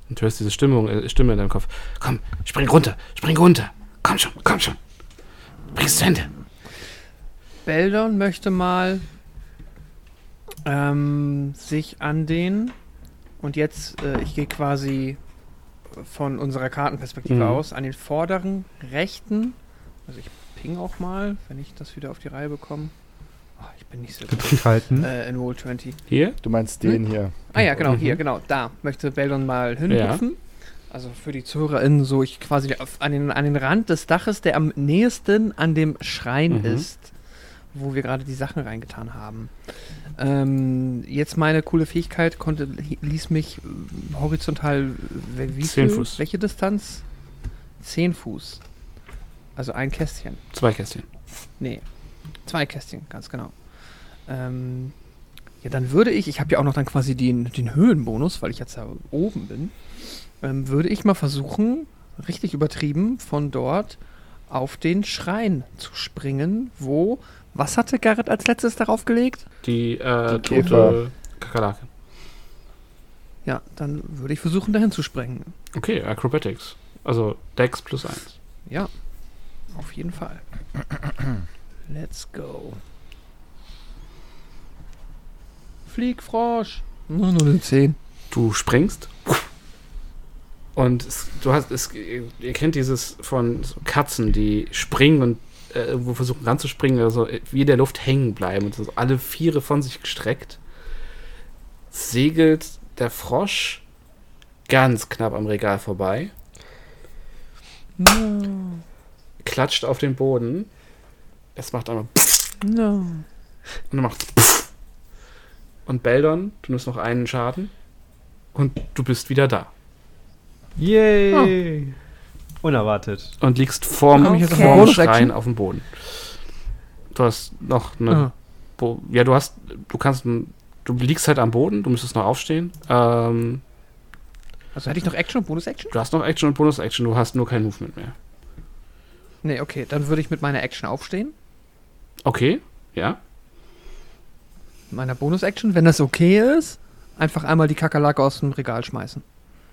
Und du hörst diese Stimmung, äh, Stimme in deinem Kopf. Komm, spring runter, spring runter. Komm schon, komm schon. Bring's zu Ende. Beldon möchte mal ähm, sich an den und jetzt, äh, ich gehe quasi von unserer Kartenperspektive Mhm. aus, an den vorderen rechten, also ich ping auch mal, wenn ich das wieder auf die Reihe bekomme. Oh, ich bin nicht so gut Betrieb halten. äh, in Roll 20. Hier? Du meinst den hier. Ah ja, genau, Mhm. hier, genau, da möchte Beldon mal hinhüpfen. Also für die ZuhörerInnen so, ich quasi auf, an, den, an den Rand des Daches, der am nächsten an dem Schrein Mhm. ist, wo wir gerade die Sachen reingetan haben. Ähm, jetzt meine coole Fähigkeit konnte, ließ mich äh, horizontal, äh, wie Zehn viel? Fuß. Welche Distanz? Zehn Fuß. Also ein Kästchen. Zwei Kästchen. Nee, zwei Kästchen, ganz genau. Ähm, ja, dann würde ich, ich habe ja auch noch dann quasi den, den Höhenbonus, weil ich jetzt da oben bin, ähm, würde ich mal versuchen, richtig übertrieben, von dort auf den Schrein zu springen, wo, was hatte Garrett als letztes darauf gelegt? Die, äh, Die tote Kakerlake. Ja, dann würde ich versuchen, dahin zu springen. Okay, Acrobatics. Also Dex plus eins. Ja, auf jeden Fall. Let's go. Flieg, Frosch. Nur nur eine 10. Du springst und es, du hast es, ihr kennt dieses von Katzen, die springen und äh, irgendwo versuchen ranzuspringen, also wie in der Luft hängen bleiben und so alle Viere von sich gestreckt. Segelt der Frosch ganz knapp am Regal vorbei, No, klatscht auf den Boden. Es macht einmal no. und dann macht und Beldon, du nimmst noch einen Schaden und du bist wieder da Yay! Unerwartet. und liegst vorm, auf vorm Schrein auf dem Boden. Du hast noch eine. Bo ja, du hast, du kannst, du liegst halt am Boden, du müsstest noch aufstehen. Ähm, Also hätte ich noch Action und Bonus-Action? du hast noch Action und Bonus-Action, du hast nur kein Movement mehr. Nee, okay, dann würde ich mit meiner Action aufstehen. Okay, ja. Mit meiner Bonus-Action, wenn das okay ist, einfach einmal die Kakerlake aus dem Regal schmeißen.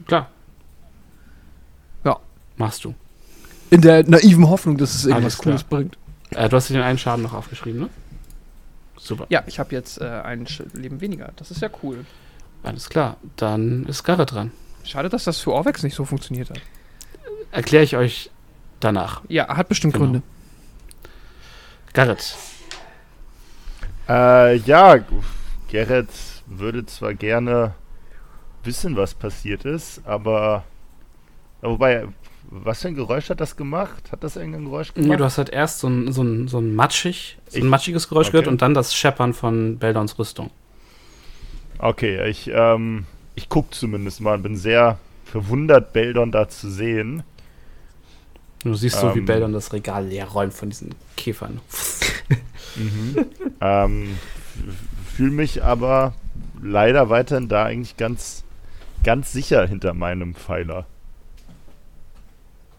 Klar. Machst du. In der naiven Hoffnung, dass es irgendwas. Cooles bringt. Äh, du hast dir den einen Schaden noch aufgeschrieben, ne? Super. Ja, ich habe jetzt äh, ein Leben weniger. Das ist ja cool. Alles klar. Dann ist Garrett dran. Schade, dass das für Orvex nicht so funktioniert hat. Erkläre ich euch danach. Ja, hat bestimmt Genau. Gründe. Garrett. Äh, ja, Gerrit würde zwar gerne wissen, was passiert ist, aber. Wobei, was für ein Geräusch hat das gemacht? Hat das irgendein Geräusch gemacht? Ja, du hast halt erst so ein, so ein, so ein matschig, so ein Ich- matschiges Geräusch gehört okay. und dann das Scheppern von Beldons Rüstung. Okay, ich, ähm, ich guck zumindest mal und bin sehr verwundert, Beldon da zu sehen. Du siehst so, wie Ähm. Beldon das Regal leer räumt von diesen Käfern. ähm, fühle mich aber leider weiterhin da eigentlich ganz, ganz sicher hinter meinem Pfeiler.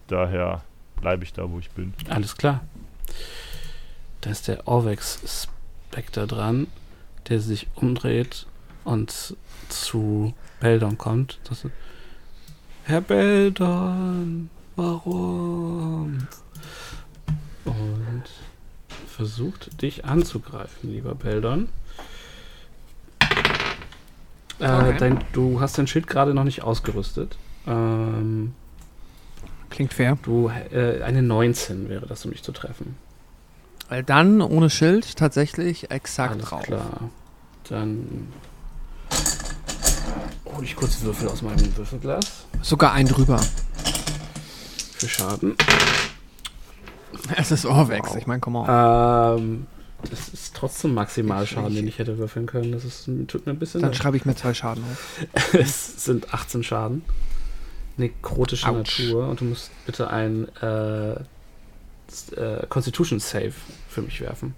Daher bleibe ich da, wo ich bin. Alles klar. Da ist der Orvex Spectre dran, der sich umdreht und zu Beldon kommt. Das ist, Herr Beldon, warum? Und versucht dich anzugreifen, lieber Beldon. Äh, Okay. dein, du hast dein Schild gerade noch nicht ausgerüstet. Ähm, Klingt fair. du äh, eine 19 wäre das, um dich zu treffen. Weil dann ohne Schild tatsächlich exakt Alles drauf. klar. Dann hole ich kurz Würfel aus meinem Würfelglas Sogar ein drüber. für Schaden. Es ist Orvex, Wow. ich meine, come on. Ähm, das ist trotzdem Maximalschaden, den ich hätte würfeln können. Das ist, tut mir ein bisschen Dann schreibe ich mir zwei Schaden auf. Es sind 18 Schaden. Nekrotische Autsch. Natur. Und du musst bitte ein äh, äh, Constitution Save für mich werfen.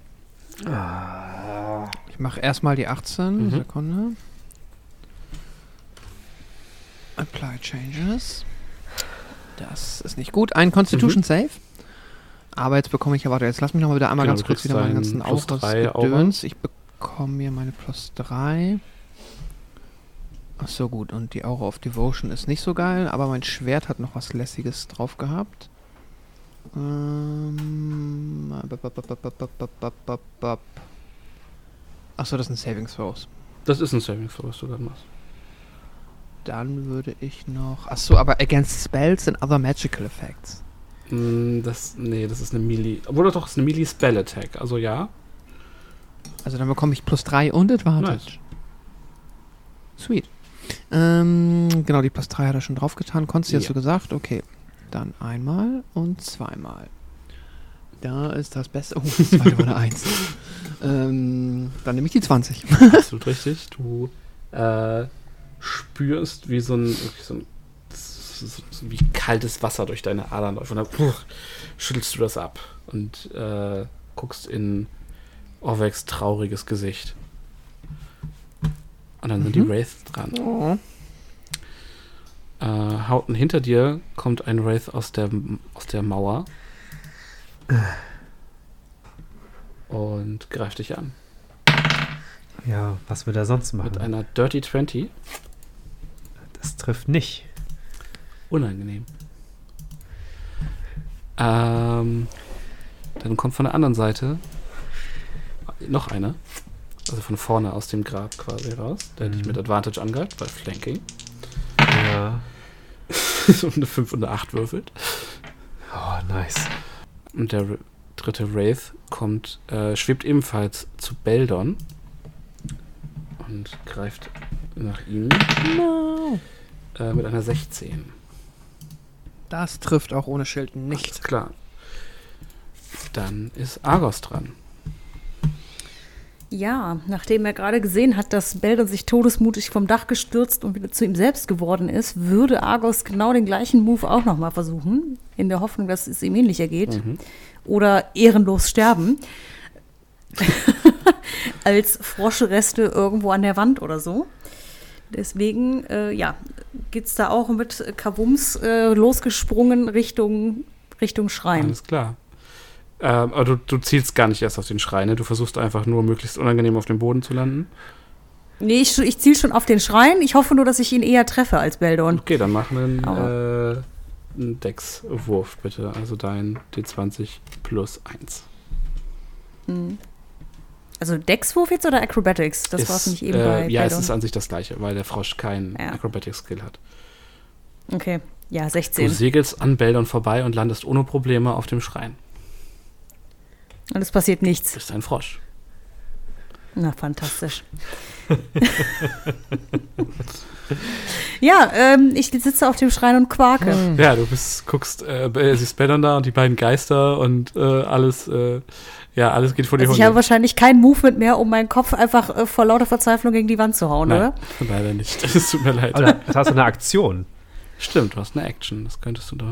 Ich mache erstmal die 18. Mhm. Sekunde. Apply Changes. Das ist nicht gut. Ein Constitution Mhm. Save. Aber jetzt bekomme ich ja, warte, jetzt lass mich noch mal wieder einmal Genau, ganz kurz wieder meinen ganzen Aurus-Gedöns. Ich bekomme mir meine plus 3. Ach so, gut. Und die Aura of Devotion ist nicht so geil, aber mein Schwert hat noch was Lässiges drauf gehabt. Ähm. Achso, das sind Saving Throws. Das ist ein Saving Throw, was du gerade machst. Dann würde ich noch. Achso, aber against spells and other magical effects. Mm, Das, nee, das ist eine Melee. Obwohl doch, ist eine Melee Spell Attack. Also ja. Also dann bekomme ich plus 3 und Advantage. Nice. Sweet. Ähm, genau, die plus 3 hat er schon draufgetan. Konntest du Ja. hast du gesagt? Okay. Dann einmal und zweimal. Da ist das Beste. Oh, das war eine 1. Ähm, dann nehme ich die 20. Absolut richtig. Du äh, spürst, wie so ein, wie so ein so, so wie kaltes Wasser durch deine Adern läuft. Und dann puh, schüttelst du das ab und äh, guckst in Orvex trauriges Gesicht. Und dann sind die Mhm. Wraiths dran. Oh. Äh, Hauten hinter dir kommt ein Wraith aus der, aus der Mauer. Und greift dich an. Ja, was wir da sonst Mit machen. einer Dirty 20. Das trifft nicht. Unangenehm. Ähm, dann kommt von der anderen Seite noch einer. Also von vorne aus dem Grab quasi raus, der dich Mhm. mit Advantage angreift, bei Flanking. Ja. und eine 5 und eine 8 würfelt. Oh, nice. Und der dritte Wraith kommt, äh, schwebt ebenfalls zu Beldon und greift nach ihm äh, mit einer 16. Das trifft auch ohne Schild nicht. Alles klar. Dann ist Argos dran. Ja, nachdem er gerade gesehen hat, dass Beldon sich todesmutig vom Dach gestürzt und wieder zu ihm selbst geworden ist, würde Argos genau den gleichen Move auch nochmal versuchen, in der Hoffnung, dass es ihm ähnlich ergeht. Mhm. Oder ehrenlos sterben. Als Froschreste irgendwo an der Wand oder so. Deswegen, äh, ja, geht's da auch mit Kavums äh, losgesprungen Richtung, Richtung Schrein. Alles klar. Ähm, aber du, du zielst gar nicht erst auf den Schrein, ne? Du versuchst einfach nur möglichst unangenehm auf dem Boden zu landen. Nee, ich, ich ziel schon auf den Schrein. Ich hoffe nur, dass ich ihn eher treffe als Beldon. Okay, dann mach einen, Aua. äh, einen Dex-Wurf bitte. Also dein D20 plus 1. Hm. Also Dexwurf jetzt oder Acrobatics? Das war es nicht eben äh, bei Ja, es Beldon. ist an sich das gleiche, weil der Frosch keinen Ja. Acrobatic-Skill hat. Okay, ja, Du 16. segelst an Beldon vorbei und landest ohne Probleme auf dem Schrein. Und es passiert Du nichts. bist ein Frosch. Na, fantastisch. ja, ähm, ich sitze auf dem Schrein und quake. Ja, du bist, guckst, äh, äh, siehst Beldon da und die beiden Geister und äh, alles, äh, ja, alles geht vor die Also ich Hunde. habe wahrscheinlich kein Movement mehr, um meinen Kopf einfach äh, vor lauter Verzweiflung gegen die Wand zu hauen, Nein, oder? leider nicht. Es tut mir leid. Oder das hast du eine Aktion. Stimmt, du hast eine Action. Das könntest du doch.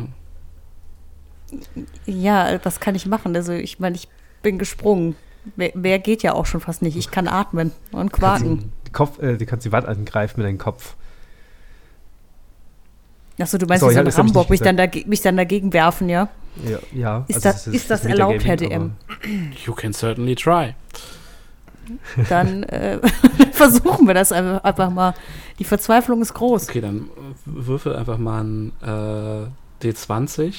Ja, was kann ich machen? Also ich meine, ich bin gesprungen. Mehr, mehr geht ja auch schon fast nicht. Ich kann atmen und quaken. Die Kopf, äh, du kannst die Wand angreifen mit deinem Kopf. Achso, du meinst so das in Hamburg, mich dann, dage mich dann dagegen werfen, ja? Ja. ja Ist also das- es ist das erlaubt, Herr DM? You can certainly try. Dann äh, versuchen wir das einfach, einfach mal. Die Verzweiflung ist groß. Okay, dann würfel einfach mal ein äh, D20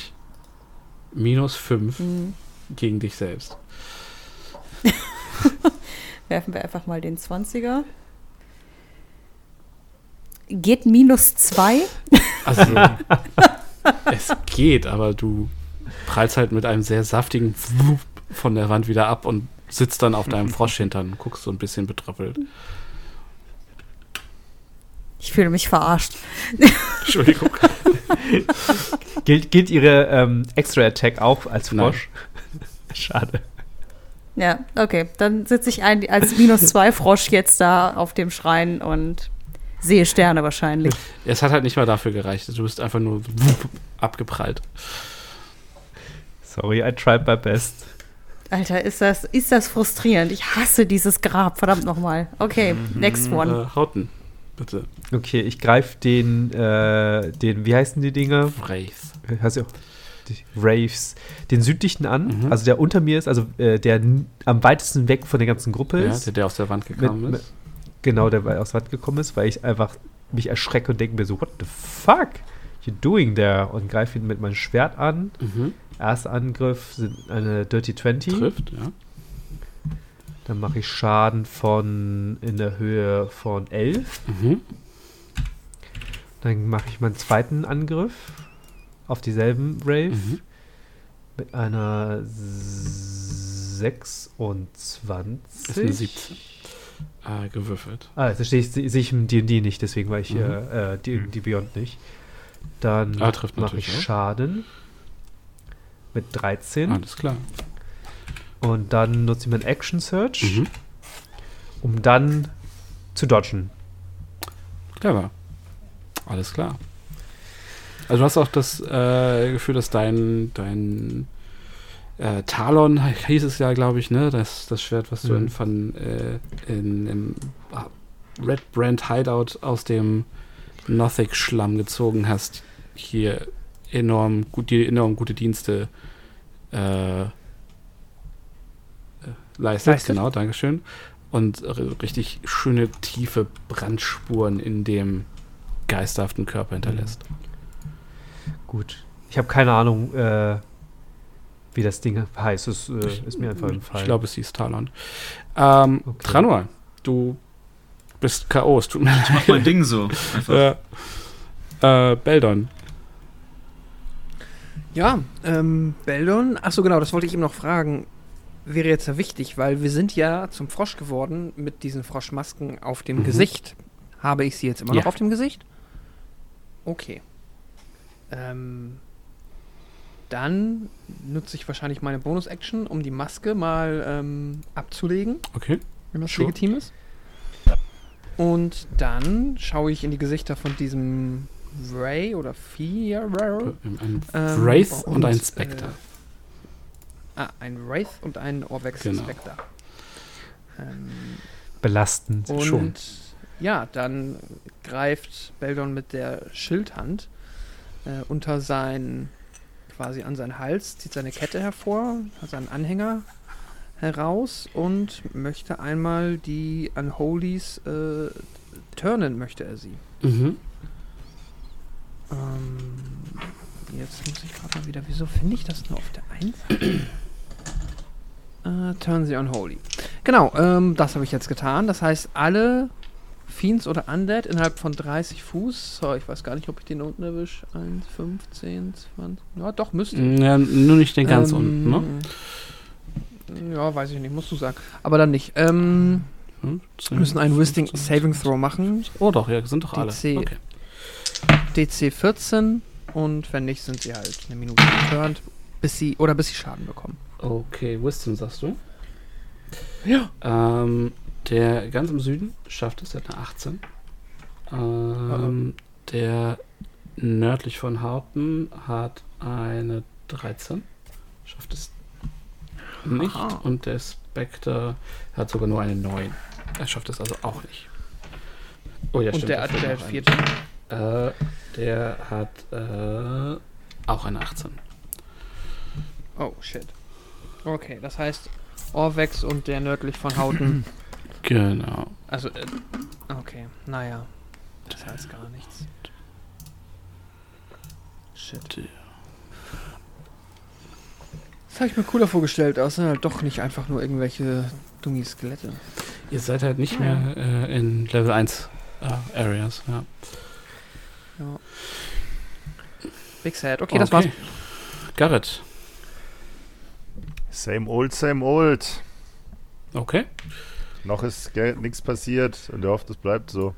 minus 5 Hm. gegen dich selbst. Werfen wir einfach mal den 20er. Geht minus 2. Also, es geht, aber du prallst halt mit einem sehr saftigen von der Wand wieder ab und sitzt dann auf deinem Froschhintern und guckst so ein bisschen betröppelt. Ich fühle mich verarscht. Entschuldigung. Gilt, gilt ihre ähm, Extra-Attack auch als Nein. Frosch? Schade. Ja, okay. Dann sitze ich ein, als minus 2 Frosch jetzt da auf dem Schrein und sehe Sterne wahrscheinlich. Es hat halt nicht mal dafür gereicht. Du bist einfach nur wupp abgeprallt. Sorry, I tried my best. Alter, ist das, ist das frustrierend. Ich hasse dieses Grab, verdammt nochmal. Okay, next one. Äh, Hauten, bitte. Okay, ich greife den, äh, den, wie heißen die Dinger? Wraith. Auch die Raves. Den südlichen an, Mhm. also der unter mir ist, also äh, der am weitesten weg von der ganzen Gruppe Ja, ist. der, der aus der Wand gekommen Mit- ist. Genau, der aus Wand gekommen ist, weil ich einfach mich erschrecke und denke mir so, what the fuck you doing there? Und greife ihn mit meinem Schwert an. Mhm. Erster Angriff sind eine Dirty 20. Trifft, ja. Dann mache ich Schaden von in der Höhe von 11. Mhm. Dann mache ich meinen zweiten Angriff auf dieselben Rave Mhm. mit einer 26. Ist eine 17. Äh, gewürfelt. Ah, das sehe ich, sehe ich im D&D nicht, deswegen war ich Mhm. hier äh, D&D Beyond nicht. Dann Ah, trifft mache ich natürlich auch. Schaden mit 13 Alles klar. und dann nutze ich meinen Action Search, Mhm. um dann zu dodgen. Clever. Alles klar. Also du hast auch das äh, Gefühl, dass dein, dein äh, Talon hieß es ja, glaube ich, ne? Das, das Schwert, was du Mhm. in, von äh, in, im Red Brand Hideout aus dem Nothing-Schlamm gezogen hast, hier enorm gut, dir enorm gute Dienste äh, äh, leistet. Leistet. Genau, Dankeschön. Und richtig schöne, tiefe Brandspuren in dem geisterhaften Körper hinterlässt. Gut. Ich habe keine Ahnung, äh, wie das Ding heißt. Es äh, ist mir einfach entfallen. Ich glaube, es hieß Talon. Ähm, Okay. Tranor, du bist K.O. Es tut mir leid. Mach mein Ding so. Einfach. Ja. Äh, Beldon. Ja, ähm, Beldon, achso genau, das wollte ich eben noch fragen. Wäre jetzt ja wichtig, weil wir sind ja zum Frosch geworden mit diesen Froschmasken auf dem Mhm. Gesicht. Habe ich sie jetzt immer Ja. noch auf dem Gesicht? Okay. Ähm, dann nutze ich wahrscheinlich meine Bonus-Action, um die Maske mal ähm, abzulegen, Okay. wenn das Sure. legitim ist. Und dann schaue ich in die Gesichter von diesem Ray oder ja, Ray. Ein Ähm, Wraith und, und, ein Spectre. Ah, ein Wraith und ein Orvex Genau. Spectre. Ähm, Belastend. und Schon. ja, dann greift Beldon mit der Schildhand äh, unter sein, quasi an seinen Hals, zieht seine Kette hervor, hat seinen Anhänger heraus und möchte einmal die Unholies äh, turnen, möchte er sie. Mhm. Ähm, jetzt muss ich gerade mal wieder, wieso finde ich das nur auf der 1? äh, turn sie unholy. Genau, ähm, das habe ich jetzt getan. Das heißt, alle Fiends oder Undead innerhalb von 30 Fuß, so, ich weiß gar nicht, ob ich den unten erwische, 1, 15, 20, ja doch, müsste. Ja, nur nicht den ganz Ähm, unten, ne? Ja, weiß ich nicht, musst du sagen. Aber dann nicht. Ähm, Hm, wir müssen einen Wisdom Saving Throw machen. Oh doch, ja, sind doch alle. DC. Okay. DC 14 und wenn nicht, sind sie halt eine Minute geturnt, bis sie oder bis sie Schaden bekommen. okay, Wisdom sagst du? Ja. Ähm, der ganz im Süden schafft es, der hat eine 18. Ähm, Der nördlich von Haupten hat eine 13. Schafft es nicht. Aha. Und der Spectre hat sogar nur eine 9. Er schafft es also auch nicht. Oh ja, und stimmt. der, fehlt der eine. vierte. Äh, der hat äh, auch eine 18. Oh, shit. Okay, das heißt, Orvex und der nördlich von Hauten. Genau. also, äh, okay, naja. Das heißt gar nichts. Shit. Das habe ich mir cooler vorgestellt, außer halt doch nicht einfach nur irgendwelche dummi Skelette. Ihr seid halt nicht mehr äh, in Level 1 äh, Areas. Ja. Ja. Big Sad. Okay, das war's. Garrett. Same old, same old. Okay. Noch ist nichts passiert und er hofft, es bleibt so.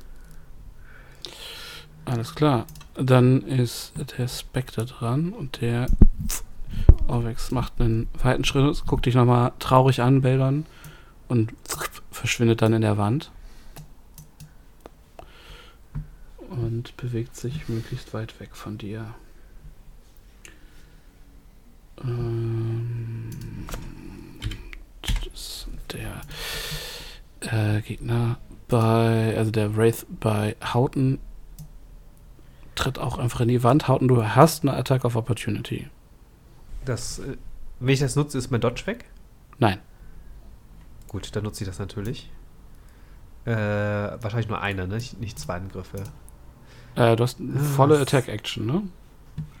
Alles klar. Dann ist der Spectre dran und der Orvex macht einen weiten Schritt, guckt dich nochmal traurig an, Beldon, und verschwindet dann in der Wand. Und bewegt sich möglichst weit weg von dir. Ähm, der äh, Gegner bei, also der Wraith bei Hauten tritt auch einfach in die Wand. Hauten, du hast eine Attack of Opportunity. Das, äh, wenn ich das nutze, ist mein Dodge weg. Nein. Gut, dann nutze ich das natürlich. Äh, wahrscheinlich nur eine, ne? Nicht- zwei Angriffe. Äh, du hast volle Attack-Action, ne?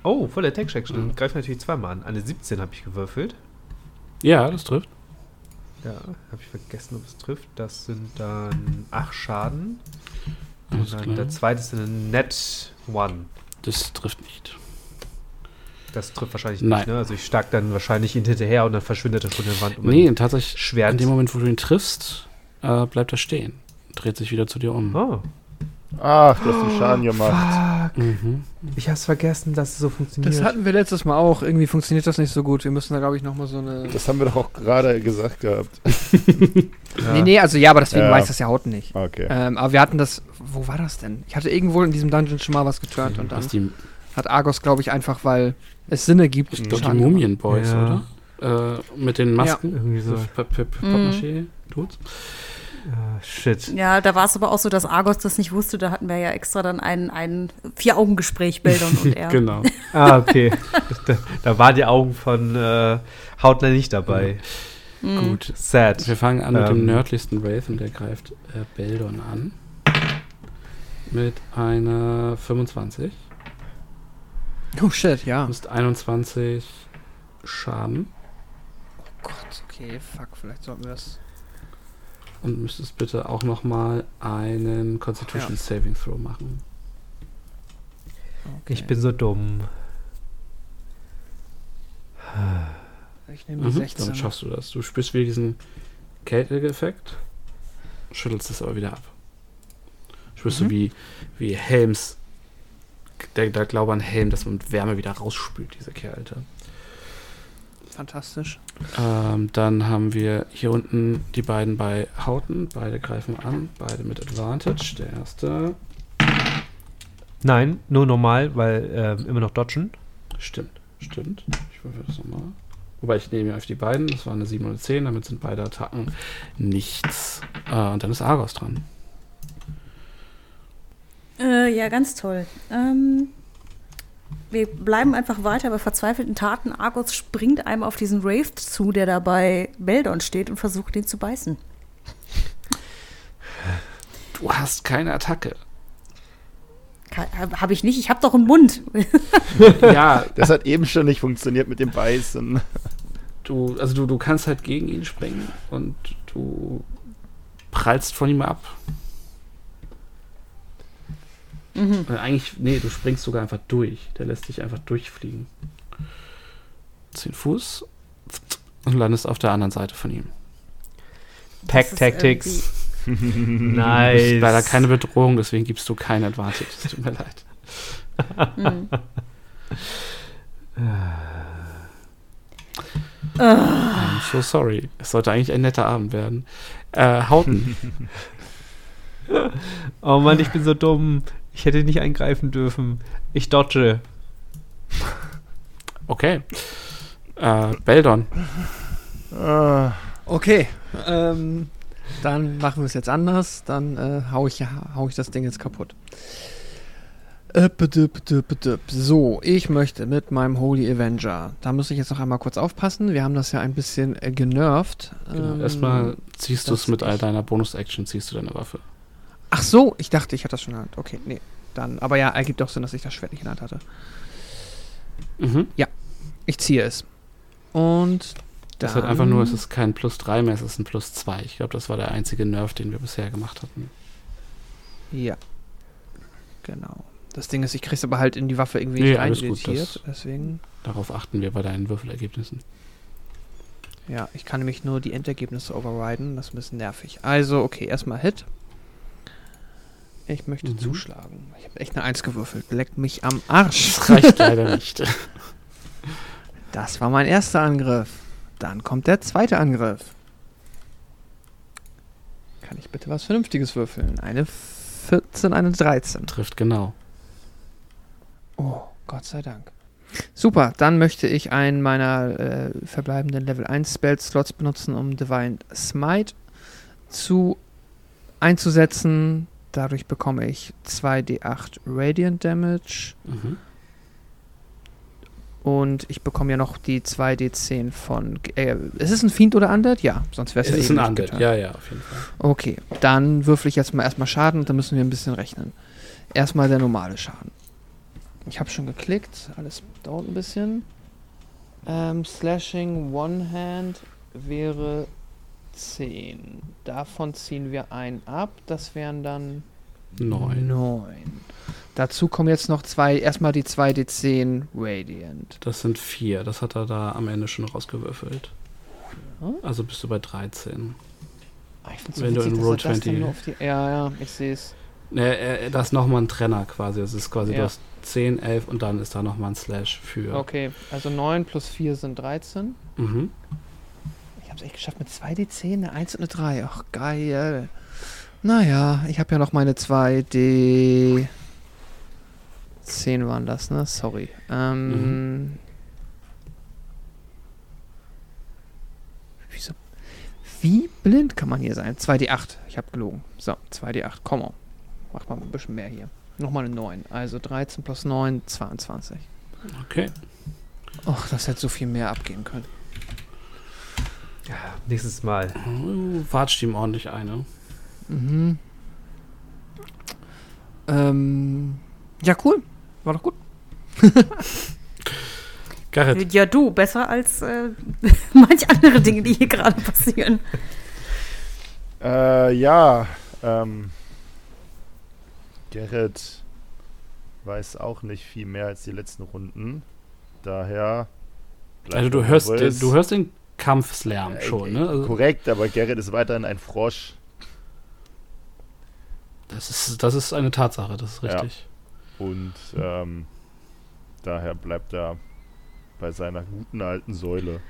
Oh, voll der Action. Mhm. Dann greift natürlich zweimal an. Eine 17 habe ich gewürfelt. Ja, das trifft. Ja, habe ich vergessen, ob es trifft. Das sind dann 8 Schaden. Alles Und dann klar. der zweite ist eine Net One. Das trifft nicht. Das trifft wahrscheinlich Nein. nicht, ne? Also ich stark dann wahrscheinlich ihn hinterher und dann verschwindet er schon in der Wand. und Nee, tatsächlich, Schwert. in dem Moment, wo du ihn triffst, äh, bleibt er stehen. Dreht sich wieder zu dir um. Oh. Ach, du hast den Schaden gemacht. Mhm. Ich hab's vergessen, dass es so funktioniert. Das hatten wir letztes Mal auch. Irgendwie funktioniert das nicht so gut. Wir müssen da, glaube ich, nochmal so eine. Das haben wir doch auch gerade gesagt gehabt. ja. Nee, nee, also ja, aber deswegen Ja. weiß das ja Haut nicht. Okay. Ähm, aber wir hatten das. Wo war das denn? Ich hatte irgendwo in diesem Dungeon schon mal was geturnt und dann hat Argos, glaube ich, einfach, weil es Sinne gibt. ich glaub, die. Mumienboys, Ja. oder? Äh, mit den Masken. Irgendwie so. P- P- P- Mhm. Pappmaché-Dudes. Ah, shit. Ja, da war es aber auch so, dass Argos das nicht wusste. Da hatten wir ja extra dann ein, ein Vier-Augen-Gespräch, Beldon und er. Genau. Ah, okay. da, da waren die Augen von äh, Hautner nicht dabei. Mhm. Gut. Sad. Wir fangen an mit dem Ähm. nördlichsten Wraith und der greift äh, Beldon an. Mit einer 25. Oh shit, ja. Du hast 21 Schaden Gott, okay, fuck, vielleicht sollten wir das. Und müsstest bitte auch nochmal einen Constitution Saving Throw machen. Okay. Ich bin so dumm. Ich nehme die Mhm, 16. damit schaffst du das. Du spürst wieder diesen Kälteeffekt, schüttelst es aber wieder ab. Spürst Mhm. du, wie, wie Helms, der, der Glaube an Helm, dass man mit Wärme wieder rausspült, diese Kälte. Fantastisch. Ähm, dann haben wir hier unten die beiden bei Hauten. Beide greifen an, beide mit Advantage. Der erste Nein, nur normal, weil ähm, immer noch dodgen. stimmt, stimmt. Ich würfel das nochmal. Wobei ich nehme auf die beiden, das war eine 7 und eine 10, damit sind beide Attacken nichts. Äh, und dann ist Argos dran. Äh, ja, ganz toll. Ähm, wir bleiben einfach weiter bei verzweifelten Taten. Argos springt einem auf diesen Wraith zu, der da bei Beldon steht und versucht, ihn zu beißen. Du hast keine Attacke. Habe ich nicht, ich habe doch einen Mund. ja, Das hat eben schon nicht funktioniert mit dem Beißen. du, also du, du kannst halt gegen ihn springen und du prallst von ihm ab. Mhm. Eigentlich, nee, du springst sogar einfach durch. Der lässt dich einfach durchfliegen. Zehn Fuß und landest auf der anderen Seite von ihm. Pack Tactics. Du bist nice. leider keine Bedrohung, deswegen gibst du kein Advantage. Es tut mir leid. Mhm. I'm so sorry. Es sollte eigentlich ein netter Abend werden. Äh, Hauten. Oh Mann, ich bin so dumm. Ich hätte nicht eingreifen dürfen. Ich dodge. Okay. Äh, Beldon. Ah, Okay, ähm, dann machen wir es jetzt anders. Dann äh, hau, ich, hau ich das Ding jetzt kaputt. Äh. So, ich möchte mit meinem Holy Avenger. Da muss ich jetzt noch einmal kurz aufpassen. Wir haben das ja ein bisschen äh, genervt. Genau. Ähm, Erstmal ziehst du es mit all deiner Bonus-Action, ziehst du deine Waffe. Ach so, ich dachte, ich hatte das schon in der Hand. Okay, nee. Dann, aber ja, ergibt doch Sinn, dass ich das Schwert nicht in der Hand hatte. Mhm. Ich ziehe es. Und Das hat einfach nur, es ist kein Plus 3 mehr, es ist ein Plus 2. Ich glaube, das war der einzige Nerv, den wir bisher gemacht hatten. Ja. Genau. Das Ding ist, ich krieg's aber halt in die Waffe irgendwie Nee, nicht eineditiert. Deswegen, Darauf achten wir bei deinen Würfelergebnissen. ja, ich kann nämlich nur die Endergebnisse overriden. Das ist ein bisschen nervig. Also, okay, erstmal Hit. Ich möchte Mhm. zuschlagen. Ich habe echt eine Eins gewürfelt. Leck mich am Arsch. Das reicht leider nicht. Das war mein erster Angriff. Dann kommt der zweite Angriff. Kann ich bitte was Vernünftiges würfeln? Eine 14, eine 13. Trifft genau. Oh, Gott sei Dank. Super, dann möchte ich einen meiner äh, verbleibenden Level 1 Spell-Slots benutzen, um Divine Smite zu einzusetzen. Dadurch bekomme ich 2d8 Radiant Damage Mhm. und ich bekomme ja noch die 2d10 von. Äh, ist es ein Fiend oder Undead? Ja, sonst wäre es Es ja ist eben ein Undead. getan. Ja, ja, auf jeden Fall. Okay, dann würfel ich jetzt mal erstmal Schaden und dann müssen wir ein bisschen rechnen. Erstmal der normale Schaden. Ich habe schon geklickt, alles dauert ein bisschen. Ähm, Slashing One Hand wäre 10. Davon ziehen wir einen ab. Das wären dann Neun. 9. Dazu kommen jetzt noch zwei, erstmal die 2d10 Radiant. Das sind vier. Das hat er da am Ende schon rausgewürfelt. Ja. Also bist du bei 13. Ah, ich find's Wenn du in Roll das dann 20 nur auf die, Ja, ja, ich sehe es. Ne, äh, da ist nochmal ein Trenner quasi. Das ist quasi, Ja. du hast 10, 11 und dann ist da nochmal ein Slash für. Okay, also 9 plus 4 sind 13. Mhm. Ich habe es echt geschafft mit 2d10, eine 1 und eine 3. Ach, geil. Naja, ich habe ja noch meine 2d... 10 waren das, ne? Sorry. Ähm... Wieso? Wie blind kann man hier sein? 2d8. Ich habe gelogen. So, 2d8. Komm on. Mach mal ein bisschen mehr hier. Nochmal eine 9. Also 13 plus 9, 22. Okay. Och, das hätte so viel mehr abgehen können. Ja, nächstes Mal. Du watscht ihm ordentlich eine. Mhm. Ähm, ja, cool. War doch gut. Garrett, Ja, du, besser als äh, manch andere Dinge, die hier gerade passieren. Äh, ja, ähm, Gerrit weiß auch nicht viel mehr als die letzten Runden. Daher. also du hörst, du hörst den Kampfslärm schon, äh, ne? Also, Korrekt, aber Gerrit ist weiterhin ein Frosch. das, ist, das ist eine Tatsache, das ist Ja. richtig. Und ähm, daher bleibt er bei seiner guten alten Säule.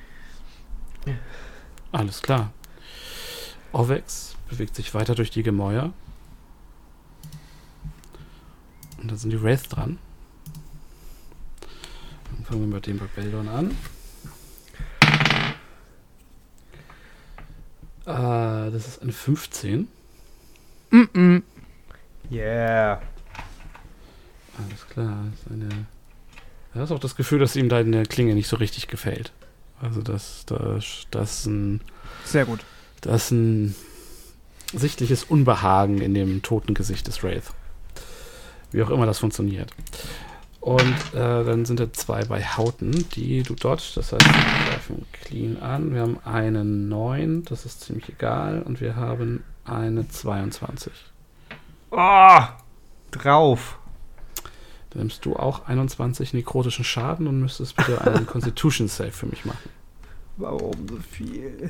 Alles klar. Ovex bewegt sich weiter durch die Gemäuer. Und dann sind die Wraith dran. Dann fangen wir mit dem Rebellion an. Äh, das ist eine 15. Mm Yeah. Alles klar. Das ist eine. Er hat auch das Gefühl, dass ihm deine Klinge nicht so richtig gefällt. Also das, das, das ist ein, Sehr gut. das ist ein sichtliches Unbehagen in dem toten Gesicht des Wraith. Wie auch immer das funktioniert. Und äh, dann sind da zwei bei Hauten, die du dodgst. Das heißt, wir greifen clean an. Wir haben eine 9, das ist ziemlich egal. Und wir haben eine 22. Oh, drauf. Dann nimmst du auch 21 nekrotischen Schaden und müsstest bitte einen Constitution Save für mich machen. Warum so viel?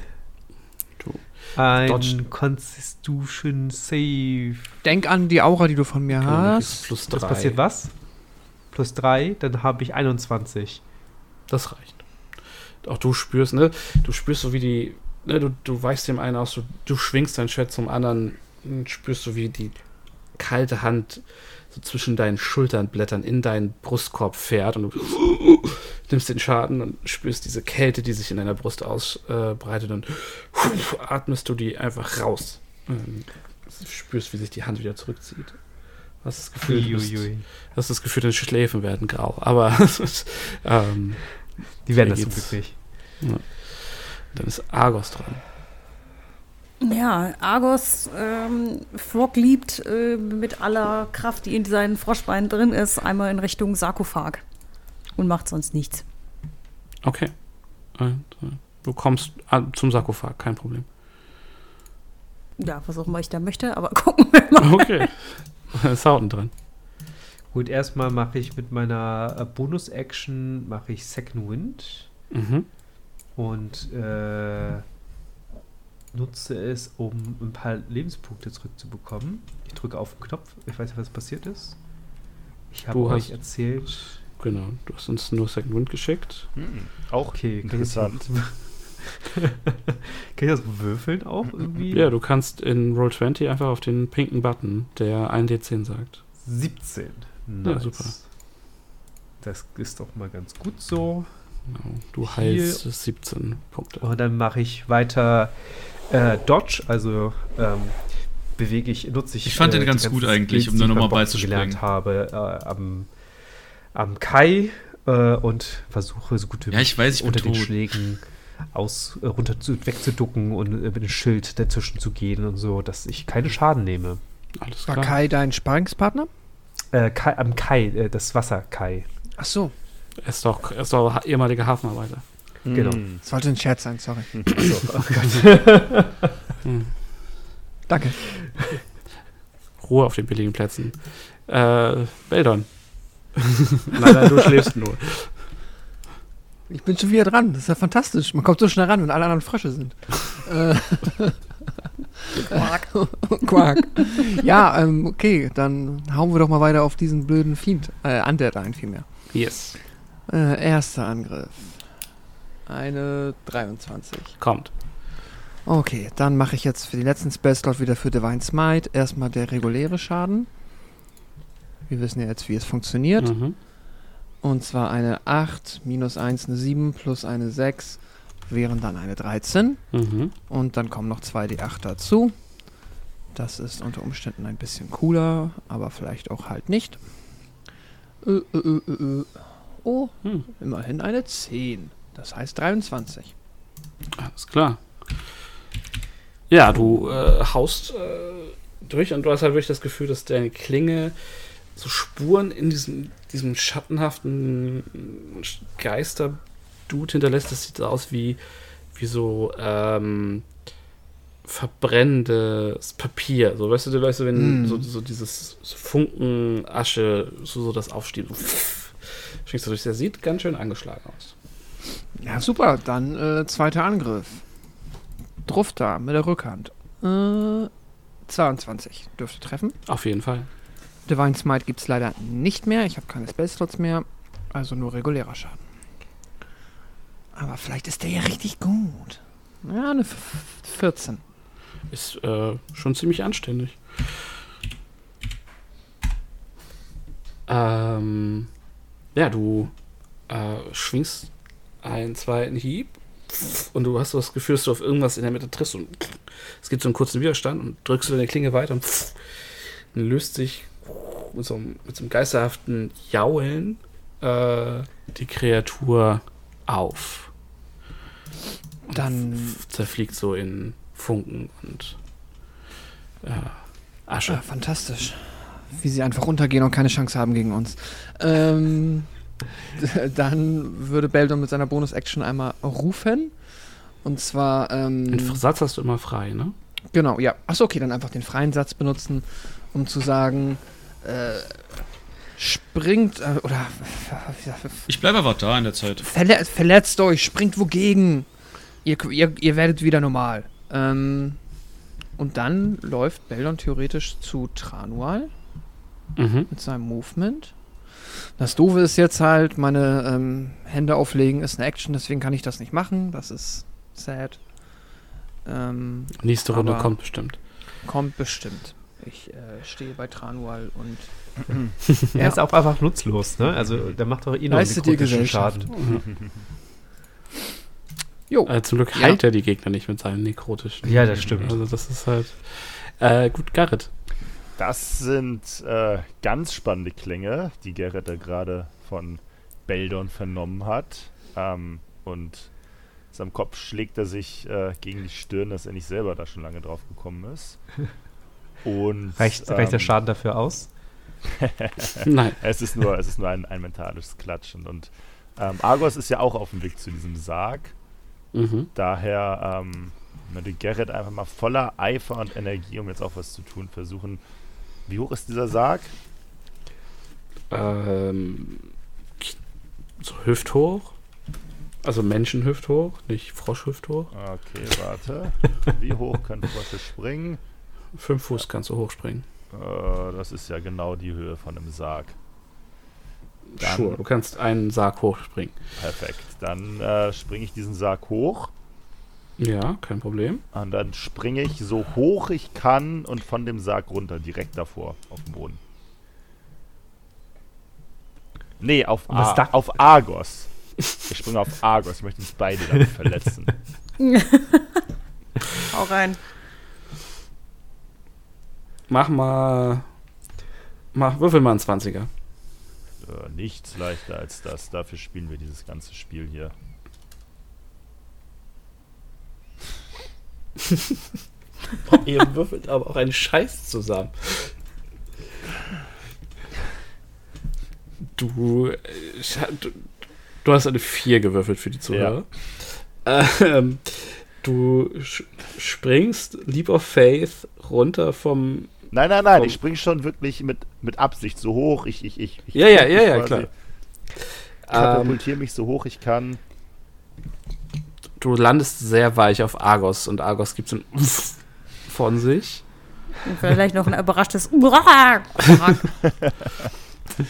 Du Ein dodged. Constitution Save. Denk an die Aura, die du von mir Genau, hast. plus Das 3. passiert was? Plus 3, dann habe ich 21. Das reicht. Auch du spürst, ne? Du spürst so wie die, ne? Du, du weichst dem einen aus, du, du schwingst dein Schwert zum anderen und spürst so wie die kalte Hand so zwischen deinen Schultern blättern in deinen Brustkorb fährt und du nimmst den Schaden und spürst diese Kälte, die sich in deiner Brust ausbreitet und atmest du die einfach raus. Und spürst, wie sich die Hand wieder zurückzieht. Hast das Gefühl, du bist, hast das Gefühl, deine Schläfen werden grau. Aber ähm, Die werden das zum nicht. dann ist Argos dran. Ja, Argos ähm, Frog liebt äh, mit aller Kraft, die in seinen Froschbeinen drin ist, einmal in Richtung Sarkophag und macht sonst nichts. Okay. Und, äh, Du kommst an, zum Sarkophag, kein Problem. Ja, was auch immer ich da möchte, aber gucken wir mal. Okay. Hauten dran. Gut, erstmal mache ich mit meiner äh, Bonus-Action mache ich Second Wind Mhm. und äh, nutze es, um ein paar Lebenspunkte zurückzubekommen. Ich drücke auf den Knopf. Ich weiß nicht, was passiert ist. Ich habe Du euch hast- erzählt. Genau. Du hast uns nur Second Wind geschickt. Auch Okay, interessant. kann ich das würfeln auch irgendwie? Ja, du kannst in Roll20 einfach auf den pinken Button, der 1d10 sagt. 17. Ja, super. Das ist doch mal ganz gut so. Genau. Du Hier- heilst 17 Punkte. Und dann mache ich weiter äh, Dodge, also ähm, bewege ich, nutze ich. Ich fand den die ganz gut eigentlich, Skills, um die nur ich noch beim mal Boxen beizuspringen. gelernt habe äh, am, am Kai äh, und versuche so gut wie Ja, ich weiß, ich unter den. Schlägen aus, äh, runter zu, wegzuducken und äh, mit dem Schild dazwischen zu gehen und so, dass ich keine Schaden nehme. Alles War klar. Kai dein Sparringspartner? Äh, Kai, am Kai, äh, das Wasser Kai. Ach so, Er ist doch, er ist doch ehemaliger Hafenarbeiter. Genau. Hm. das sollte ein Scherz sein, sorry. So, oh Gott. Danke. Ruhe auf den billigen Plätzen. Äh, Beldon. nein, nein, du schläfst nur. Ich bin schon wieder dran. Das ist ja fantastisch. Man kommt so schnell ran, wenn alle anderen Frösche sind. Äh, Quark. Quark. Ja, ähm, okay, dann hauen wir doch mal weiter auf diesen blöden Fiend. Äh, Undead ein vielmehr. Yes. Äh, erster Angriff. Eine 23. Kommt. Okay, dann mache ich jetzt für die letzten Spellslot wieder für Divine Smite erstmal der reguläre Schaden. Wir wissen ja jetzt, wie es funktioniert. Mhm. Und zwar eine 8 minus 1 eine 7 plus eine 6 wären dann eine 13. Mhm. Und dann kommen noch 2d8 dazu. Das ist unter Umständen ein bisschen cooler, aber vielleicht auch halt nicht. Äh, äh, äh. Oh, Hm. immerhin eine 10. Das heißt 23. Alles klar. Ja, du äh, haust äh, durch und du hast halt wirklich das Gefühl, dass deine Klinge so Spuren in diesem, diesem schattenhaften Geisterdude hinterlässt. Das sieht aus wie, wie so ähm, verbrennendes Papier. So, weißt du, weißt du, wenn Mm. so, so dieses so Funken, Asche, so, so das aufsteht. So, Schwingst du durch. Der sieht ganz schön angeschlagen aus. Ja, super. Dann äh, zweiter Angriff. Drufta mit der Rückhand. Äh, 22 dürfte treffen. Auf jeden Fall. Divine Smite gibt es leider nicht mehr. Ich habe keine Spellslots mehr. Also nur regulärer Schaden. Aber vielleicht ist der ja richtig gut. Ja, eine F- 14. Ist äh, schon ziemlich anständig. Ähm, ja, du äh, schwingst einen zweiten Hieb und du hast das Gefühl, dass du auf irgendwas in der Mitte triffst und es gibt so einen kurzen Widerstand und drückst du deine Klinge weiter und dann löst sich mit so einem, mit so einem geisterhaften Jaulen äh, die Kreatur auf. Dann Zerfliegt so in Funken und äh, Asche. Ah, fantastisch. Wie sie einfach runtergehen und keine Chance haben gegen uns. Ähm, dann würde Beldon mit seiner Bonus-Action einmal rufen. Und zwar, ähm, Den Satz hast du immer frei, ne? genau, ja. Achso, okay, dann einfach den freien Satz benutzen, um zu sagen, äh, springt, äh, oder Ich bleibe einfach da in der Zeit. verle verletzt euch, springt wogegen. Ihr, ihr, ihr werdet wieder normal. Ähm, und dann läuft Beldon theoretisch zu Tranual. Mhm. mit seinem Movement. Das Doofe ist jetzt halt, meine ähm, Hände auflegen ist eine Action, deswegen kann ich das nicht machen. Das ist sad. Ähm, Nächste Runde Aber- kommt bestimmt. kommt bestimmt. Ich äh, stehe bei Tranual und Er ist auch einfach nutzlos, ne? Also der macht doch eh nur Gesellschaft. Schaden. jo, Äh, zum Glück Ja. heilt er die Gegner nicht mit seinen nekrotischen. Ja, das stimmt. Also das ist halt. Äh, gut, Garrett. Das sind äh, ganz spannende Klänge, die Gerrit da gerade von Beldon vernommen hat. Ähm, und seinem Kopf schlägt er sich äh, gegen die Stirn, dass er nicht selber da schon lange drauf gekommen ist. Und Reicht, reicht der ähm, Schaden dafür aus? Nein. Es ist nur, es ist nur ein, ein mentales Klatschen. Und ähm, Argos ist ja auch auf dem Weg zu diesem Sarg. Mhm. Daher ähm, würde Gerrit einfach mal voller Eifer und Energie, um jetzt auch was zu tun, versuchen. Wie hoch ist dieser Sarg? Ähm, so hüfthoch. Also Menschenhüfthoch, nicht Froschhüfthoch. Okay, warte. Wie hoch können Frösche springen? Fünf Fuß kannst du hochspringen. Äh, das ist ja genau die Höhe von einem Sarg. Dann- Sure, du kannst einen Sarg hochspringen. Perfekt. Dann äh, springe ich diesen Sarg hoch. Ja, kein Problem. Und dann springe ich so hoch ich kann und von dem Sarg runter, direkt davor, auf den Boden. Nee, auf, Was Ar da- auf Argos. Ich springe auf Argos. Ich möchte uns beide damit verletzen. Hau rein. Mach mal. Mach, würfel mal einen 20er. Äh, nichts leichter als das. Dafür spielen wir dieses ganze Spiel hier. Ihr würfelt aber auch einen Scheiß zusammen. Du, du, du hast eine 4 gewürfelt für die Zuhörer. Ähm, du sch- springst Leap of Faith runter vom. Nein, nein, nein, Vom- ich springe schon wirklich mit, mit Absicht so hoch. Ich, ich, ich, ich Ja, ja, ja, ja, klar. Ähm, Katapultiere mich so hoch ich kann. du landest sehr weich auf Argos und Argos gibt so ein Uff von sich. Und vielleicht noch ein überraschtes.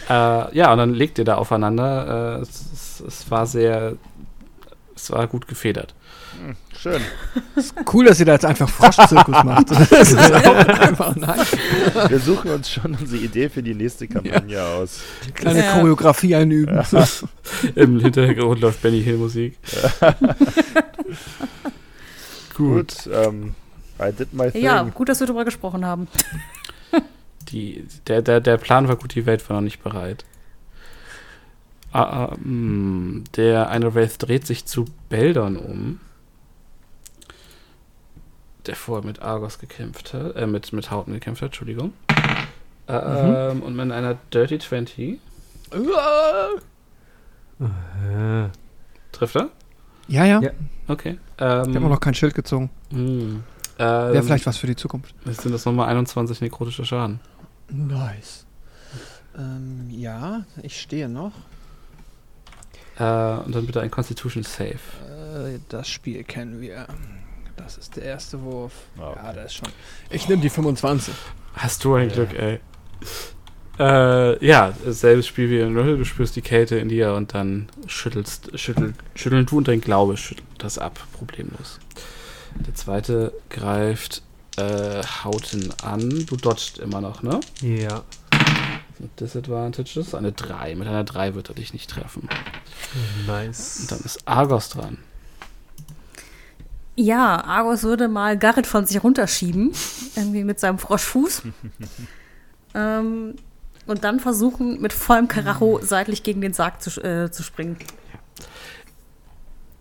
Äh, ja, und dann legt ihr da aufeinander. Äh, es, es, es war sehr. Es war gut gefedert. Schön. Cool, dass ihr da jetzt einfach Froschzirkus macht. Das ist einfach nice. Wir suchen uns schon unsere Idee für die nächste Kampagne aus. Kleine Ja. Choreografie einüben. Im Hintergrund läuft Benny Hill Musik. Gut, ähm, I did my thing. Ja, gut, dass wir darüber gesprochen haben. Die, der, der, der Plan war gut, die Welt war noch nicht bereit. Ah, ah, mm, der eine Wraith dreht sich zu Beldon um. Der vorher mit Argos gekämpft hat, äh, mit, mit Hauten gekämpft hat, Entschuldigung. Ähm, Und mit einer Dirty 20 Äh, trifft er. Ja, ja. Ja. Okay. Ich habe Ähm, noch kein Schild gezogen. hm, Wäre ähm, vielleicht was für die Zukunft. jetzt sind das nochmal 21 nekrotischer Schaden. Nice. Ähm, ja, ich stehe noch. Äh, und dann bitte ein Constitution Save. Äh, das Spiel kennen wir. Das ist der erste Wurf. Okay. Ja, das ist schon. Ich nehme die 25. Hast du ein Glück, ey. Äh, ja, selbes Spiel wie in Null. Du spürst die Kälte in dir und dann schüttelst, schüttel, schütteln du und dein Glaube schüttelt das ab, problemlos. Der zweite greift äh, Hauten an. Du dodgst immer noch, ne? ja. Mit Disadvantages. Eine 3. Mit einer 3 wird er dich nicht treffen. Nice. Und dann ist Argos dran. Ja, Argos würde mal Garrett von sich runterschieben. irgendwie mit seinem Froschfuß. ähm, und dann versuchen, mit vollem Karacho seitlich gegen den Sarg zu, äh, zu springen.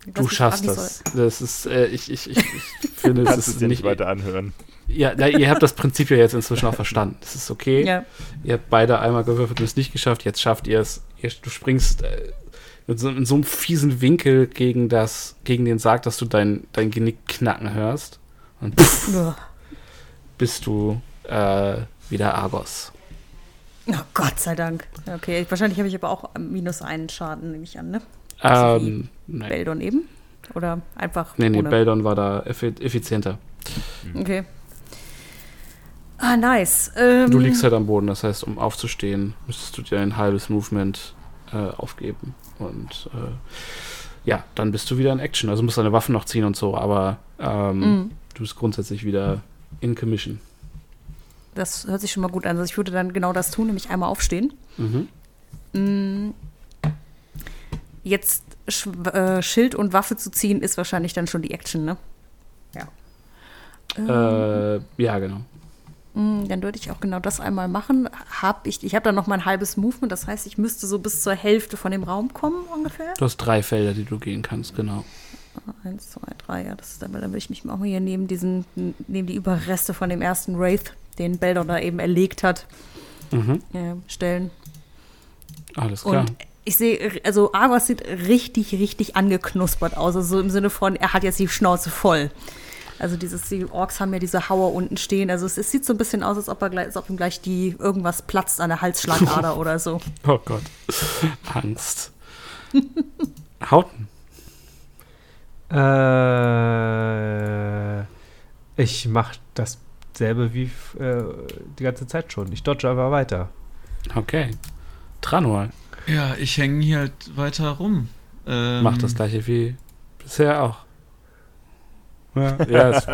Weiß Du schaffst das. Das ist, äh, ich, ich, ich, ich finde, es ist nicht weiter anhören. Ja, na, ihr habt das Prinzip ja jetzt inzwischen auch verstanden. Das ist okay. Ja. Ihr habt beide einmal gewürfelt und es nicht geschafft. Jetzt schafft ihr es. Ihr, du springst äh, in, so, in so einem fiesen Winkel gegen, das, gegen den Sarg, dass du dein, dein Genick knacken hörst. Und pff, bist du äh, wieder Argos. Oh Gott sei Dank. Okay, wahrscheinlich habe ich aber auch minus einen Schaden, nehme ich an, ne? Also Ähm, nein. Beldon eben? Oder einfach Nee, nee, ohne? Beldon war da effi effizienter. Okay. Ah, nice. Ähm, Du liegst halt am Boden, das heißt, um aufzustehen, müsstest du dir ein halbes Movement äh, aufgeben. Und äh, ja, dann bist du wieder in Action. Also musst deine Waffen noch ziehen und so, aber ähm, Mhm. du bist grundsätzlich wieder in Commission. Das hört sich schon mal gut an. Also ich würde dann genau das tun, nämlich einmal aufstehen. Mhm. Mm. Jetzt Sch äh, Schild und Waffe zu ziehen, ist wahrscheinlich dann schon die Action, ne? Ja. Ähm, Äh, ja, genau. Mm, dann würde ich auch genau das einmal machen. Hab ich ich habe dann noch mal ein halbes Movement, das heißt, ich müsste so bis zur Hälfte von dem Raum kommen ungefähr. Du hast drei Felder, die du gehen kannst, genau. Eins, zwei, drei, ja, das ist dann, dann würde ich mich mal hier neben diesen, neben die Überreste von dem ersten Wraith, den Beldon da eben erlegt hat, Mhm. äh, stellen. Alles klar. Und ich sehe, also Argos sieht richtig, richtig angeknuspert aus. Also so im Sinne von, er hat jetzt die Schnauze voll. Also dieses, die Orks haben ja diese Hauer unten stehen. Also es, es sieht so ein bisschen aus, als ob, er gleich, als ob ihm gleich die irgendwas platzt an der Halsschlagader oder so. Oh Gott. Angst. Hauten. Äh, ich mache dasselbe wie äh, die ganze Zeit schon. Ich dodge einfach weiter. Okay. Tranor Ja, ich hänge hier halt weiter rum. Ähm, macht das gleiche wie bisher auch. Ja, ja es,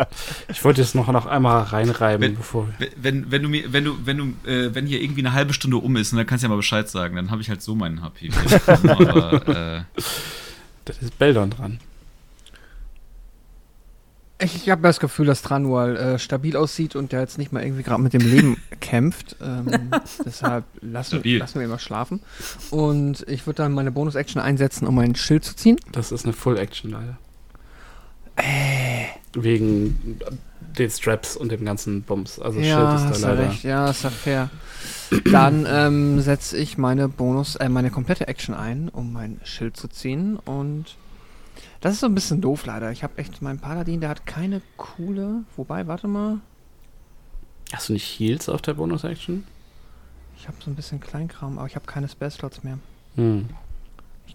ich wollte jetzt noch, noch einmal reinreiben, Wenn- bevor wir. Wenn, wenn du mir, wenn du, wenn du, äh, wenn hier irgendwie eine halbe Stunde um ist, und dann kannst du ja mal Bescheid sagen, dann habe ich halt so meinen HP. Aber, äh, Das ist Beldon dran. Ich, habe das Gefühl, dass Tranual äh, stabil aussieht und der jetzt nicht mal irgendwie gerade mit dem Leben kämpft. Ähm, deshalb lassen, lassen wir ihn mal schlafen. Und ich würde dann meine Bonus-Action einsetzen, um mein Schild zu ziehen. Das ist eine Full Action leider. wegen den Straps und dem ganzen Bums. Also ja, Schild ist da leider. recht. Ja, ist ja fair. Dann ähm, setze ich meine Bonus, äh, meine komplette Action ein, um mein Schild zu ziehen. Und das ist so ein bisschen doof leider. Ich habe echt meinen Paladin, der hat keine coole. Wobei, warte mal. Hast du nicht Heals auf der Bonus-Action? Ich habe so ein bisschen Kleinkram, aber ich habe keine Spell-Slots mehr. Hm.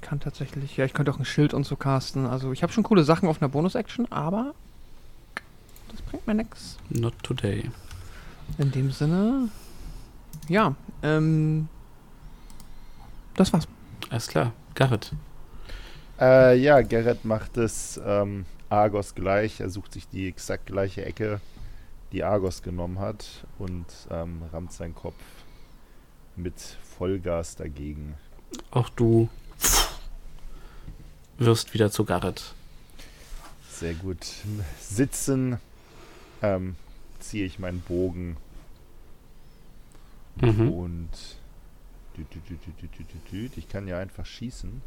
Ich kann tatsächlich, ja, ich könnte auch ein Schild und so casten. Also ich habe schon coole Sachen auf einer Bonus-Action, aber das bringt mir nix. Not today. In dem Sinne, ja, ähm, das war's. Alles klar. Garrett. Äh, ja, Gerrit macht es ähm, Argos gleich. Er sucht sich die exakt gleiche Ecke, die Argos genommen hat und ähm, rammt seinen Kopf mit Vollgas dagegen. Auch du wirst wieder zu Garrett. Sehr gut. Sitzen ähm, ziehe ich meinen Bogen Mhm. und ich kann ja einfach schießen.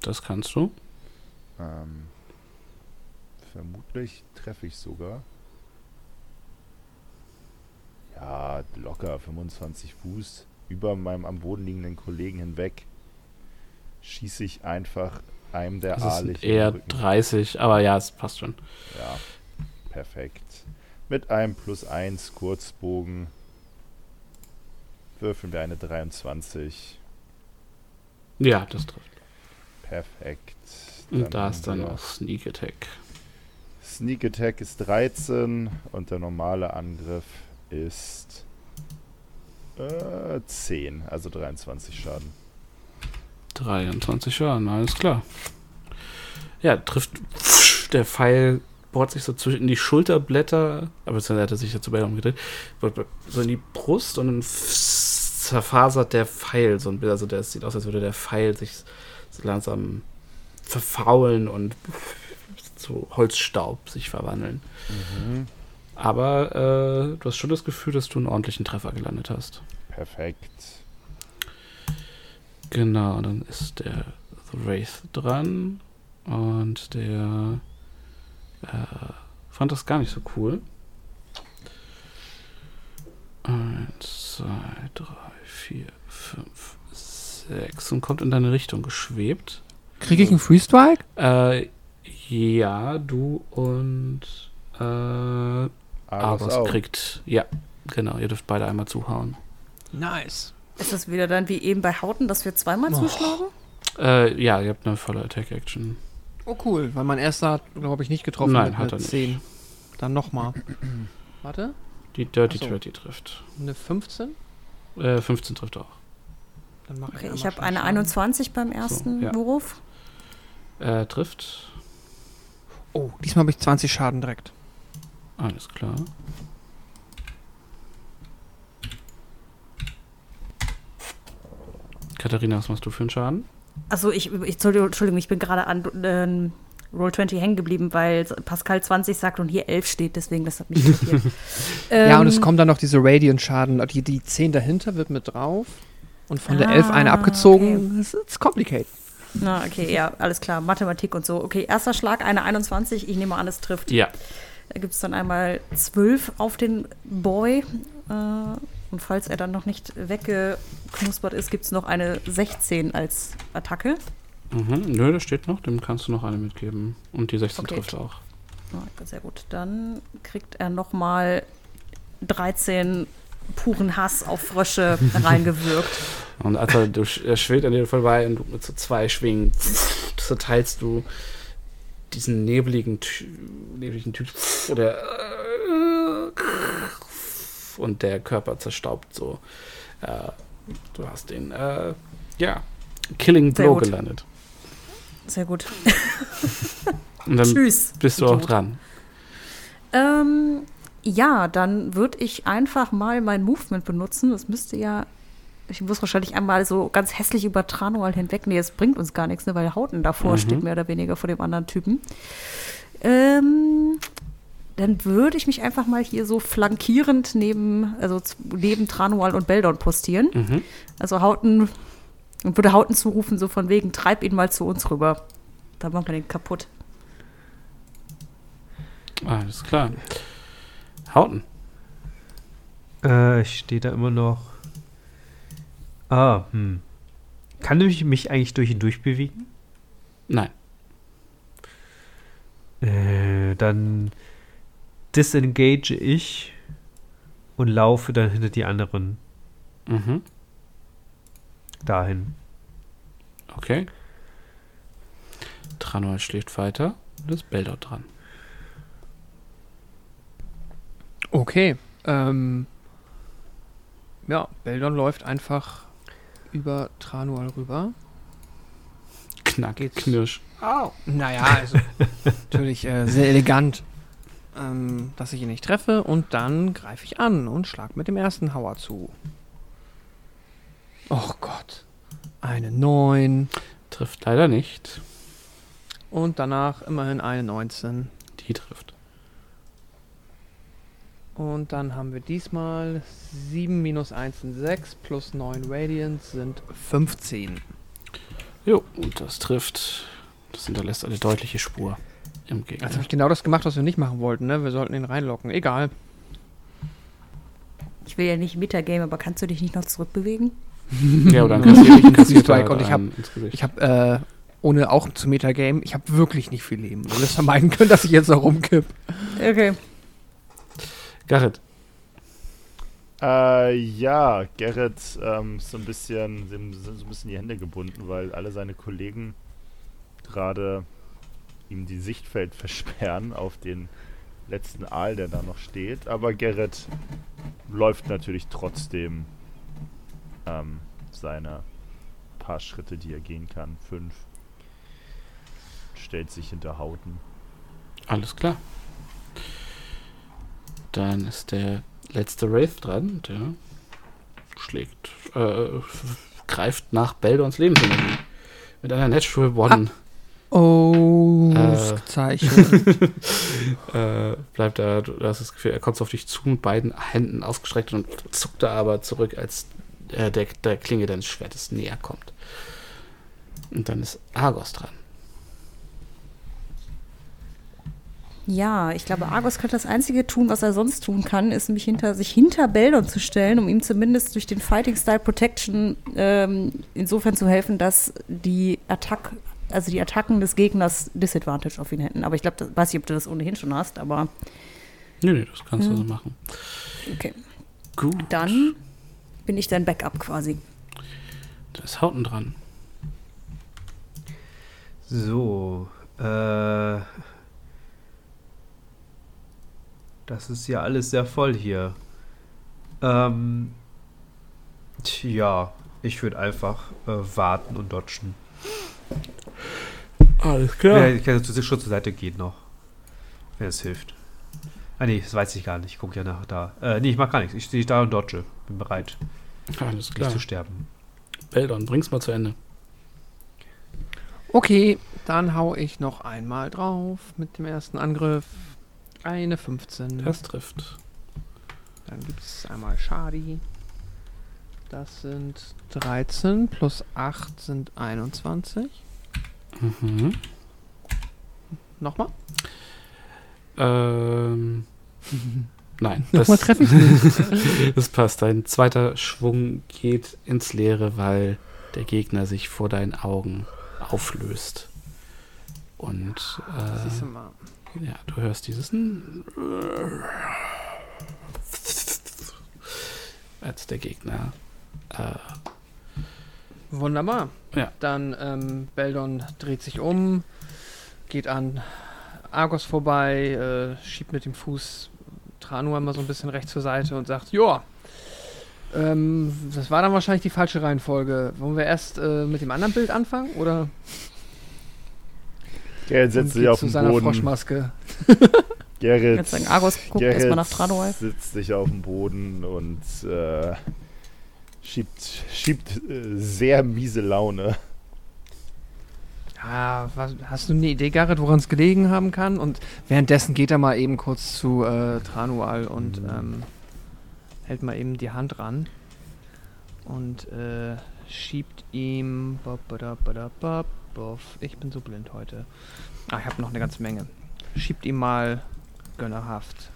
Das kannst du. Ähm, vermutlich treffe ich sogar. Ja, locker 25 Fuß über meinem am Boden liegenden Kollegen hinweg. Schieße ich einfach einem der Das ist eher 30, aber ja, es passt schon. Ja, perfekt. Mit einem plus 1 Kurzbogen würfeln wir eine 23. Ja, das trifft. Perfekt. Und da ist dann auch Sneak Attack. Sneak Attack ist 13 und der normale Angriff ist äh, 10, also 23 Schaden. 23 Schaden, alles klar. Ja, trifft. Der Pfeil bohrt sich so zwischen die Schulterblätter, aber jetzt hat er sich ja zu beide umgedreht, so in die Brust und dann zerfasert der Pfeil so ein bisschen. Also der sieht aus, als würde der Pfeil sich so langsam verfaulen und zu Holzstaub sich verwandeln. Aber äh, du hast schon das Gefühl, dass du einen ordentlichen Treffer gelandet hast. Perfekt. Genau, dann ist der The Wraith dran und der äh, fand das gar nicht so cool. Eins, zwei, drei, vier, fünf, sechs und kommt in deine Richtung geschwebt. Kriege ich einen Free Strike? Äh, ja, du und äh, auch. kriegt. Ja, genau, ihr dürft beide einmal zuhauen. Nice. Ist das wieder dann wie eben bei Hauten, dass wir zweimal zuschlagen? Äh, ja, ihr habt eine volle Attack-Action. Oh cool, weil mein erster hat, glaube ich, nicht getroffen Nein, mit hat er nicht. 10. Dann nochmal. Warte, Die Dirty Ach so. 30 trifft. eine 15? Äh, 15 trifft auch. Dann mache Okay, einmal ich habe eine Schaden. 21 beim ersten ja. Wurf. Äh, trifft. Oh, diesmal habe ich 20 Schaden direkt. Alles klar. Katharina, was machst du für einen Schaden? Also ich, ich Entschuldigung, ich bin gerade an ähm, Roll 20 hängen geblieben, weil Pascal 20 sagt und hier 11 steht, deswegen das hat mich irritiert. ja, und es Ähm, kommt dann noch diese Radiant-Schaden. Die, die 10 dahinter wird mit drauf. Und von der Ah, 11 eine abgezogen. Das ist complicated. Na, okay, ja, alles klar. Mathematik und so. Okay, erster Schlag, eine 21. Ich nehme an, es trifft. Ja. Da gibt es dann einmal 12 auf den Boy. Äh, und falls er dann noch nicht weggeknuspert ist, gibt es noch eine 16 als Attacke. Mhm. Nö, da steht noch. Dem kannst du noch eine mitgeben. Und die 16 Okay. trifft auch. Ja, sehr gut. Dann kriegt er noch mal 13 puren Hass auf Frösche reingewirkt. Und er, du, er schwebt an dir vorbei und du mit so zwei Schwingen zerteilst du diesen nebligen, Ty- nebligen Typ oder und der Körper zerstaubt so. Äh, du hast den, äh, ja, Killing Sehr Blow gut. gelandet. Sehr gut. Und dann Tschüss. bist du auch dran. Ähm, ja, dann würde ich einfach mal mein Movement benutzen. Das müsste ja. Ich muss wahrscheinlich einmal so ganz hässlich über Tranual hinweg. Nee, es bringt uns gar nichts, ne, weil Hauten davor Mhm. steht, mehr oder weniger vor dem anderen Typen. Ähm, dann würde ich mich einfach mal hier so flankierend neben, also neben Tranual und Beldon postieren. Mhm. Also Hauten und würde Hauten zurufen, so von wegen, treib ihn mal zu uns rüber. Da machen wir den kaputt. Alles klar. Hauten. Äh, ich stehe da immer noch. Ah, hm. Kann ich mich eigentlich durch ihn durchbewegen? Nein. Äh, dann disengage ich und laufe dann hinter die anderen Mhm. dahin. Okay. Tranol schläft weiter. Und ist Beldor dran. Okay. Ähm, ja, Beldon läuft einfach über Tranual rüber. Knack, Geht's. knirsch. Naja, also natürlich äh, sehr elegant, ähm, dass ich ihn nicht treffe. Und dann greife ich an und schlag mit dem ersten Hauer zu. Oh Gott. Eine 9 Trifft leider nicht. und danach immerhin eine 19. Die trifft. Und dann haben wir diesmal 7 minus 1 sind 6 plus 9 Radiant sind 15. Jo, und das trifft. Das hinterlässt eine deutliche Spur im Gegner. Jetzt habe ich genau das gemacht, was wir nicht machen wollten, ne? Wir sollten ihn reinlocken. Egal. Ich will ja nicht Metagame, aber kannst du dich nicht noch zurückbewegen? ja, oder dann kassiere ich, kassiert Strike er und ich hab- einen ins Gesicht. Ich habe, äh, ohne auch zu Metagame, ich habe wirklich nicht viel Leben. Du wirst vermeiden können, dass ich jetzt noch rumkipp. Okay. Garrett. Äh, ja, Gerrit ähm, ist so ein bisschen, sind so ein bisschen die Hände gebunden, weil alle seine Kollegen gerade ihm die Sichtfeld versperren auf den letzten Aal, der da noch steht. Aber Gerrit läuft natürlich trotzdem ähm, seine paar Schritte, die er gehen kann. Fünf. Stellt sich hinter Hauten. Alles klar. Dann ist der letzte Wraith dran. Der schlägt, äh, greift nach Beldons Lebensenergie. Mit einer Natural One. Oh, Äh. Zeichen. äh, bleibt er, du hast das Gefühl, er kommt so auf dich zu mit beiden Händen ausgestreckt und zuckt da aber zurück, als äh, der, der Klinge deines Schwertes näher kommt. Und dann ist Argos dran. Ja, ich glaube, Argos könnte das Einzige tun, was er sonst tun kann, ist nämlich hinter, sich hinter Beldon zu stellen, um ihm zumindest durch den Fighting Style Protection ähm, insofern zu helfen, dass die Attack, also die Attacken des Gegners Disadvantage auf ihn hätten. Aber ich glaube, das weiß ich, ob du das ohnehin schon hast, aber Nee, nee, das kannst du Hm. so machen. okay. Gut. Dann bin ich dein Backup quasi. Da ist Hauten dran. So, äh. Das ist ja alles sehr voll hier. Ähm. Tja, ich würde einfach äh, warten und dodgen. Alles Ja. Ich kann zu- schon zur Seite gehen noch. Wenn es hilft. Ah, nee, das weiß ich gar nicht. Ich gucke ja nach da. Äh, nee, ich mach gar nichts. Ich stehe da und dodge. Bin bereit, Alles nicht klar. zu sterben. Beldon, bring's mal zu Ende. Okay, dann hau ich noch einmal drauf mit dem ersten Angriff. Eine 15. Das trifft. Dann gibt es einmal Schadi. Das sind 13 plus 8 sind 21. Mhm. Nochmal? Ähm. Nein, das, das passt. Dein zweiter Schwung geht ins Leere, weil der Gegner sich vor deinen Augen auflöst. Und äh, mal. ja, du hörst dieses als der Gegner äh, Wunderbar. Ja. Dann ähm, Beldon dreht sich um, geht an Argos vorbei, äh, schiebt mit dem Fuß Tranua mal so ein bisschen rechts zur Seite und sagt, ja, ähm, das war dann wahrscheinlich die falsche Reihenfolge. Wollen wir erst äh, mit dem anderen Bild anfangen oder Gerrit setzt sich auf zu den seiner Boden. Froschmaske? Gerrit, Jetzt sagen, Argos guckt Gerrit erstmal nach Tradoy. sitzt sich auf dem Boden und äh, schiebt, schiebt äh, sehr miese Laune. Ah, was, hast du eine Idee, Garrett, woran es gelegen haben kann? Und währenddessen geht er mal eben kurz zu äh, Tranual und ähm, hält mal eben die Hand ran und äh, schiebt ihm. Ich bin so blind heute. Ah, ich habe noch eine ganze Menge. Schiebt ihm mal gönnerhaft.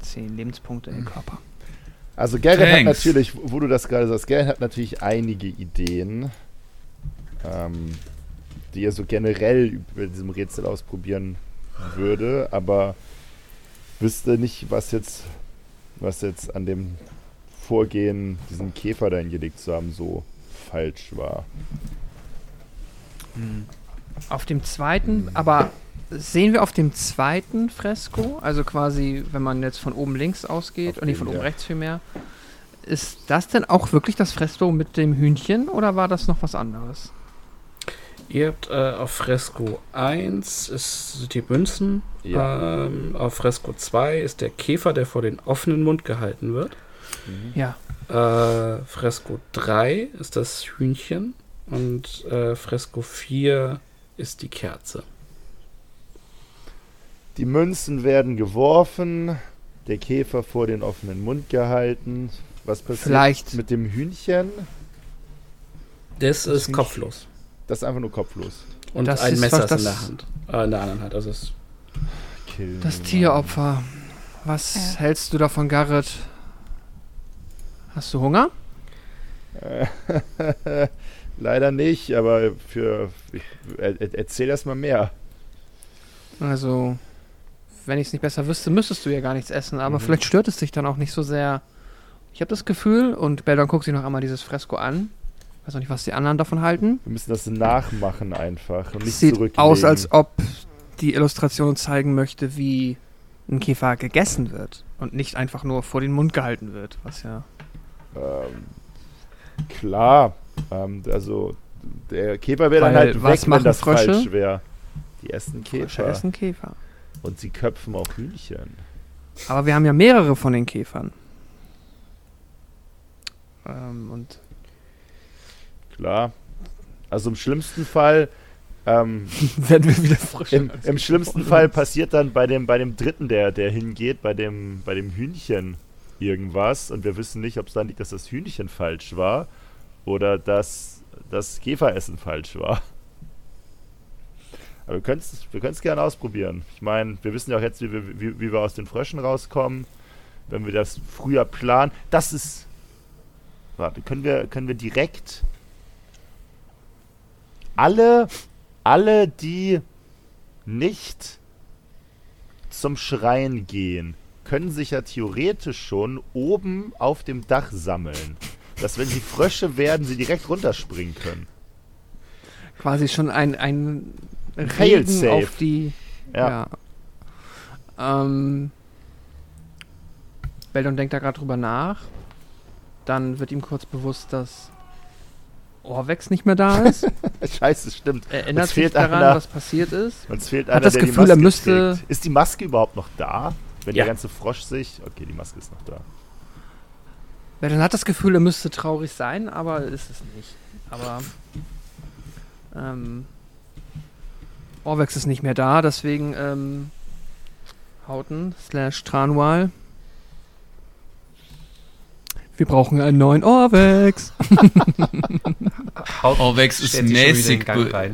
Zehn Lebenspunkte im Körper. Also Gerrit hat natürlich, wo du das gerade sagst, Gerrit hat natürlich einige Ideen, ähm, die er so generell über diesem Rätsel ausprobieren würde, aber wüsste nicht, was jetzt, was jetzt an dem Vorgehen, diesen Käfer da hingelegt zu haben, so falsch war. Auf dem zweiten, aber sehen wir auf dem zweiten Fresko, also quasi, wenn man jetzt von oben links ausgeht, und dem, von oben ja. rechts vielmehr, ist das denn auch wirklich das Fresko mit dem Hühnchen oder war das noch was anderes? Ihr habt äh, auf Fresko 1 ist, sind die Münzen. Ja. Ähm, auf Fresko 2 ist der Käfer, der vor den offenen Mund gehalten wird. Ja. Äh, Fresko 3 ist das Hühnchen. Und äh, Fresko 4 ist die Kerze. Die Münzen werden geworfen, der Käfer vor den offenen Mund gehalten. Was passiert Vielleicht- mit dem Hühnchen? Das, ist Hühnchen. kopflos. Das ist einfach nur kopflos. Und Das ein ist Messer in das- der Hand. Äh, in der anderen Hand. Also es Kill Das Tieropfer. Was Ja. hältst du davon, Garrett? Hast du Hunger? Leider nicht, aber für. Ich, er, er- erzähl erst mal mehr. Also, wenn ich es nicht besser wüsste, müsstest du ja gar nichts essen, aber Mhm. vielleicht stört es dich dann auch nicht so sehr. Ich habe das Gefühl, und Beldon guckt sich noch einmal dieses Fresko an. Weiß auch nicht, was die anderen davon halten. Wir müssen das nachmachen einfach und nicht Sieht aus, als ob die Illustration zeigen möchte, wie ein Käfer gegessen wird und nicht einfach nur vor den Mund gehalten wird, was ja Ähm, klar. Ähm, also, der Käfer wäre dann halt was weg, wenn machen das Frösche? falsch wäre. Die essen Frösche Käfer. essen Käfer. Und sie köpfen auch Hühnchen. Aber wir haben ja mehrere von den Käfern. Ähm, und Klar. Also im schlimmsten Fall. Ähm, werden wir wieder frisch. Im, Im schlimmsten Fall passiert dann bei dem, bei dem dritten, der, der hingeht, bei dem, bei dem Hühnchen irgendwas und wir wissen nicht, ob es dann liegt, dass das Hühnchen falsch war oder dass das Käferessen falsch war. Aber wir können es wir gerne ausprobieren. Ich meine, wir wissen ja auch jetzt, wie wir, wie, wie wir aus den Fröschen rauskommen, wenn wir das früher planen. Das ist. Warte, können wir, können wir direkt alle, alle, die nicht zum Schrein gehen, können sich ja theoretisch schon oben auf dem Dach sammeln. Dass wenn sie Frösche werden, sie direkt runterspringen können. Quasi schon ein, ein. Regen auf die. Ja. Ja. Ähm, Beldon denkt da gerade drüber nach. Dann wird ihm kurz bewusst, dass Orvex nicht mehr da ist. Scheiße, stimmt. Er erinnert Uns sich fehlt daran, einer. was passiert ist. Uns fehlt Hat einer, das der Gefühl, die er Maske müsste- trägt. Ist die Maske überhaupt noch da? Wenn Ja. der ganze Frosch sich. Okay, die Maske ist noch da. Beldon hat das Gefühl, er müsste traurig sein, aber ist es nicht. Aber ähm, Orvex ist nicht mehr da, deswegen ähm, Hauten slash Tranwal. Wir brauchen einen neuen Orvex. Orvex ist mäßig. Äh,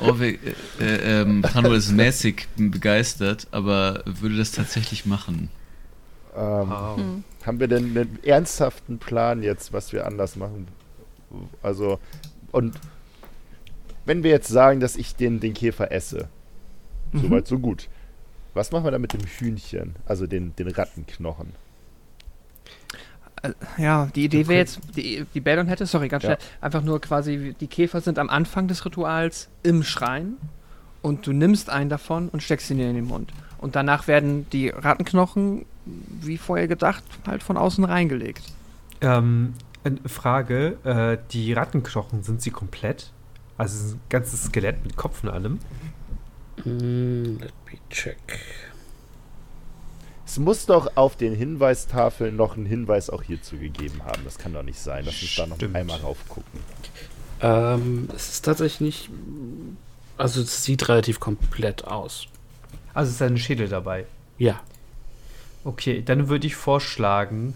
Orweg, äh, äh, ähm, ist mäßig begeistert, aber würde das tatsächlich machen. Ähm, Wow. Hm. Haben wir denn einen ernsthaften Plan jetzt, was wir anders machen? Also, und wenn wir jetzt sagen, dass ich den, den Käfer esse, Mhm. soweit so gut. Was machen wir dann mit dem Hühnchen, also den, den Rattenknochen? Ja, die Idee wäre jetzt, die, die Beldon hätte, sorry, ganz Ja. schnell, einfach nur quasi, die Käfer sind am Anfang des Rituals im Schrein und du nimmst einen davon und steckst ihn dir in den Mund. Und danach werden die Rattenknochen, wie vorher gedacht, halt von außen reingelegt. Ähm, eine Frage: äh, Die Rattenknochen, sind sie komplett? Also ein ganzes Skelett mit Kopf und allem? Mm, let me check. Es muss doch auf den Hinweistafeln noch einen Hinweis auch hierzu gegeben haben. Das kann doch nicht sein. Lass uns da noch einmal raufgucken. Ähm, es ist tatsächlich nicht. Also, es sieht relativ komplett aus. Also ist da ein Schädel dabei. Ja. Okay, dann würde ich vorschlagen,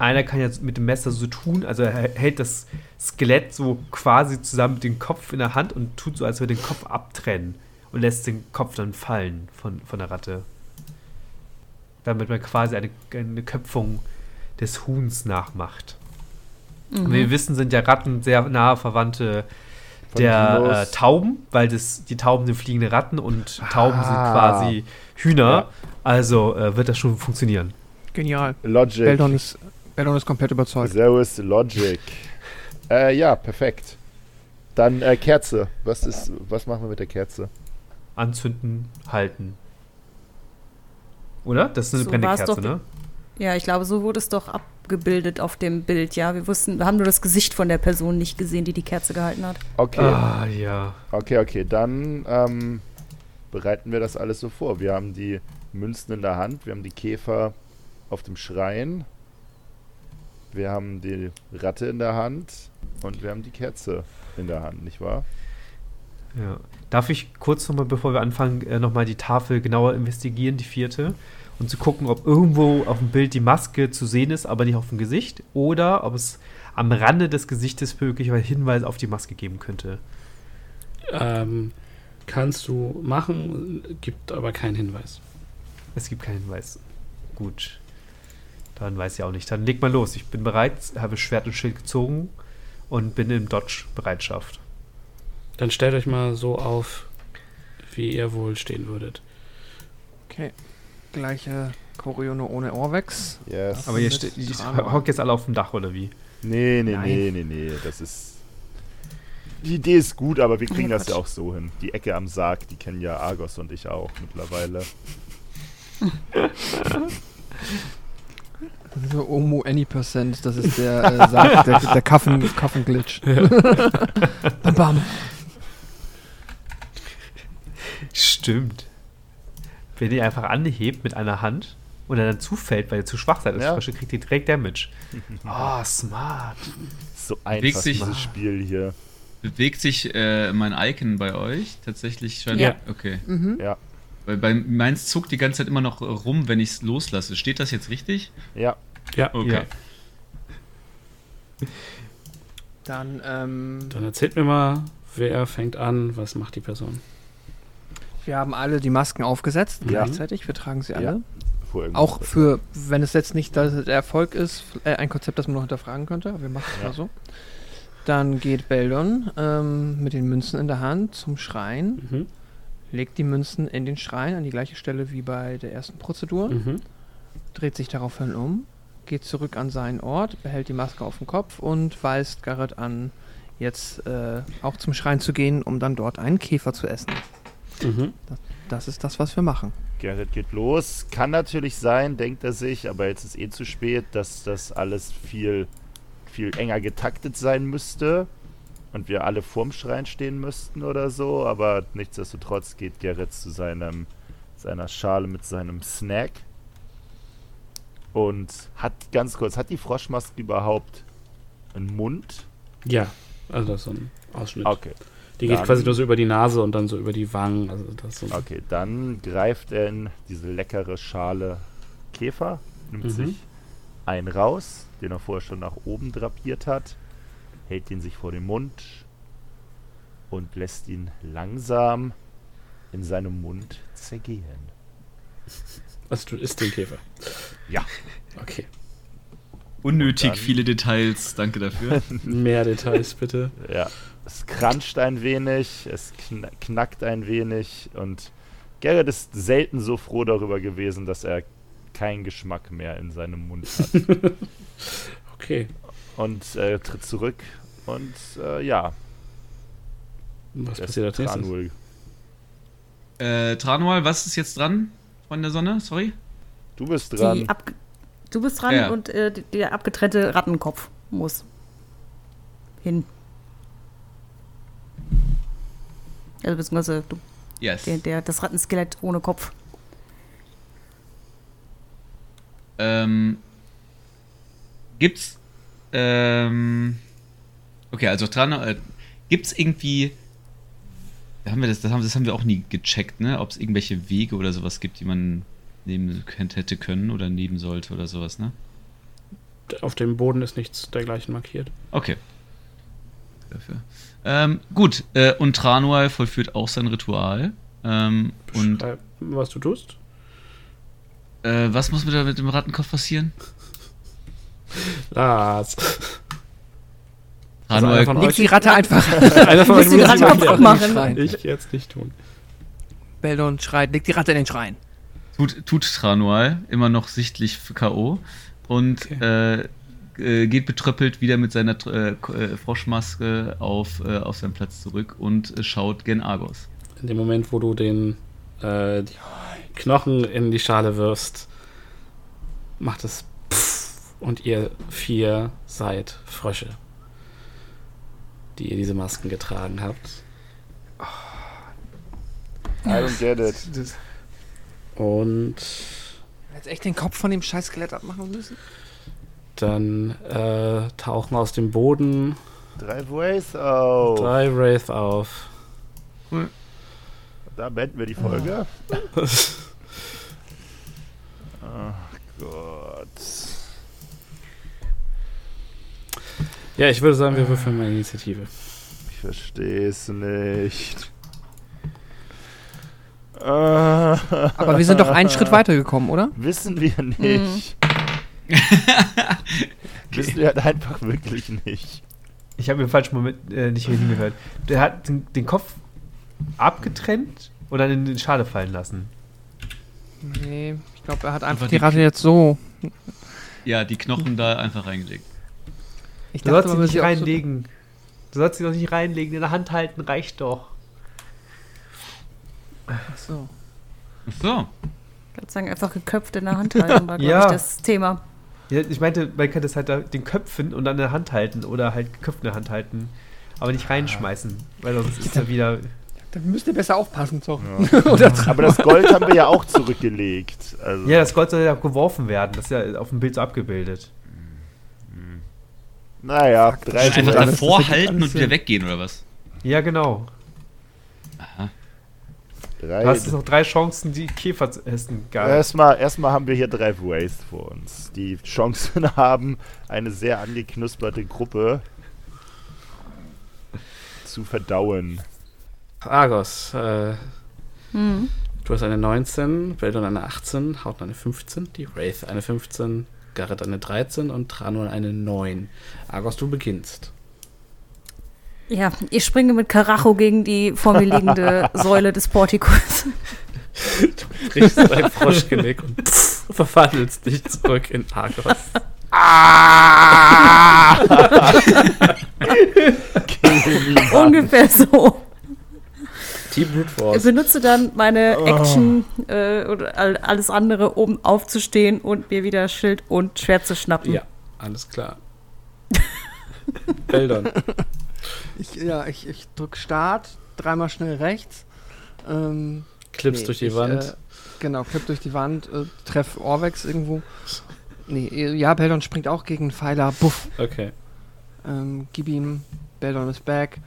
einer kann jetzt mit dem Messer so tun, also er hält das Skelett so quasi zusammen mit dem Kopf in der Hand und tut so, als würde er den Kopf abtrennen und lässt den Kopf dann fallen von, von der Ratte. damit man quasi eine, eine Köpfung des Huhns nachmacht. Mhm. Wie wir wissen, sind ja Ratten sehr nahe Verwandte der äh, Tauben, weil das, die Tauben sind fliegende Ratten und Tauben sind Ah. quasi Hühner. Ja. Also äh, wird das schon funktionieren. Genial. Logic. Beldon ist, Beldon ist komplett überzeugt. Servus Logic. Äh, ja, perfekt. Dann äh, Kerze. Was ist, was machen wir mit der Kerze? Anzünden, halten. Oder? Das ist eine So brennende Kerze, doch. ne? Ja, ich glaube, so wurde es doch abgebildet auf dem Bild. Ja, wir wussten, wir haben nur das Gesicht von der Person nicht gesehen, die die Kerze gehalten hat. Okay, Ah, ja. okay, okay. Dann ähm, bereiten wir das alles so vor. Wir haben die Münzen in der Hand, wir haben die Käfer auf dem Schrein, wir haben die Ratte in der Hand und wir haben die Kerze in der Hand, nicht wahr? Ja. Darf ich kurz nochmal, bevor wir anfangen, äh, nochmal die Tafel genauer investigieren, die vierte, und zu gucken, ob irgendwo auf dem Bild die Maske zu sehen ist, aber nicht auf dem Gesicht, oder ob es am Rande des Gesichtes möglicherweise Hinweise auf die Maske geben könnte. Ähm, kannst du machen, gibt aber keinen Hinweis. Es gibt keinen Hinweis. Gut. Dann weiß ich auch nicht. Dann leg mal los. Ich bin bereit, habe Schwert und Schild gezogen und bin in Dodge-Bereitschaft. Dann stellt euch mal so auf, wie ihr wohl stehen würdet. Okay. Gleiche Choreo nur ohne Ohrwechs. Yes. Aber ihr hockt jetzt alle auf dem Dach, oder wie? Nee, nee, Nein. nee, nee, nee. Das ist. Die Idee ist gut, aber wir kriegen Oh das ja auch so hin. Die Ecke am Sarg, die kennen ja Argos und ich auch mittlerweile. Das ist so Omo Any Percent. Das ist der, äh, Sarg, der, der Kaffen, Kaffen-Glitch. bam, bam. Stimmt. Wenn ihr einfach anhebt mit einer Hand und er dann zufällt, weil ihr zu schwach seid als Ja. Frösche, kriegt ihr direkt Damage. Ah, smart. So Bewegt einfach sich- dieses Spiel hier. Bewegt sich äh, mein Icon bei euch tatsächlich schon? Ja. Okay. Mhm. Ja, Weil bei meins zuckt die ganze Zeit immer noch rum, wenn ich es loslasse. Steht das jetzt richtig? ja. Ja, Okay. Ja. Dann, ähm, dann erzählt mir mal, wer fängt an, was macht die Person. wir haben alle die Masken aufgesetzt Ja. gleichzeitig. Wir tragen sie alle. Ja. Auch für, wenn es jetzt nicht der der Erfolg ist, äh, ein Konzept, das man noch hinterfragen könnte, aber wir machen es Ja. mal so. Dann geht Beldon ähm, mit den Münzen in der Hand zum Schrein, Mhm. Legt die Münzen in den Schrein an die gleiche Stelle wie bei der ersten Prozedur, Mhm. dreht sich daraufhin um, geht zurück an seinen Ort, behält die Maske auf dem Kopf und weist Garrett an, jetzt äh, auch zum Schrein zu gehen, um dann dort einen Käfer zu essen. Mhm. Das ist das, was wir machen. Gerrit geht los. Kann natürlich sein, denkt er sich, aber jetzt ist eh zu spät, dass das alles viel, viel enger getaktet sein müsste und wir alle vorm Schrein stehen müssten oder so. Aber nichtsdestotrotz geht Gerrit zu seinem, seiner Schale mit seinem Snack und hat ganz kurz, hat die Froschmaske überhaupt einen Mund? Ja, also das ist so ein Ausschnitt. Okay. Die geht Dann- quasi nur so über die Nase und dann so über die Wangen. Also das so Okay, dann greift er in diese leckere Schale Käfer, nimmt Mhm. sich einen raus, den er vorher schon nach oben drapiert hat, hält ihn sich vor den Mund und lässt ihn langsam in seinem Mund zergehen. Also du isst den Käfer. Ja. Okay. Unnötig dann- viele Details, danke dafür. Mehr Details bitte. Ja, es kranscht ein wenig, es kn knackt ein wenig und Gerrit ist selten so froh darüber gewesen, dass er keinen Geschmack mehr in seinem Mund hat. Okay. und äh, tritt zurück und äh, ja, Was der passiert als nächstes? Tranul. äh, Tranual, was ist jetzt dran von der Sonne? Sorry. Du bist dran. Du bist dran Ja. und äh, der abgetrennte Rattenkopf muss hin. Also beziehungsweise du, Yes. der, der, das Rattenskelett ohne Kopf. Ähm, gibt's, ähm, okay, also dran, äh, gibt's irgendwie, da haben wir das, das haben, das haben wir auch nie gecheckt, ne, ob es irgendwelche Wege oder sowas gibt, die man nehmen könnte, hätte können oder nehmen sollte oder sowas, ne? Auf dem Boden ist nichts dergleichen markiert. Okay. Dafür. Ähm, gut, äh, und Tranual vollführt auch sein Ritual. Ähm, und was du tust. Äh, was muss mit, mit dem Rattenkopf passieren? Lars. Von Leg euch- die Ratte einfach. Einer von euch die Ratte kaputt machen. Ich jetzt nicht tun. Beldon schreit, leg die Ratte in den Schrein. tut, tut Tranual immer noch sichtlich für K.O. und äh, äh, geht betröppelt wieder mit seiner äh, äh, Froschmaske auf, äh, auf seinen Platz zurück und äh, schaut gen Argos. In dem Moment, wo du den äh, die Knochen in die Schale wirfst, macht es pff, und ihr vier seid Frösche, die ihr diese Masken getragen habt. I don't get it. Und Jetzt echt den Kopf von dem scheiß Skelett abmachen müssen? dann äh, tauchen aus dem Boden Drei Ways auf. drei Wraith auf. Da beenden wir die Folge. Ach Gott. Ja, ich würde sagen, wir würfeln mal Initiative. Ich verstehe es nicht. Aber wir sind doch einen Schritt weitergekommen, oder? Wissen wir nicht. Wissen wir halt einfach wirklich nicht. Ich habe mir im falschen Moment äh, nicht hingehört. Der hat den, den Kopf abgetrennt und dann in den Schale fallen lassen. Nee, ich glaube, er hat einfach die- Ratte jetzt so. Ja, die Knochen da einfach reingelegt. Ich Du sollst sie nicht auch so- reinlegen. Du sollst sie doch nicht reinlegen. In der Hand halten reicht doch. Ach so. Ach so. Ich würde sagen, einfach geköpft in der Hand halten, war, glaube Ja. ich, das Thema. Ja, ich meinte, man kann das halt da den Köpfen und dann in der Hand halten oder halt geköpft in der Hand halten. Aber nicht reinschmeißen, weil sonst ist er wieder. Dann müsst ihr besser aufpassen, doch. Aber das Gold haben wir ja auch zurückgelegt. Also, Ja, das Gold soll ja geworfen werden. Das ist ja auf dem Bild so abgebildet. Naja, drei Einfach alles- Ways. davor halten und wieder Sinn. weggehen, oder was? Ja, genau. Aha. Drei, Du hast jetzt noch drei Chancen, die Käfer zu essen. Geil. Erstmal, erstmal haben wir hier drei Ways vor uns, die Chancen haben, eine sehr angeknusperte Gruppe zu verdauen. Argos, äh, Hm. du hast eine 19, Beldon eine 18, Haut eine 15, die Wraith eine 15, Garrett eine 13 und Tranor eine 9. Argos, du beginnst. Ja, ich springe mit Karacho gegen die vor mir liegende Säule des Portikus. Brichst dein Froschgenick und verwandelst dich zurück in Argos. Ungefähr so. Team Brute Ich Force. benutze dann meine Action äh, oder all- alles andere, um aufzustehen und mir wieder Schild und Schwert zu schnappen. Ja, alles klar. Beldon. Ich, ja, ich, ich drück Start, dreimal schnell rechts. Ähm, Clips nee, durch die ich, Wand. Äh, genau, klipp durch die Wand, äh, treff Orvex irgendwo. Nee, äh, ja, Beldon springt auch gegen einen Pfeiler. Buff. okay. Ähm, gib ihm, Beldon ist back.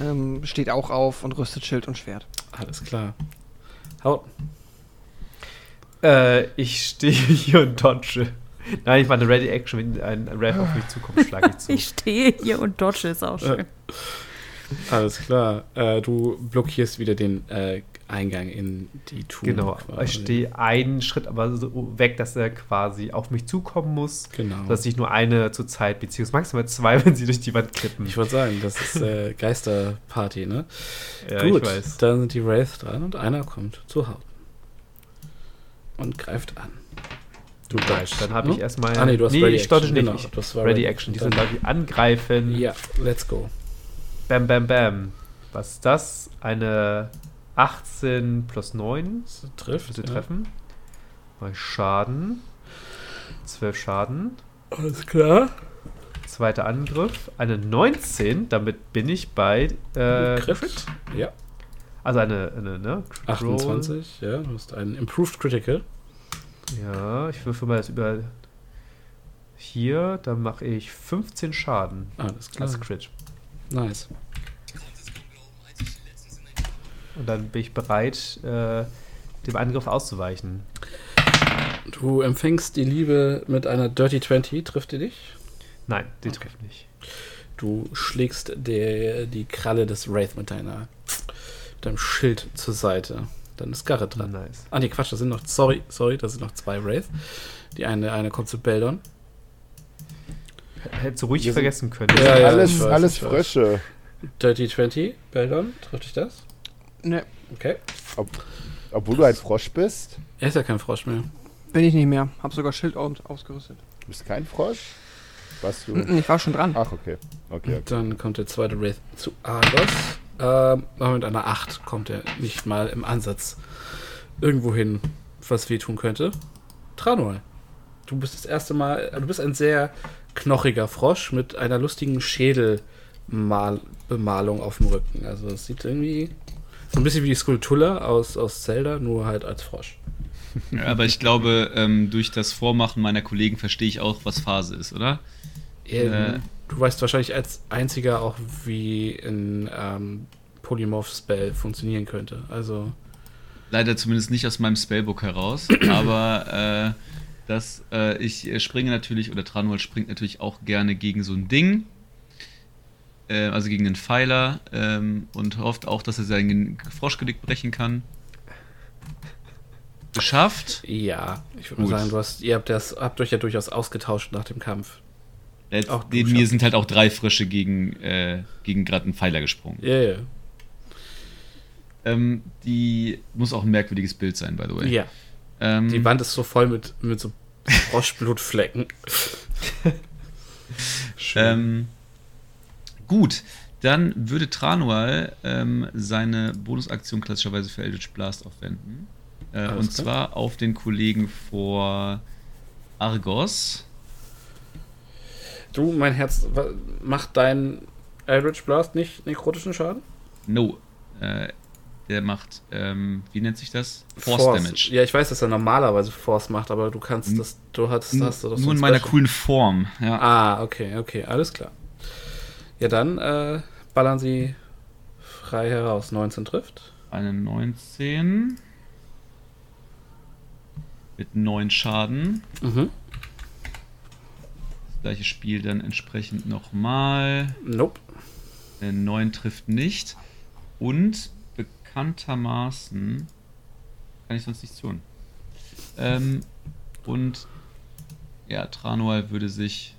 Ähm, steht auch auf und rüstet Schild und Schwert. Alles klar. Haut. Äh, ich stehe hier und dodge. Nein, ich mache eine Ready Action. Wenn ein, Wraith auf mich zukommt, schlage ich zu. Ich stehe hier und dodge ist auch schön. Alles klar. Äh, du blockierst wieder den äh, Eingang in die Tour. Genau, quasi. ich stehe einen Schritt aber so weg, dass er quasi auf mich zukommen muss. Genau. Dass ich nur eine zur Zeit, beziehungsweise maximal zwei, wenn sie durch die Wand klippen. Ich wollte sagen, das ist äh, Geisterparty, ne? ja, Gut, ich weiß. dann sind die Wraith dran und einer kommt zu Haut. Und greift an. Du bleibst. Dann habe ne? ich erstmal. Ah, nee, du hast nee, Ready ich Action, nicht. genau, Ich- das war Ready. Action. Die sind da, die angreifen. Ja, let's go. Bam, bam, bam. Was ist das? Eine 18 plus 9. Das trifft. Bitte ja. treffen. Ich Schaden. 12 Schaden. Alles klar. Zweiter Angriff. Eine 19. Damit bin ich bei. Äh, Crit. Ja. Also eine, eine ne? Crit Roll. 28, ja. Du hast einen Improved Critical. Ja, ich würfel mal das über. Hier, dann mache ich 15 Schaden. Alles klar. Als Crit. Nice. Und dann bin ich bereit, äh, dem Angriff auszuweichen. Du empfängst die Liebe mit einer Dirty 20. Trifft die dich? Nein, die Okay. trifft nicht. Du schlägst der, die Kralle des Wraith mit deiner mit deinem Schild zur Seite. Dann ist Garrett dran. Nice. Ah, nee, Quatsch, da sind noch, sorry, sorry, da sind noch zwei Wraith. Die eine, eine kommt zu Beldon. Hättest du ruhig Wir sind- vergessen können. Ja, ja, alles weiß, alles. Frösche. Dirty 20, Beldon, trifft dich das? Ne, Okay. Obwohl du ein Frosch bist. Er ist ja kein Frosch mehr. bin ich nicht mehr. Hab sogar Schild au- ausgerüstet. Du bist kein Frosch? Was du? Ich war schon dran. Ach, okay. Okay, okay. Dann kommt der zweite Wraith zu Argos. Ähm, aber mit einer 8 kommt er nicht mal im Ansatz irgendwo hin, was wehtun könnte. Tranual, du bist das erste Mal, du bist ein sehr knochiger Frosch mit einer lustigen Schädelbemalung auf dem Rücken. Also es sieht irgendwie so ein bisschen wie die Skulptulla aus, aus Zelda, nur halt als Frosch. Ja, aber ich glaube, ähm, durch das Vormachen meiner Kollegen verstehe ich auch, was Phase ist, oder? Äh. Du weißt wahrscheinlich als einziger auch, wie ein ähm, Polymorph-Spell funktionieren könnte. Also Leider zumindest nicht aus meinem Spellbook heraus, aber äh, das, äh, ich springe natürlich, oder Tranwald springt natürlich auch gerne gegen so ein Ding, äh, also gegen den Pfeiler ähm, und hofft auch, dass er sein Froschgenick brechen kann. Geschafft. Ja, ich würde sagen, du hast, ihr habt, das, habt euch ja durchaus ausgetauscht nach dem Kampf. Jetzt, Auch du neben mir sind halt auch drei Frösche gegen, äh, gegen gerade einen Pfeiler gesprungen. Ja, ja. Ähm, die muss auch ein merkwürdiges Bild sein, by the way. Ja, Ähm, die Wand ist so voll mit, mit so Froschblutflecken. Ähm, gut, dann würde Tranual ähm, seine Bonusaktion klassischerweise für Eldritch Blast aufwenden. Äh, und klar. zwar auf den Kollegen vor Argos. Du, mein Herz, macht dein Eldritch Blast nicht nekrotischen Schaden? No. Äh, der macht, ähm, wie nennt sich das? Force, Damage. Ja, ich weiß, dass er normalerweise Force macht, aber du kannst das, du N- hast du das Nur in ein meiner coolen Form. Ja. Ah, okay, okay, alles klar. Ja, dann äh, ballern sie frei heraus. 19 trifft. Eine 19. Mit 9 Schaden. Mhm. Das gleiche Spiel dann entsprechend nochmal. Nope. Äh, 9 trifft nicht. Und bekanntermaßen kann ich sonst nichts tun. Ähm, und ja, Tranual würde sich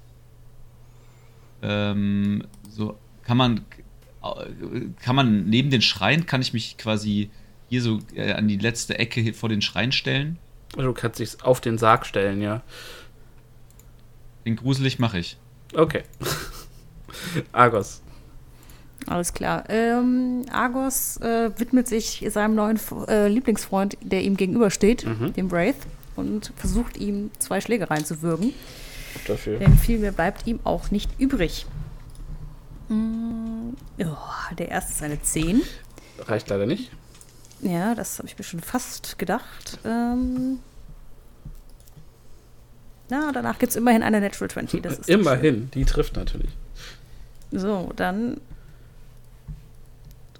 ähm, so kann man kann man neben den Schrein kann ich mich quasi hier so äh, an die letzte Ecke hier vor den Schrein stellen. Also Du kannst dich auf den Sarg stellen, ja. Den gruselig mache ich. Okay. Argos. Alles klar. Ähm, Argos äh, widmet sich seinem neuen F- äh, Lieblingsfreund, der ihm gegenübersteht, Mhm. dem Wraith, und versucht ihm zwei Schläge reinzuwürgen. Dafür. Denn viel mehr bleibt ihm auch nicht übrig. Mm, oh, der erste ist eine 10. Reicht leider nicht. Ja, das habe ich mir schon fast gedacht. Ähm, na, danach gibt es immerhin eine Natural 20. Das ist Immerhin, die trifft natürlich. So, dann.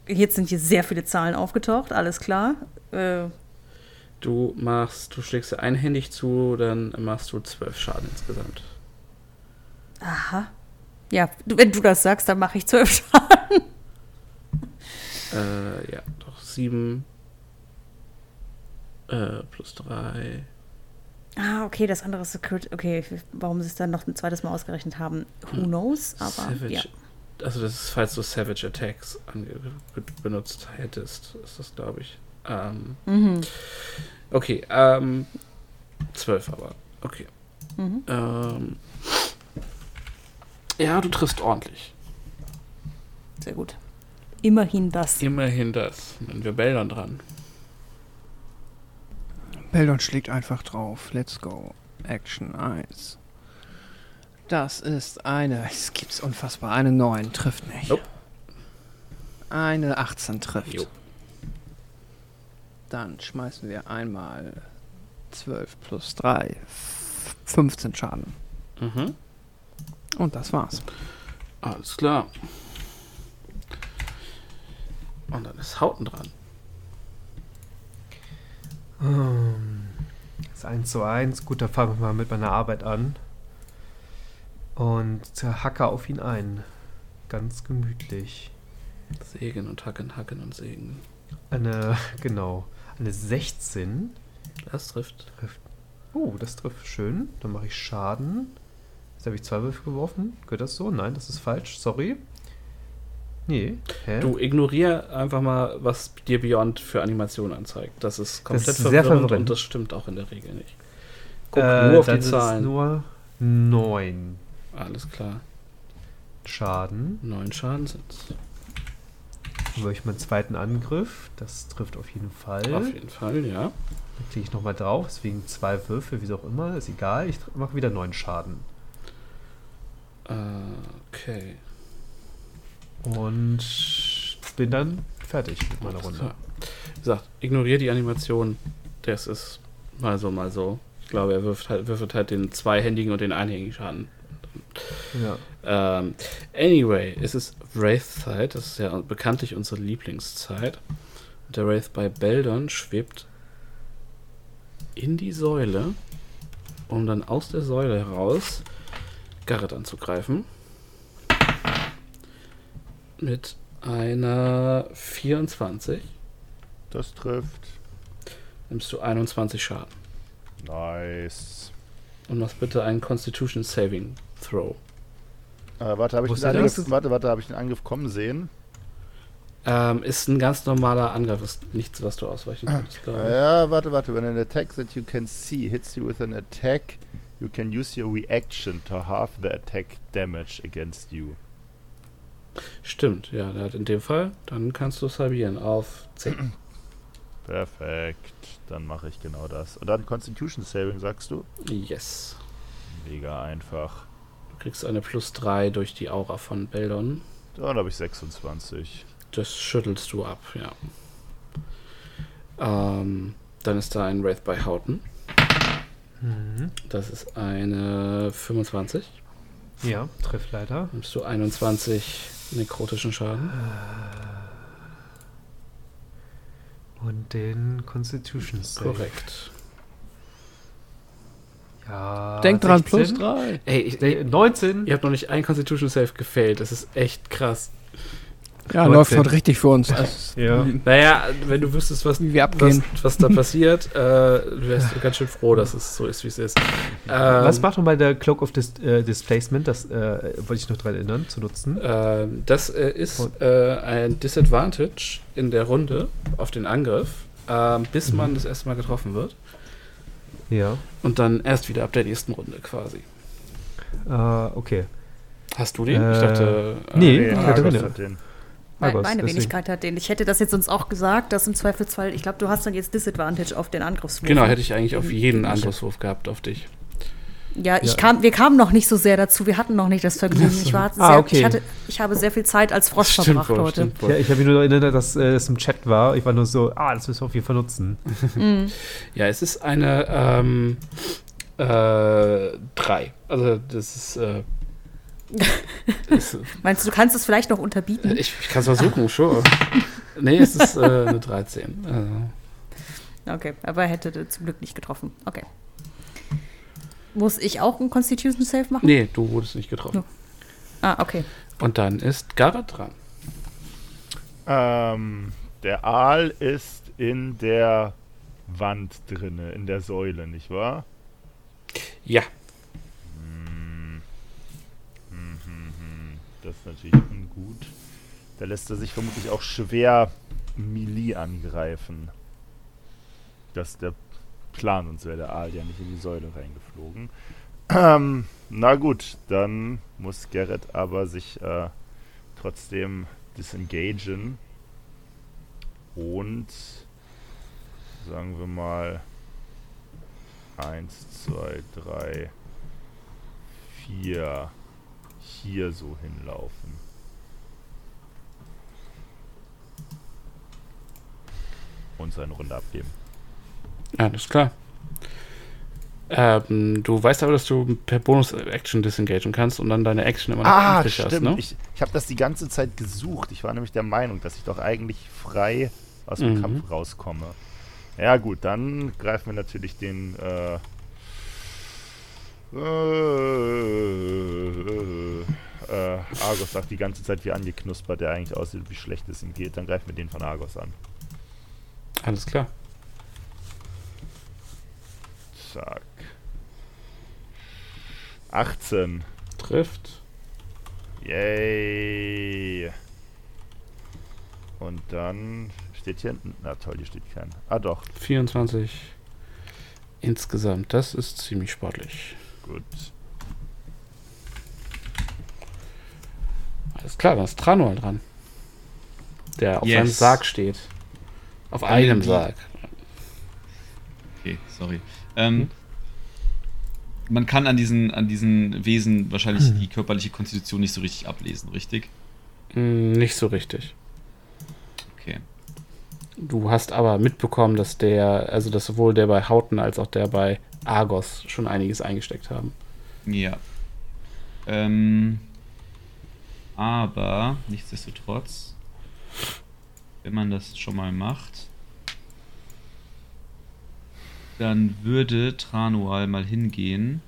Jetzt sind hier sehr viele Zahlen aufgetaucht, alles klar. Äh, Du machst, du schlägst sie einhändig zu, dann machst du zwölf Schaden insgesamt. aha. Ja, wenn du das sagst, dann mache ich zwölf Schaden. Äh, ja, doch sieben äh, plus drei. Ah, okay, das andere ist Secret. Okay, warum sie es dann noch ein zweites Mal ausgerechnet haben, who knows? Aber Savage. ja. Also das ist, falls du Savage Attacks benutzt hättest, ist das, glaube ich. Ähm, Mhm. okay, ähm, zwölf aber. Okay. Mhm. Ähm, ja, du triffst ordentlich. Sehr gut. Immerhin das. Immerhin das. Dann wir Bällern dran. Beldon schlägt einfach drauf. Let's go. Action 1. Das ist eine. Es gibt's unfassbar. Eine 9 trifft nicht. Nope. Eine 18 trifft. Jo. Dann schmeißen wir einmal 12 plus 3. 15 Schaden. Mhm. Und das war's. Alles klar. Und dann ist Hauten dran. Ähm, Das ist 1 zu 1. Gut, da fange ich mal mit meiner Arbeit an. Und hacke auf ihn ein. Ganz gemütlich. Sägen und hacken, hacken und sägen. Eine, genau. Eine 16. Das trifft. Oh, das trifft schön. Dann mache ich Schaden. Jetzt habe ich zwei Würfel geworfen. Gehört das so? Nein, das ist falsch. Sorry. Nee. Hä? Du ignorier einfach mal, was dir Beyond für Animationen anzeigt. Das ist komplett ist sehr verwirrend verwirrend. und das stimmt auch in der Regel nicht. Guck Äh, nur auf die Zahlen. nur 9 Alles klar. Schaden. Neun Schaden sind's. Dann mache ich meinen zweiten Angriff. Das trifft auf jeden Fall. Auf jeden Fall, ja. Dann klicke ich nochmal drauf. Deswegen zwei Würfel, wie auch immer. Ist egal. Ich mache wieder 9 Schaden. Okay. Und bin dann fertig mit meiner Runde. klar. Wie gesagt, ignoriere die Animation. Das ist mal so, mal so. Ich glaube, er wirft halt, würfelt halt den zweihändigen und den einhändigen Schaden. Ja. Ähm, anyway, es ist Wraith-Zeit. Das ist ja bekanntlich unsere Lieblingszeit. Und der Wraith bei Beldon schwebt in die Säule, um dann aus der Säule heraus Garrett anzugreifen. Mit einer 24 Das trifft. nimmst du 21 Schaden. Nice. Und machst bitte einen Constitution Saving Throw. Äh, warte, habe ich, den Angriff- warte, warte, hab ich den Angriff kommen sehen? Ähm, ist ein ganz normaler Angriff, ist nichts, was du ausweichen kannst, ich. Ja, warte, warte. When an attack that you can see hits you with an attack, you can use your reaction to half the attack damage against you. Stimmt, ja, in dem Fall, dann kannst du es halbieren auf 10. Perfekt. Dann mache ich genau das. Und dann Constitution Saving, sagst du? yes. Mega einfach. Du kriegst eine plus 3 durch die Aura von Beldon. Dann habe ich 26. Das schüttelst du ab, ja. Ähm, dann ist da ein Wraith bei Houghton. Mhm. Das ist eine 25. Ja, trifft leider. Nimmst du 21 nekrotischen Schaden. Und den Constitution Save. Korrekt. Ja. Denk dran, 16. plus 3. Ey, ich, Nee, 19. ihr habt noch nicht einen Constitution Save gefailt. Das ist echt krass. Ja, 19. läuft heute richtig für uns. Also, Ja. Naja, wenn du wüsstest, was, Wie wir was, abgehen. was da passiert, äh, wärst du ganz schön froh, dass es so ist, wie es ist. Ähm, Was macht nochmal der Cloak of Dis äh, Displacement? Das äh, wollte ich noch dran erinnern, zu nutzen. Ähm, das äh, ist äh, ein Disadvantage in der Runde auf den Angriff, ähm, bis man das erste Mal getroffen wird. Ja. Und dann erst wieder ab der nächsten Runde quasi. Äh, okay. Hast du den? Äh, ich dachte. äh, nee. Nee, ich hatte den. Den. Meine, deswegen. Wenigkeit hat den. Ich hätte das jetzt sonst auch gesagt, dass im Zweifelsfall, ich glaube, du hast dann jetzt Disadvantage auf den Angriffswurf. Genau, hätte ich eigentlich auf jeden Angriffswurf gehabt, auf dich. Ja, ich Ja. Kam, wir kamen noch nicht so sehr dazu. Wir hatten noch nicht das Vergnügen. Ich, war sehr, Ah, okay. ich, hatte, ich habe sehr viel Zeit als Frost verbracht wohl, heute. stimmt. Ja, ich habe mich nur erinnert, dass äh, es im Chat war. Ich war nur so, ah, das müssen wir auf jeden Fall nutzen. Mhm. Ja, es ist eine ähm, äh, 3. Also das ist, äh, ist Meinst du, du kannst es vielleicht noch unterbieten? ich, ich kann es versuchen, sure. Nee, es ist äh, eine 13. Also, Okay, aber er hätte zum Glück nicht getroffen. Okay. Muss ich auch einen Constitution Save machen? nee, du wurdest nicht getroffen. Ah, okay. Und dann ist Garrett dran. Ähm, der Aal ist in der Wand drinne, in der Säule, nicht wahr? Ja, Hm. Hm, hm, hm. Das ist natürlich ungut. Da lässt er sich vermutlich auch schwer Melee angreifen. Das ist der Plan, sonst wäre der Aal ja nicht in die Säule reingeflogen. Ähm, na gut, dann muss Gerrit aber sich äh, trotzdem disengagen. Und sagen wir mal 1, 2, 3, 4 hier so hinlaufen. Und seine Runde abgeben. alles klar. Ähm, du weißt aber, dass du per Bonus-Action disengagen kannst und dann deine Action immer noch Ah, übrig hast, stimmt. ne? Ich, ich habe das die ganze Zeit gesucht. Ich war nämlich der Meinung, dass ich doch eigentlich frei aus dem Mhm. Kampf rauskomme. Ja gut, dann greifen wir natürlich den äh, äh, Argos sagt die ganze Zeit, wie angeknuspert der eigentlich aussieht, wie schlecht es ihm geht. Dann greifen wir den von Argos an. Alles klar. Zack. 18. Trifft. Yay. Und dann steht hier hinten. Na toll, hier steht kein. Ah doch. 24 insgesamt. Das ist ziemlich sportlich gut. Alles klar, dann ist Tranual dran. Der auf Yes. seinem Sarg steht. Auf Einem einem die- Sarg. Okay, sorry. Ähm, man kann an diesen, an diesen Wesen wahrscheinlich die körperliche Konstitution nicht so richtig ablesen, richtig? Hm, nicht so richtig. Okay. Du hast aber mitbekommen, dass der, also dass sowohl der bei Hauten als auch der bei Argos schon einiges eingesteckt haben. Ja. Ähm, aber nichtsdestotrotz, wenn man das schon mal macht, dann würde Tranual mal hingehen.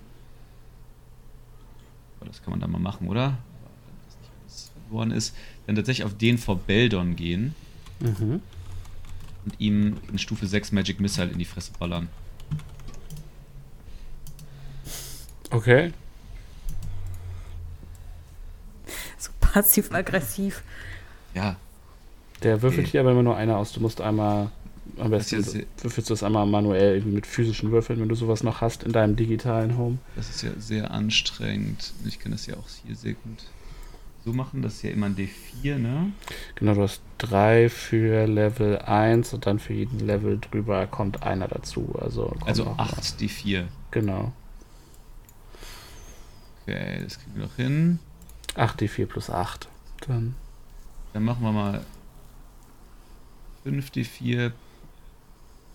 Aber Das kann man da mal machen, oder? Wenn das nicht alles verloren ist, dann tatsächlich auf den vor Beldon gehen Mhm. und ihm in Stufe 6 Magic Missile in die Fresse ballern. Okay. So passiv-aggressiv. Ja, Der würfelt Okay. hier aber immer nur einer aus. Du musst einmal, am besten würfelst du das einmal manuell mit physischen Würfeln, wenn du sowas noch hast in deinem digitalen Home. Das ist ja sehr anstrengend. Ich kann das ja auch hier sehr gut so machen. Das ist ja immer ein D4, ne? Genau, du hast drei für Level 1 und dann für jeden Level drüber kommt einer dazu. Also, Also noch mal. 8 D4. Genau. Okay, das kriegen wir noch hin. 8 D4 plus 8. Dann. Dann machen wir mal 5 D4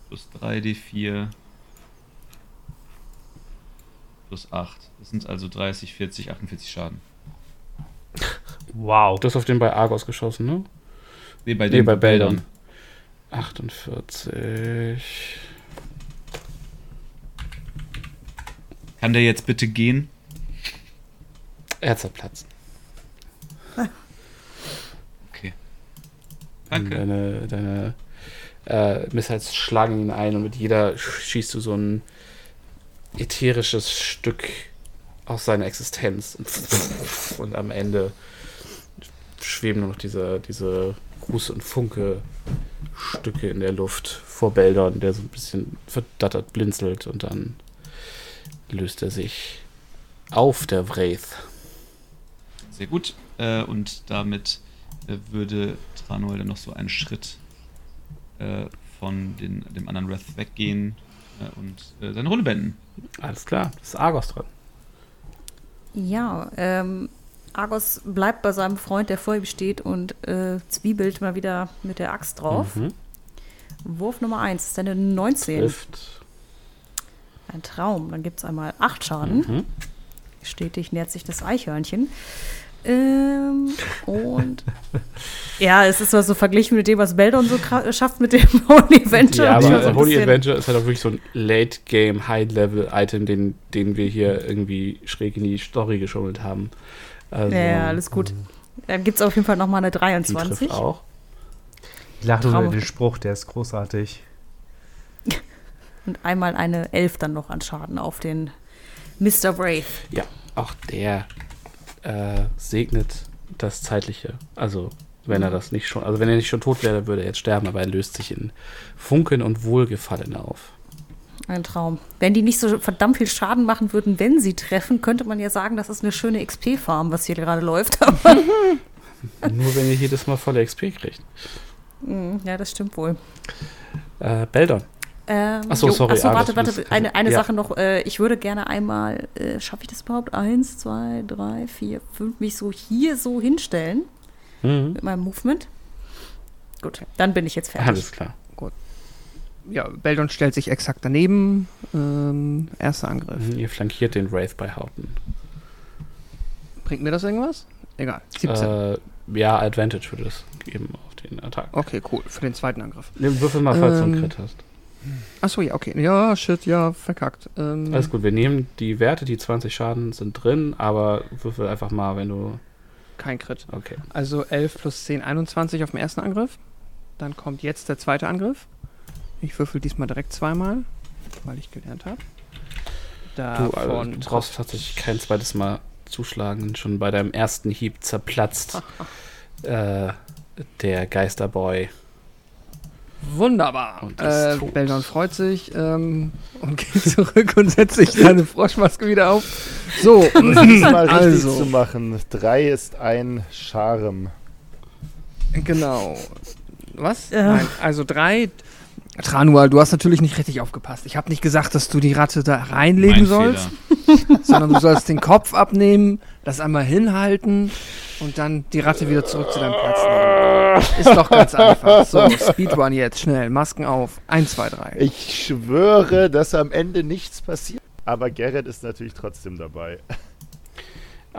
plus 3 D4 plus 8. Das sind also 30, 40, 48 Schaden. Wow. Du hast auf den bei Argos geschossen, ne? Nee, bei Nee, bei. Beldon. 48. Kann der jetzt bitte gehen? Er zerplatzt. Okay. Und Danke. Deine, deine äh, Missiles schlagen ihn ein und mit jeder schießt du so ein ätherisches Stück aus seiner Existenz. Und am Ende schweben nur noch diese, diese Ruß- und Funke-Stücke in der Luft vor Beldon, der so ein bisschen verdattert blinzelt und dann löst er sich auf der Wraith. Sehr gut. Äh, und damit äh, würde Tranuel dann noch so einen Schritt äh, von den, dem anderen Wrath weggehen äh, und äh, seine Runde beenden. Alles klar, das ist Argos dran. Ja, ähm, Argos bleibt bei seinem Freund, der vor ihm steht und äh, zwiebelt mal wieder mit der Axt drauf. Mhm. Wurf Nummer 1 ist eine 19. Trifft. Ein Traum. Dann gibt es einmal 8 Schaden. Mhm. Stetig nähert sich das Eichhörnchen. Ähm, und ja, es ist so verglichen mit dem, was Beldon so schafft mit dem Holy Adventure. Ja, aber so Holy Adventure ist halt auch wirklich so ein Late-Game, High-Level-Item, den, den wir hier irgendwie schräg in die Story geschummelt haben. Also, Ja, alles gut. Dann gibt es auf jeden Fall nochmal eine Die 23. trifft auch. Ich lache nur über den Spruch, der ist großartig. Und einmal eine 11 dann noch an Schaden auf den Mr. Wraith. Ja, auch der äh, segnet das Zeitliche. Also, wenn er das nicht schon, also wenn er nicht schon tot wäre, würde er jetzt sterben, aber er löst sich in Funken und Wohlgefallen auf. Ein Traum. Wenn die nicht so verdammt viel Schaden machen würden, wenn sie treffen, könnte man ja sagen, das ist eine schöne XP-Farm, was hier gerade läuft. Nur wenn ihr jedes Mal volle XP kriegt. Mm, ja, das stimmt wohl. Äh, Beldon. Ähm, Ach so, sorry, Achso, Argus, warte, warte. Eine, eine ja. Sache noch. Äh, ich würde gerne einmal, äh, schaffe ich das überhaupt? Eins, zwei, drei, vier, fünf, mich so hier so hinstellen Mhm. mit meinem Movement. Gut, dann bin ich jetzt fertig. Alles klar. Ja, Beldon stellt sich exakt daneben. Ähm, erster Angriff. Mhm, Ihr flankiert den Wraith bei Hauten. Bringt mir das irgendwas? Egal. 17. Äh, ja, Advantage würde es geben auf den Attack. okay, cool. Für den zweiten Angriff. Würfel mal, falls du einen Ähm, Crit hast. Achso, ja, okay. Ja, shit, ja, verkackt. Ähm, Alles gut, wir nehmen die Werte, die 20 Schaden sind drin, aber würfel einfach mal, wenn du. Kein Crit. Okay. Also 11 plus 10, 21 auf dem ersten Angriff. Dann kommt jetzt der zweite Angriff. Ich würfel diesmal direkt zweimal, weil ich gelernt habe. Du, also, du brauchst tatsächlich kein zweites Mal zuschlagen. Schon bei deinem ersten Hieb zerplatzt äh, der Geisterboy. Wunderbar. Und Äh. Beldon freut sich ähm, und geht zurück und setzt sich seine Froschmaske wieder auf. So, Um es diesmal richtig zu also, machen. Drei ist ein Charme. genau. Was? Ja. Nein, also drei. Tranual, du hast natürlich nicht richtig aufgepasst. Ich habe nicht gesagt, dass du die Ratte da reinlegen Mein sollst, Fehler. sondern du sollst den Kopf abnehmen, das einmal hinhalten und dann die Ratte wieder zurück zu deinem Platz nehmen. Ist doch ganz einfach. So, Speedrun jetzt, schnell, Masken auf. Eins, zwei, drei. Ich schwöre, dass am Ende nichts passiert. Aber Gerrit ist natürlich trotzdem dabei.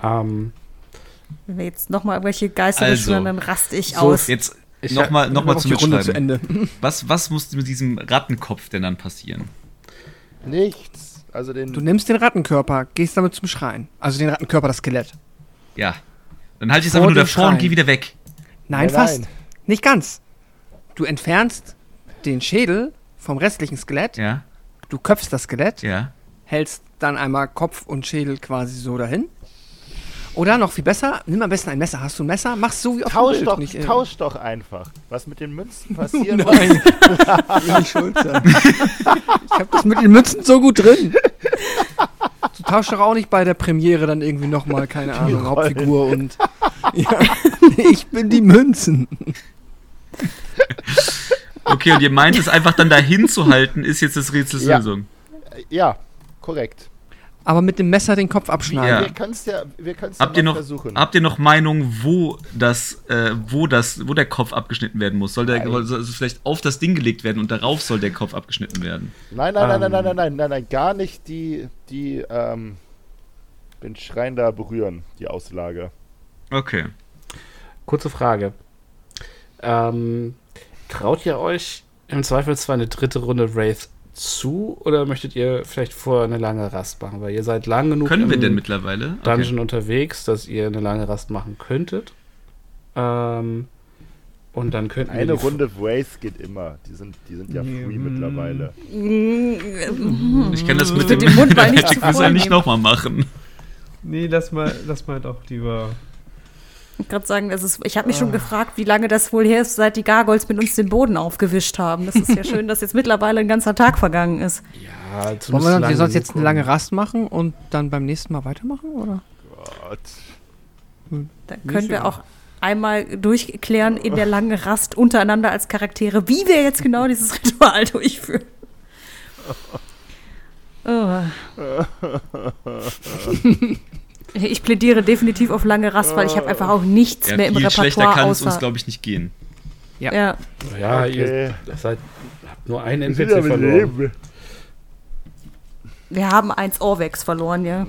Ähm, Wenn wir jetzt nochmal irgendwelche Geister Also, beschwören, dann raste ich so aus. Jetzt nochmal noch mal Noch zum die Runde zu. Ende. Was, was muss mit diesem Rattenkopf denn dann passieren? Nichts. Also den. Du nimmst den Rattenkörper, gehst damit zum Schrein. Also den Rattenkörper, das Skelett. Ja. Dann halte ich es einfach nur davor und Schrein. gehe wieder weg. Nein, Nein, fast. nein. Nicht ganz. Du entfernst den Schädel vom restlichen Skelett, Ja, du köpfst das Skelett, ja. hältst dann einmal Kopf und Schädel quasi so dahin. Oder noch viel besser, nimm am besten ein Messer. Hast du ein Messer? Mach's so wie auf Tausch dem Bild. doch, nicht, äh, tausch doch einfach. Was mit den Münzen passieren Nein, will ich schuld sein. Ich hab das mit den Münzen so gut drin. Du tauschst doch auch nicht bei der Premiere dann irgendwie nochmal, keine Ahnung, Rollen. Hauptfigur und. Ja, ich bin die Münzen. Okay, und ihr meint es einfach dann dahin zu halten, ist jetzt das Rätsels Ja. Lösung. Ja, korrekt. Aber mit dem Messer den Kopf abschneiden. Ja. Wir können es ja, wir können's ja Habt ihr mal noch, versuchen. habt ihr noch Meinung, wo das, äh, wo das, wo der Kopf abgeschnitten werden muss? Soll der Nein. soll es vielleicht auf das Ding gelegt werden und darauf soll der Kopf abgeschnitten werden? Nein, nein, nein, nein, Ähm. nein, nein, nein, nein, nein, gar nicht die, die, ähm, den Schrein da berühren, die Auslage. Okay. kurze Frage. Ähm, traut ihr euch im Zweifelsfall eine dritte Runde Wraith zu oder möchtet ihr vielleicht vorher eine lange Rast machen? Weil ihr seid lang genug Können wir denn mittlerweile? Dungeon unterwegs, dass ihr eine lange Rast machen könntet. Ähm, und dann könnten Eine Runde Wraith geht immer. Die sind, die sind ja free mm. mittlerweile. Ich kann das mit Mit dem, dem Mundbein nicht nicht nochmal machen. Nee, lass mal, lass mal doch lieber. Ich wollte gerade sagen, das ist, ich habe mich schon gefragt, wie lange das wohl her ist, seit die Gargoyles mit uns den Boden aufgewischt haben. Das ist ja schön, dass jetzt mittlerweile ein ganzer Tag vergangen ist. Ja, Wollen zumindest wir dann, wir sonst jetzt eine lange Rast machen und dann beim nächsten Mal weitermachen? Oder? Gott. Dann können wir auch einmal durchklären in der langen Rast untereinander als Charaktere, wie wir jetzt genau dieses Ritual durchführen. Oh. Ich plädiere definitiv auf lange Rast, weil ich habe einfach auch nichts Ja, mehr im viel schlechter Repertoire kann es uns, glaube ich, nicht gehen. ja. Ja, Okay. ihr seid, habt nur einen NPC verloren. Leben. Wir haben eins Orvex verloren, ja.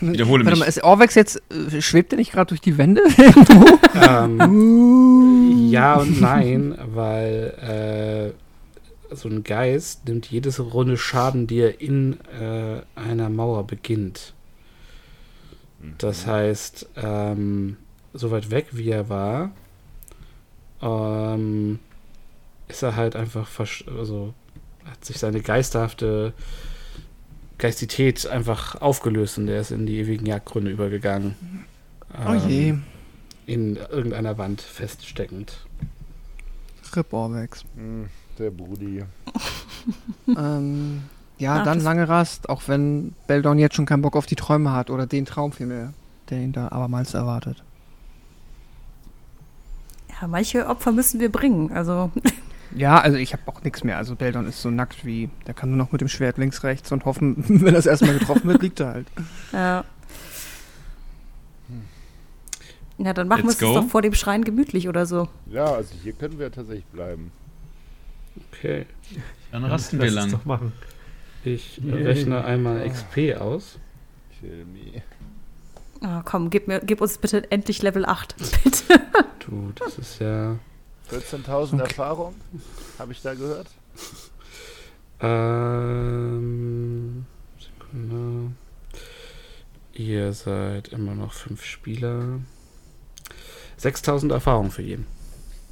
Wiederhole Warte mich. mal, ist Orvex jetzt, äh, schwebt der nicht gerade durch die Wände? Ähm, ja und nein, weil äh, so ein Geist nimmt jedes Runde Schaden, die er in äh, einer Mauer beginnt. Das heißt, ähm, so weit weg wie er war, ähm, ist er halt einfach, versch also hat sich seine geisterhafte Geistität einfach aufgelöst und er ist in die ewigen Jagdgründe übergegangen. Oh je, Ähm, in irgendeiner Wand feststeckend. Rip Orvex. Hm, Der Brudi. ähm, ja, Ach, dann das- lange Rast, auch wenn Beldon jetzt schon keinen Bock auf die Träume hat oder den Traum vielmehr, der ihn da abermals erwartet. ja, manche Opfer müssen wir bringen. Also, Ja, also ich habe auch nichts mehr. Also Beldon ist so nackt wie, der kann nur noch mit dem Schwert links, rechts und hoffen, wenn er es erstmal getroffen wird, liegt er halt. ja. Ja, dann machen wir es doch vor dem Schrein gemütlich oder so. Ja, also hier können wir tatsächlich bleiben. Okay. Dann rasten wir Lass es lang. doch machen. Ich rechne einmal XP aus. Kill me. Ah, komm, gib, mir, gib uns bitte endlich Level 8. Bitte. Du, das ist ja. 14.000 Erfahrung, habe ich da gehört. Ähm. Sekunde. Ihr seid immer noch fünf Spieler. 6000 Erfahrung für jeden.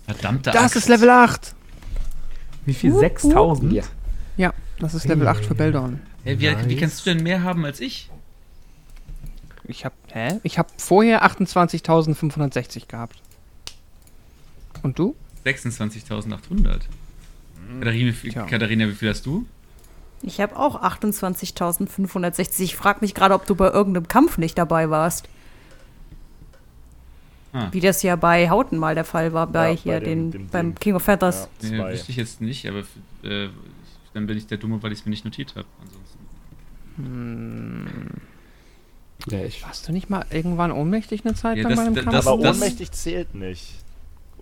Verdammte Das Axt. ist Level 8. Wie viel? 6000? Ja. Ja, das ist Level 8 für Beldon. Hey, wie, wie Nice. kannst du denn mehr haben als ich? Ich habe hä? Ich habe vorher 28.560 gehabt. Und du? 26.800. Katharina, wie viel- Tja. Katharina, wie viel hast du? Ich habe auch 28.560. Ich frage mich gerade, ob du bei irgendeinem Kampf nicht dabei warst. Ah. Wie das ja bei Hauten mal der Fall war, bei Ja, hier bei dem- den, dem beim Ding. King of Feathers. Ja, Nee, wüsste ich jetzt nicht, aber äh, dann bin ich der Dumme, weil ich es mir nicht notiert habe. Ansonsten. Ja, ich Warst du nicht mal irgendwann ohnmächtig eine Zeit Ja, lang das- bei einem das- Kampf? das- Aber das- ohnmächtig zählt nicht.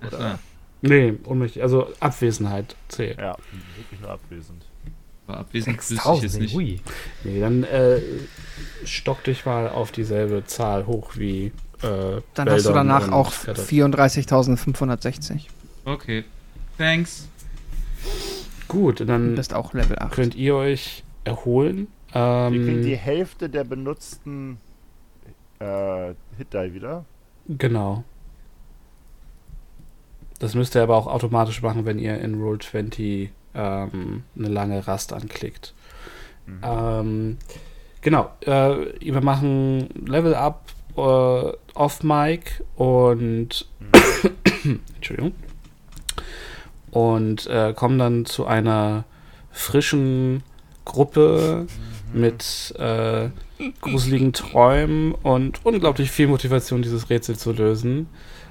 Oder? Nee, unmächtig. Also Abwesenheit zählt. Ja, wirklich nur abwesend. war abwesend, wüsste ich 6000, jetzt nicht. hui. Nee, dann äh, stock dich mal auf dieselbe Zahl hoch wie. Äh, Dann hast du danach auch Katharina. 34.560. Okay. Thanks. Gut, Du dann bist auch Level 8. könnt ihr euch erholen. Wir kriegen die Ähm, Hälfte der benutzten äh, Hit-Die wieder. genau. Das müsst ihr aber auch automatisch machen, wenn ihr in Roll20 ähm, eine lange Rast anklickt. Mhm. Ähm, genau, äh, wir machen Level Up äh, off Mic und Entschuldigung und äh, kommen dann zu einer frischen Gruppe mit äh, gruseligen Träumen und unglaublich viel Motivation, dieses Rätsel zu lösen.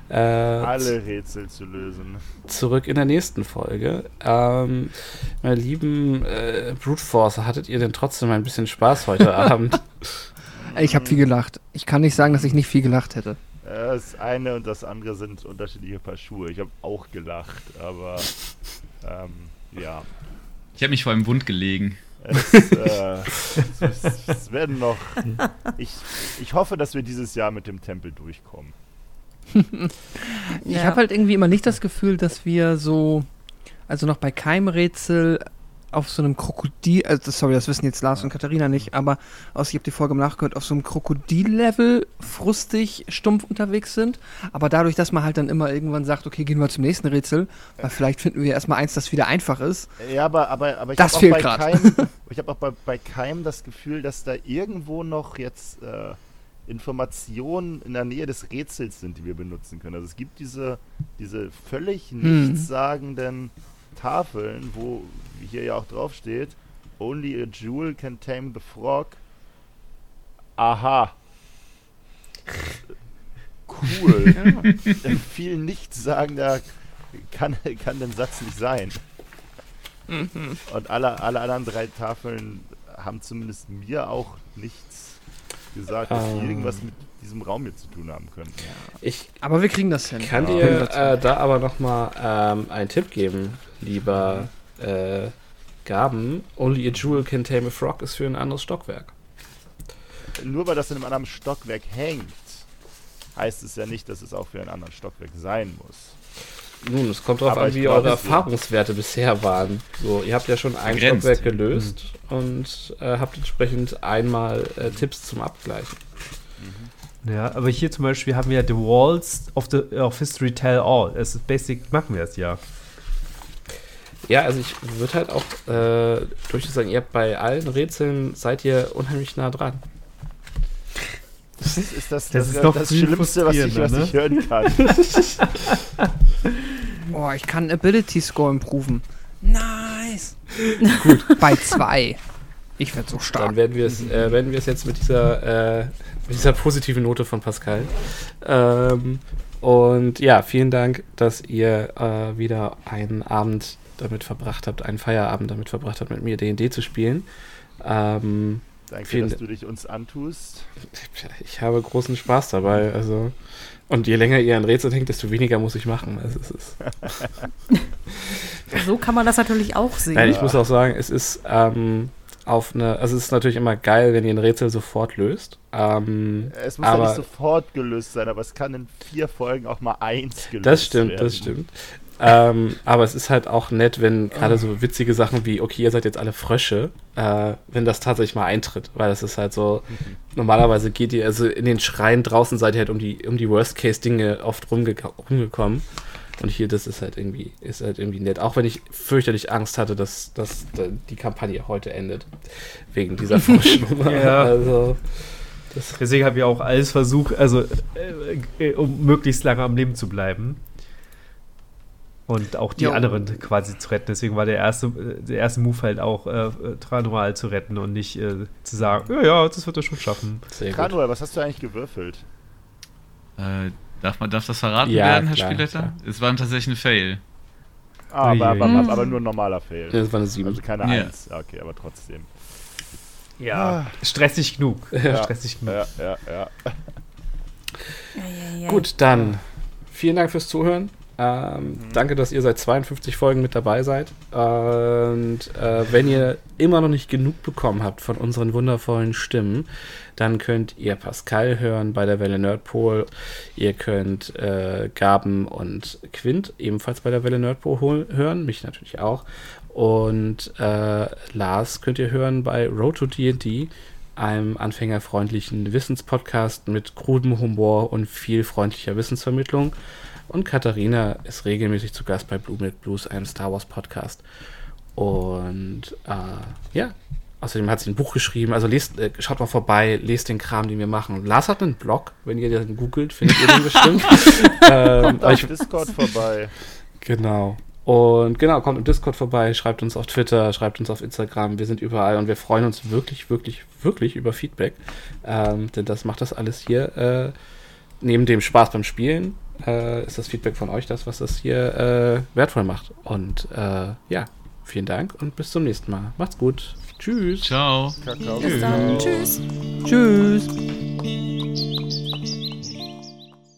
Äh, Alle Rätsel zu lösen. zurück in der nächsten Folge. Ähm, meine lieben äh, Brute Force, hattet ihr denn trotzdem ein bisschen Spaß heute Abend? Ich habe viel gelacht. Ich kann nicht sagen, dass ich nicht viel gelacht hätte. Das eine und das andere sind unterschiedliche Paar Schuhe. Ich habe auch gelacht, aber ähm, ja. Ich habe mich vor einem Wund gelegen. Es, äh, es, es, es werden noch. Ich, ich hoffe, dass wir dieses Jahr mit dem Tempel durchkommen. Ich Ja. habe halt irgendwie immer nicht das Gefühl, dass wir so, also noch bei keinem Rätsel auf so einem Krokodil, also sorry, das wissen jetzt Lars und Katharina nicht, aber aus, ich habe die Folge mal nachgehört, auf so einem Krokodil-Level frustig, stumpf unterwegs sind. Aber dadurch, dass man halt dann immer irgendwann sagt, okay, gehen wir zum nächsten Rätsel, weil vielleicht finden wir erstmal eins, das wieder einfach ist. Ja, aber, aber, aber ich habe auch, bei. Keim, ich hab auch bei, bei Keim das Gefühl, dass da irgendwo noch jetzt äh, Informationen in der Nähe des Rätsels sind, die wir benutzen können. Also es gibt diese, diese völlig Hm. Tafeln, wo hier ja auch drauf steht, Only a jewel can tame the frog. Aha. Cool. Viel nichtssagender kann, kann der Satz nicht sein. Und alle, alle anderen drei Tafeln haben zumindest mir auch nichts gesagt, dass sie Ähm. irgendwas mit diesem Raum hier zu tun haben könnten. Ich Aber wir kriegen das hin. kann Ja. dir äh, da aber noch mal ähm, einen Tipp geben, lieber äh, Gaben. Only a jewel can tame a frog ist für ein anderes Stockwerk. Nur weil das in einem anderen Stockwerk hängt, heißt es ja nicht, dass es auch für einen anderen Stockwerk sein muss. Nun, es kommt darauf an, wie glaube, eure Erfahrungswerte bisher waren. So, ihr habt ja schon ein Begrenzt. Stockwerk gelöst und äh, habt entsprechend einmal äh, Tipps zum Abgleichen. Ja, aber hier zum Beispiel haben wir ja The Walls of, the, of History Tell All. Es ist basic, machen wir es ja. Ja, also ich würde halt auch äh, durchaus sagen, ihr habt bei allen Rätseln seid ihr unheimlich nah dran. Das ist das, das, Das ist das, das Schlimmste, was ich, was ich hören kann. Oh, ich kann Ability Score improven. Nice. Gut, bei zwei. Ich werde so Dann stark. werden wir es, äh, werden wir es jetzt mit dieser, äh, mit dieser positiven Note von Pascal. Ähm, und ja, vielen Dank, dass ihr äh, wieder einen Abend damit verbracht habt, einen Feierabend damit verbracht habt, mit mir D&D zu spielen. Ähm, Danke, Vielen dass du dich uns antust. ich habe großen Spaß dabei. Also und je länger ihr an Rätsel hängt, desto weniger muss ich machen. Also es ist, So kann man das natürlich auch sehen. Nein, ich muss auch sagen, es ist ähm, auf eine, also es ist natürlich immer geil, wenn ihr ein Rätsel sofort löst. Ähm, Es muss ja aber nicht sofort gelöst sein, aber es kann in vier Folgen auch mal eins gelöst das stimmt, werden. das stimmt. Ähm, aber es ist halt auch nett, wenn gerade so witzige Sachen wie, okay, ihr seid jetzt alle Frösche, äh, wenn das tatsächlich mal eintritt, weil das ist halt so, normalerweise geht ihr, also in den Schreien draußen seid ihr halt um die, um die Worst-Case-Dinge oft rumge rumgekommen. Und hier, das ist halt irgendwie, ist halt irgendwie nett. Auch wenn ich fürchterlich Angst hatte, dass, dass die Kampagne heute endet. Wegen dieser Froschnummer. Ja. Also, das, Deswegen habe ich auch alles versucht, also äh, äh, um möglichst lange am Leben zu bleiben. Und auch die Jo. anderen quasi zu retten. Deswegen war der erste, der erste Move halt auch, äh, Tranual zu retten und nicht äh, zu sagen, ja, ja, das wird er schon schaffen. sehr gut. Kranuel, was hast du eigentlich gewürfelt? Äh, darf, man, darf das verraten Ja, werden, Herr klar, Spielleiter? klar. Es war tatsächlich ein Fail. Ah, aber, aber, aber, aber nur ein normaler Fail. Ja, das war eine 7. Also keine Ja. Eins. Ja, Okay, aber trotzdem. Ja. Stressig genug. Ja. Stressig genug. Ja, ja, ja. Gut, dann vielen Dank fürs Zuhören. Ähm, Danke, dass ihr seit 52 Folgen mit dabei seid. Und äh, wenn ihr immer noch nicht genug bekommen habt von unseren wundervollen Stimmen, dann könnt ihr Pascal hören bei der Welle Nerdpol. Ihr könnt äh, Gaben und Quint ebenfalls bei der Welle Nerdpol hören, mich natürlich auch. Und äh, Lars könnt ihr hören bei Road to D&D, einem anfängerfreundlichen Wissenspodcast mit krudem Humor und viel freundlicher Wissensvermittlung. Und Katharina ist regelmäßig zu Gast bei Blue Milk Blues, einem Star Wars Podcast. Und äh, ja, außerdem hat sie ein Buch geschrieben. Also lest, äh, schaut mal vorbei, lest den Kram, den wir machen. Lars hat einen Blog, wenn ihr den googelt, findet ihr den bestimmt. ähm, Kommt auf ich, Discord vorbei. Genau. Und genau, kommt im Discord vorbei, schreibt uns auf Twitter, schreibt uns auf Instagram, wir sind überall und wir freuen uns wirklich, wirklich, wirklich über Feedback. Ähm, denn das macht das alles hier. Äh, neben dem Spaß beim Spielen äh, ist das Feedback von euch das, was das hier äh, wertvoll macht. Und äh, ja, vielen Dank und bis zum nächsten Mal. Macht's gut. Tschüss. Ciao. Kakao. Bis dann. Tschüss. Tschüss.